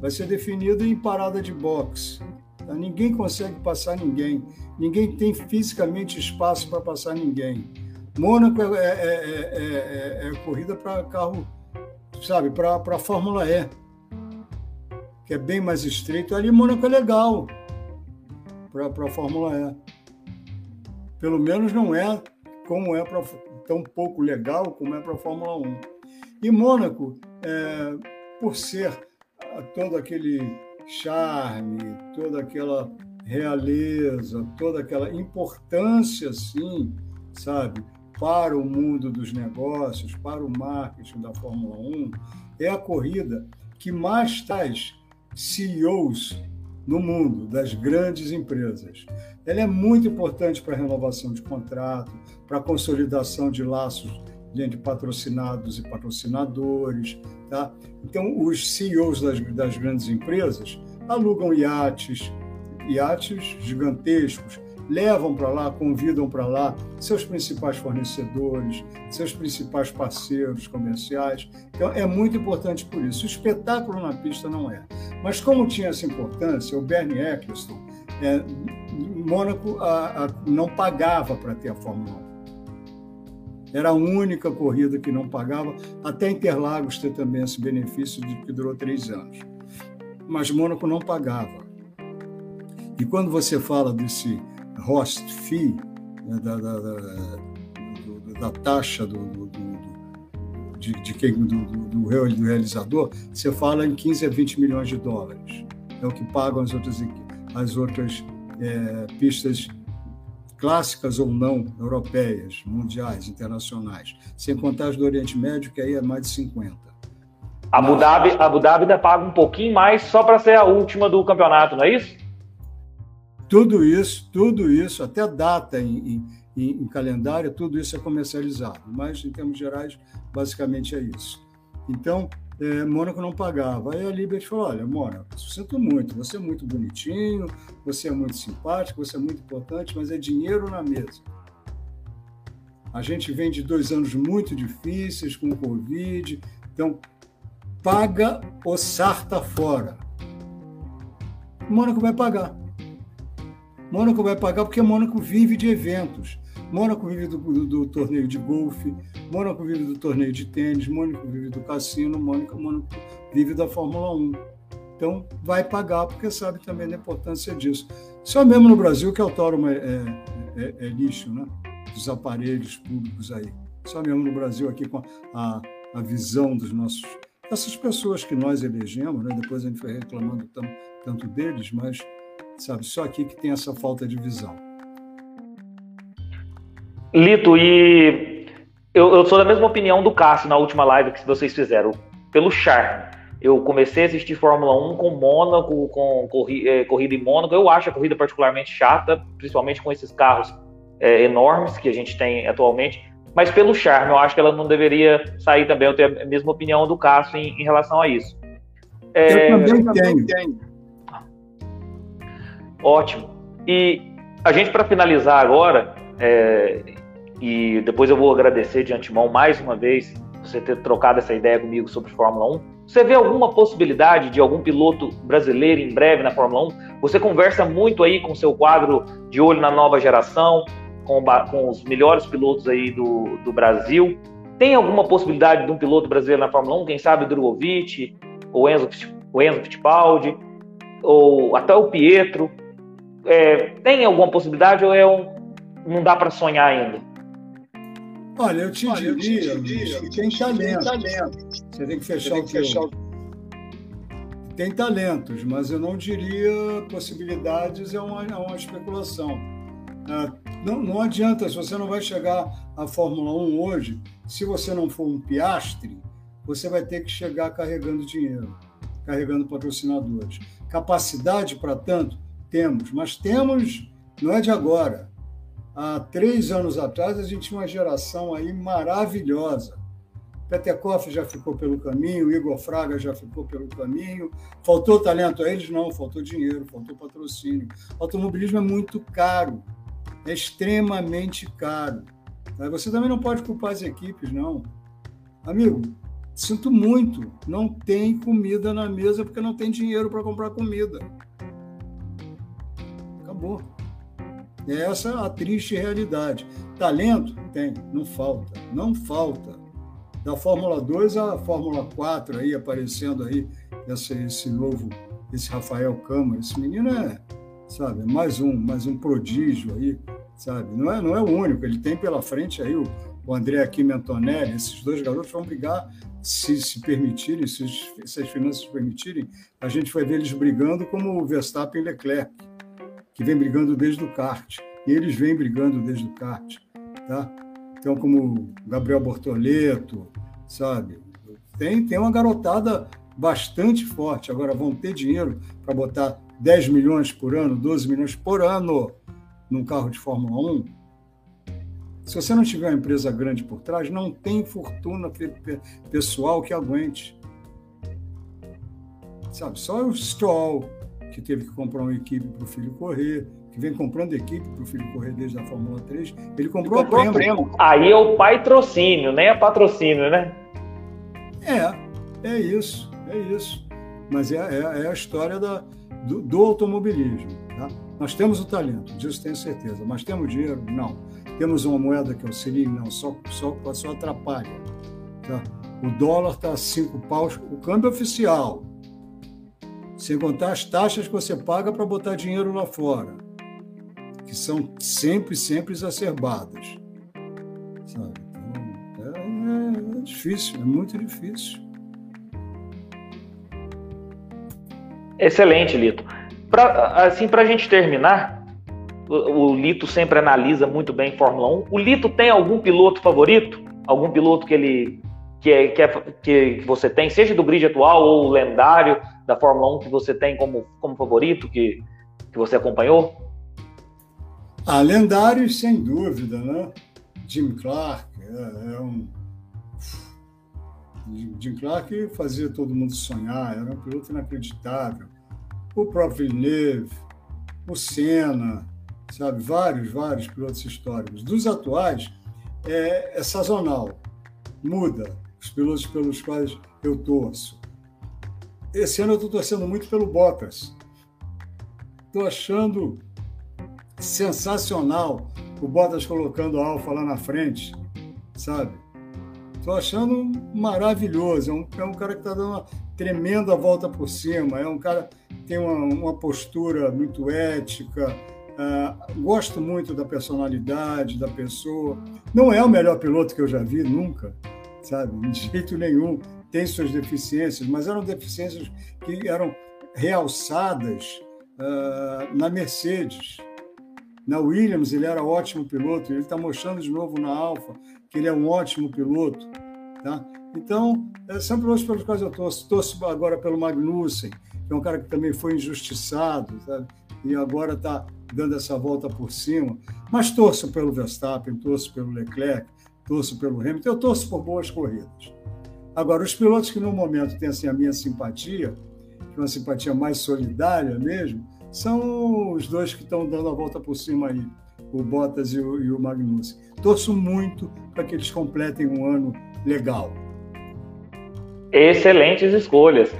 Vai ser definida em parada de boxe. Tá? Ninguém consegue passar ninguém. Ninguém tem fisicamente espaço para passar ninguém. Mônaco é, é, é, é corrida para carro, sabe, para a Fórmula E, que é bem mais estreito. Ali Mônaco é legal para a Fórmula E. Pelo menos não é como é para tão pouco legal como é para a Fórmula 1. E Mônaco, é, por ser todo aquele charme, toda aquela realeza, toda aquela importância, sim, sabe, para o mundo dos negócios, para o marketing da Fórmula 1, é a corrida que mais traz CEOs no mundo das grandes empresas. Ela é muito importante para a renovação de contrato, para a consolidação de laços de patrocinados e patrocinadores. Tá? Então, os CEOs das, das grandes empresas alugam iates, iates gigantescos, levam para lá, convidam para lá seus principais fornecedores, seus principais parceiros comerciais. Então, é muito importante por isso. O espetáculo na pista não é. Mas, como tinha essa importância, o Bernie Eccleston, é, Mônaco a, a, não pagava para ter a Fórmula 1. Era a única corrida que não pagava, até Interlagos ter também esse benefício de que durou três anos. Mas Mônaco não pagava. E quando você fala desse host fee, né, da, da, da, da, taxa do, do, do, de, de quem, do, do, realizador, você fala em 15 a 20 milhões de dólares. É o que pagam as outras, as outras é, pistas clássicas ou não, europeias, mundiais, internacionais, sem contar as do Oriente Médio, que aí é mais de 50. Abu Dhabi, Abu Dhabi ainda paga um pouquinho mais só para ser a última do campeonato, não é isso? Tudo isso, tudo isso, até data em, em, em, calendário, tudo isso é comercializado. Mas, em termos gerais, basicamente é isso. Então, é, Mônaco não pagava. Aí a Liberty falou: olha, Mônaco, sinto muito, você é muito bonitinho, você é muito simpático, você é muito importante, mas é dinheiro na mesa. A gente vem de dois anos muito difíceis com o Covid, então paga ou sarta fora. Mônaco vai pagar. Mônaco vai pagar porque Mônaco vive de eventos. Mônaco vive do, do, do, torneio de golfe, Mônaco vive do torneio de tênis, Mônaco vive do cassino, Mônaco, Mônaco vive da Fórmula 1. Então, vai pagar porque sabe também da importância disso. Só mesmo no Brasil que autódromo é, é, é, é lixo, né? Dos aparelhos públicos aí. Só mesmo no Brasil aqui com a, a visão dos nossos... Essas pessoas que nós elegemos, né? depois a gente foi reclamando tanto deles, mas sabe? Só aqui que tem essa falta de visão. Lito, e eu, eu sou da mesma opinião do Cássio na última live que vocês fizeram, pelo charme. Eu comecei a assistir Fórmula 1 com Mônaco, com corri, é, corrida em Mônaco. Eu acho a corrida particularmente chata, principalmente com esses carros é, enormes que a gente tem atualmente. Mas pelo charme, eu acho que ela não deveria sair também. Eu tenho a mesma opinião do Cássio em, em relação a isso. É, eu também tenho. Ótimo. E a gente, para finalizar agora, é, e depois eu vou agradecer de antemão mais uma vez você ter trocado essa ideia comigo sobre Fórmula 1. Você vê alguma possibilidade de algum piloto brasileiro em breve na Fórmula 1? Você conversa muito aí com seu quadro de olho na nova geração, com, com os melhores pilotos aí do, do Brasil. Tem alguma possibilidade de um piloto brasileiro na Fórmula 1? Quem sabe Drogovic, ou Enzo, o Enzo Fittipaldi, ou até o Pietro é, tem alguma possibilidade ou é um, não dá para sonhar ainda? Olha, eu te Olha, diria, eu te diria que tem talento. tem talento. Você tem que fechar tem que o. Fechar... Tem talentos, mas eu não diria possibilidades, é uma, é uma especulação. Ah, não, não adianta, se você não vai chegar à Fórmula 1 hoje, se você não for um piastre, você vai ter que chegar carregando dinheiro, carregando patrocinadores. Capacidade para tanto, temos, mas temos, não é de agora. Há três anos atrás, a gente tinha uma geração aí maravilhosa. Petekoff já ficou pelo caminho, Igor Fraga já ficou pelo caminho. Faltou talento a eles? Não, faltou dinheiro, faltou patrocínio. Automobilismo é muito caro. é extremamente caro. Você também não pode culpar as equipes, não. Amigo, sinto muito, não tem comida na mesa porque não tem dinheiro para comprar comida. Acabou. É essa a triste realidade. Talento? Tem, não falta, não falta. Da Fórmula 2 à Fórmula 4 aí aparecendo aí esse, esse novo, esse Rafael Câmara, esse menino é, sabe, mais um, mais um prodígio aí, sabe? Não é, não é o único, ele tem pela frente aí o, o André Aquim Antonelli, esses dois garotos vão brigar se se permitirem, se, se as finanças permitirem, a gente vai ver eles brigando como o Verstappen e Leclerc, que vem brigando desde o kart. E eles vêm brigando desde o kart. Tá? Então, como Gabriel Bortoleto, sabe? Tem, tem uma garotada bastante forte. Agora, vão ter dinheiro para botar 10 milhões por ano, 12 milhões por ano num carro de Fórmula 1? Se você não tiver uma empresa grande por trás, não tem fortuna pessoal que aguente. Sabe, só o Stroll, que teve que comprar uma equipe para o filho correr, que vem comprando equipe para o filho correr desde a Fórmula 3, ele comprou, comprou a prêmio. Aí é o patrocínio, nem é patrocínio, né? É, é isso, é isso. Mas é, é, é a história da, do, do automobilismo. Tá? Nós temos o talento, disso tenho certeza, mas temos dinheiro? Não. Temos uma moeda que auxilia? Não, só, só, só atrapalha. Tá? O dólar está a cinco paus, o câmbio oficial, sem contar as taxas que você paga para botar dinheiro lá fora, que são sempre, sempre exacerbadas. Sabe? Então, é, é difícil, é muito difícil. Excelente, Lito. Pra, assim, para a gente terminar, o, Lito sempre analisa muito bem Fórmula 1. O Lito tem algum piloto favorito? Algum piloto que ele que, é, que, é, que, você tem, seja do grid atual ou lendário da Fórmula 1 que você tem como, como favorito, que, que você acompanhou? Ah, lendários, sem dúvida, né? Jim Clark é, é um. Jim Clark fazia todo mundo sonhar, era um piloto inacreditável. O próprio Villeneuve, o Senna, sabe? Vários, vários pilotos históricos. Dos atuais, é, é sazonal, muda os pilotos pelos quais eu torço. Esse ano eu estou torcendo muito pelo Bottas. Estou achando sensacional o Bottas colocando a Alfa lá na frente, sabe? Estou achando maravilhoso. É um, é um cara que está dando uma tremenda volta por cima. É um cara que tem uma, uma postura muito ética, Uh, gosto muito da personalidade da pessoa. Não é o melhor piloto que eu já vi, nunca, sabe? De jeito nenhum. Tem suas deficiências, mas eram deficiências que eram realçadas uh, na Mercedes. Na Williams, ele era ótimo piloto. Ele está mostrando de novo na Alfa que ele é um ótimo piloto. Tá? Então, é, são pilotos pelos quais eu torço. Torço agora pelo Magnussen, que é um cara que também foi injustiçado, sabe? e agora está dando essa volta por cima. Mas torço pelo Verstappen, torço pelo Leclerc, torço pelo Hamilton, eu torço por boas corridas. Agora, os pilotos que no momento têm assim, a minha simpatia, que é uma simpatia mais solidária mesmo, são os dois que estão dando a volta por cima aí, o Bottas e o, e o Magnussen. Torço muito para que eles completem um ano legal. Excelentes escolhas.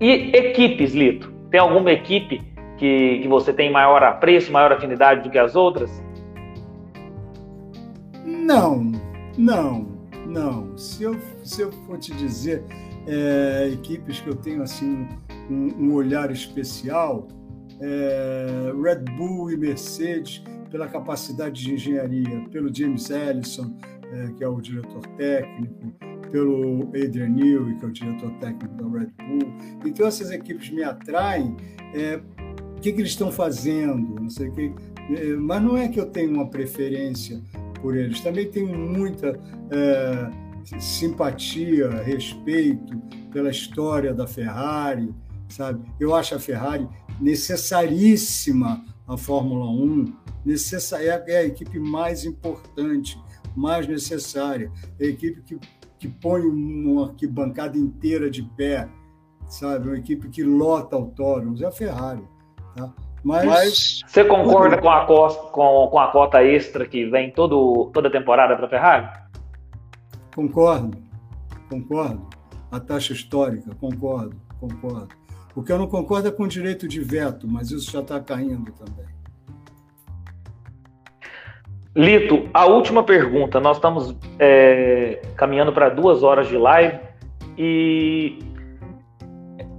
E equipes, Lito? Tem alguma equipe que, que você tem maior apreço, maior afinidade do que as outras? Não, não, não. Se eu, se eu for te dizer é, equipes que eu tenho assim um, um olhar especial, é, Red Bull e Mercedes pela capacidade de engenharia, pelo James Ellison, é, que é o diretor técnico, pelo Adrian Newey, que é o diretor técnico da Red Bull. Então essas equipes me atraem é, que, que eles estão fazendo, não sei o que. É, mas não é que eu tenho uma preferência por eles, também tenho muita é, simpatia, respeito pela história da Ferrari, sabe? Eu acho a Ferrari necessaríssima a Fórmula 1, necessária, é a equipe mais importante, mais necessária, é a equipe que, que põe uma arquibancada inteira de pé, sabe? Uma equipe que lota autódromos, é a Ferrari. Tá? Mas, Mas você concorda com a, costa, com, com a cota extra que vem todo, toda temporada para a Ferrari? Concordo, concordo. A taxa histórica, concordo, concordo. O que eu não concordo é com o direito de veto, mas isso já está caindo também. Lito, a última pergunta. Nós estamos é, caminhando para duas horas de live e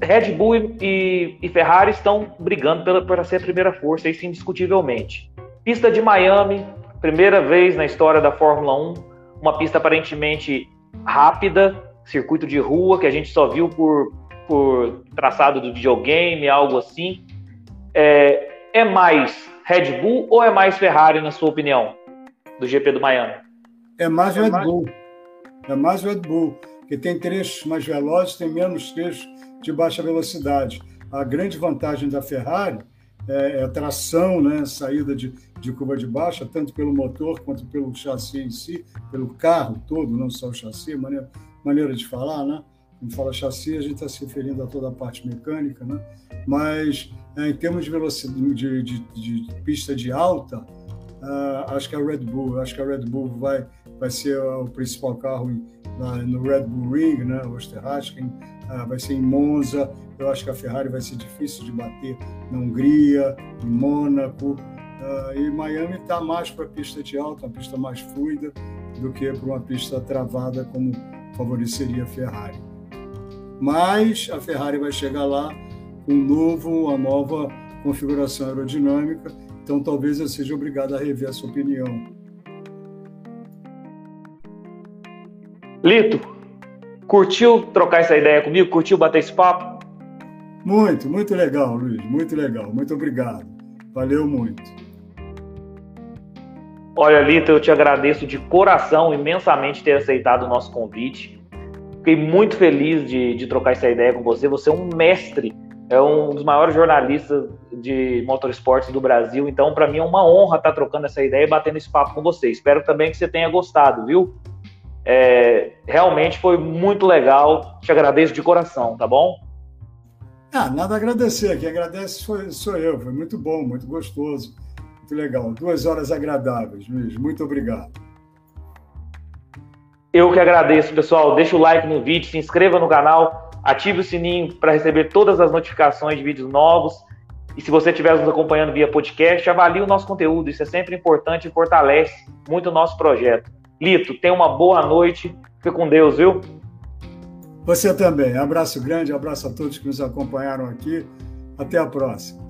Red Bull e, e Ferrari estão brigando para ser a primeira força, isso indiscutivelmente. Pista de Miami, primeira vez na história da Fórmula 1, uma pista aparentemente rápida, circuito de rua, que a gente só viu por, por traçado do videogame, algo assim. É, é mais Red Bull ou é mais Ferrari, na sua opinião, do GP do Miami? É mais Red Bull. É mais Red Bull, que tem trechos mais velozes, tem menos trechos de baixa velocidade. A grande vantagem da Ferrari é, é tração, né, saída de, de curva de baixa, tanto pelo motor quanto pelo chassi em si, pelo carro todo, não só o chassi, maneira, maneira de falar, né? Quando fala chassi, a gente está se referindo a toda a parte mecânica, né? Mas é, em termos de velocidade, de, de, de pista de alta, uh, acho que a Red Bull, acho que a Red Bull vai, vai ser o principal carro no Red Bull Ring, né? O Osterhagen, ah, vai ser em Monza. Eu acho que a Ferrari vai ser difícil de bater na Hungria, em Mônaco. Ah, e Miami está mais para a pista de alta, uma pista mais fluida, do que para uma pista travada, como favoreceria a Ferrari. Mas a Ferrari vai chegar lá com um novo, uma nova configuração aerodinâmica, então talvez eu seja obrigado a rever essa opinião. Lito, Curtiu trocar essa ideia comigo? Curtiu bater esse papo? Muito, muito legal, Luiz. Muito legal. Muito obrigado. Valeu muito. Olha, Lita, eu te agradeço de coração imensamente ter aceitado o nosso convite. Fiquei muito feliz de, de trocar essa ideia com você. Você é um mestre, é um dos maiores jornalistas de motorsports do Brasil. Então, para mim é uma honra estar trocando essa ideia e batendo esse papo com você. Espero também que você tenha gostado, viu? É, realmente foi muito legal. Te agradeço de coração, tá bom? Ah, nada a agradecer. Quem agradece sou, sou eu. Foi muito bom, muito gostoso, muito legal. Duas horas agradáveis, Luiz. Muito obrigado. Eu que agradeço, pessoal. Deixa o like no vídeo, se inscreva no canal, ative o sininho para receber todas as notificações de vídeos novos. E se você estiver nos acompanhando via podcast, avalie o nosso conteúdo. Isso é sempre importante e fortalece muito o nosso projeto. Lito, tenha uma boa noite. Fique com Deus, viu? Você também. Abraço grande, abraço a todos que nos acompanharam aqui. Até a próxima.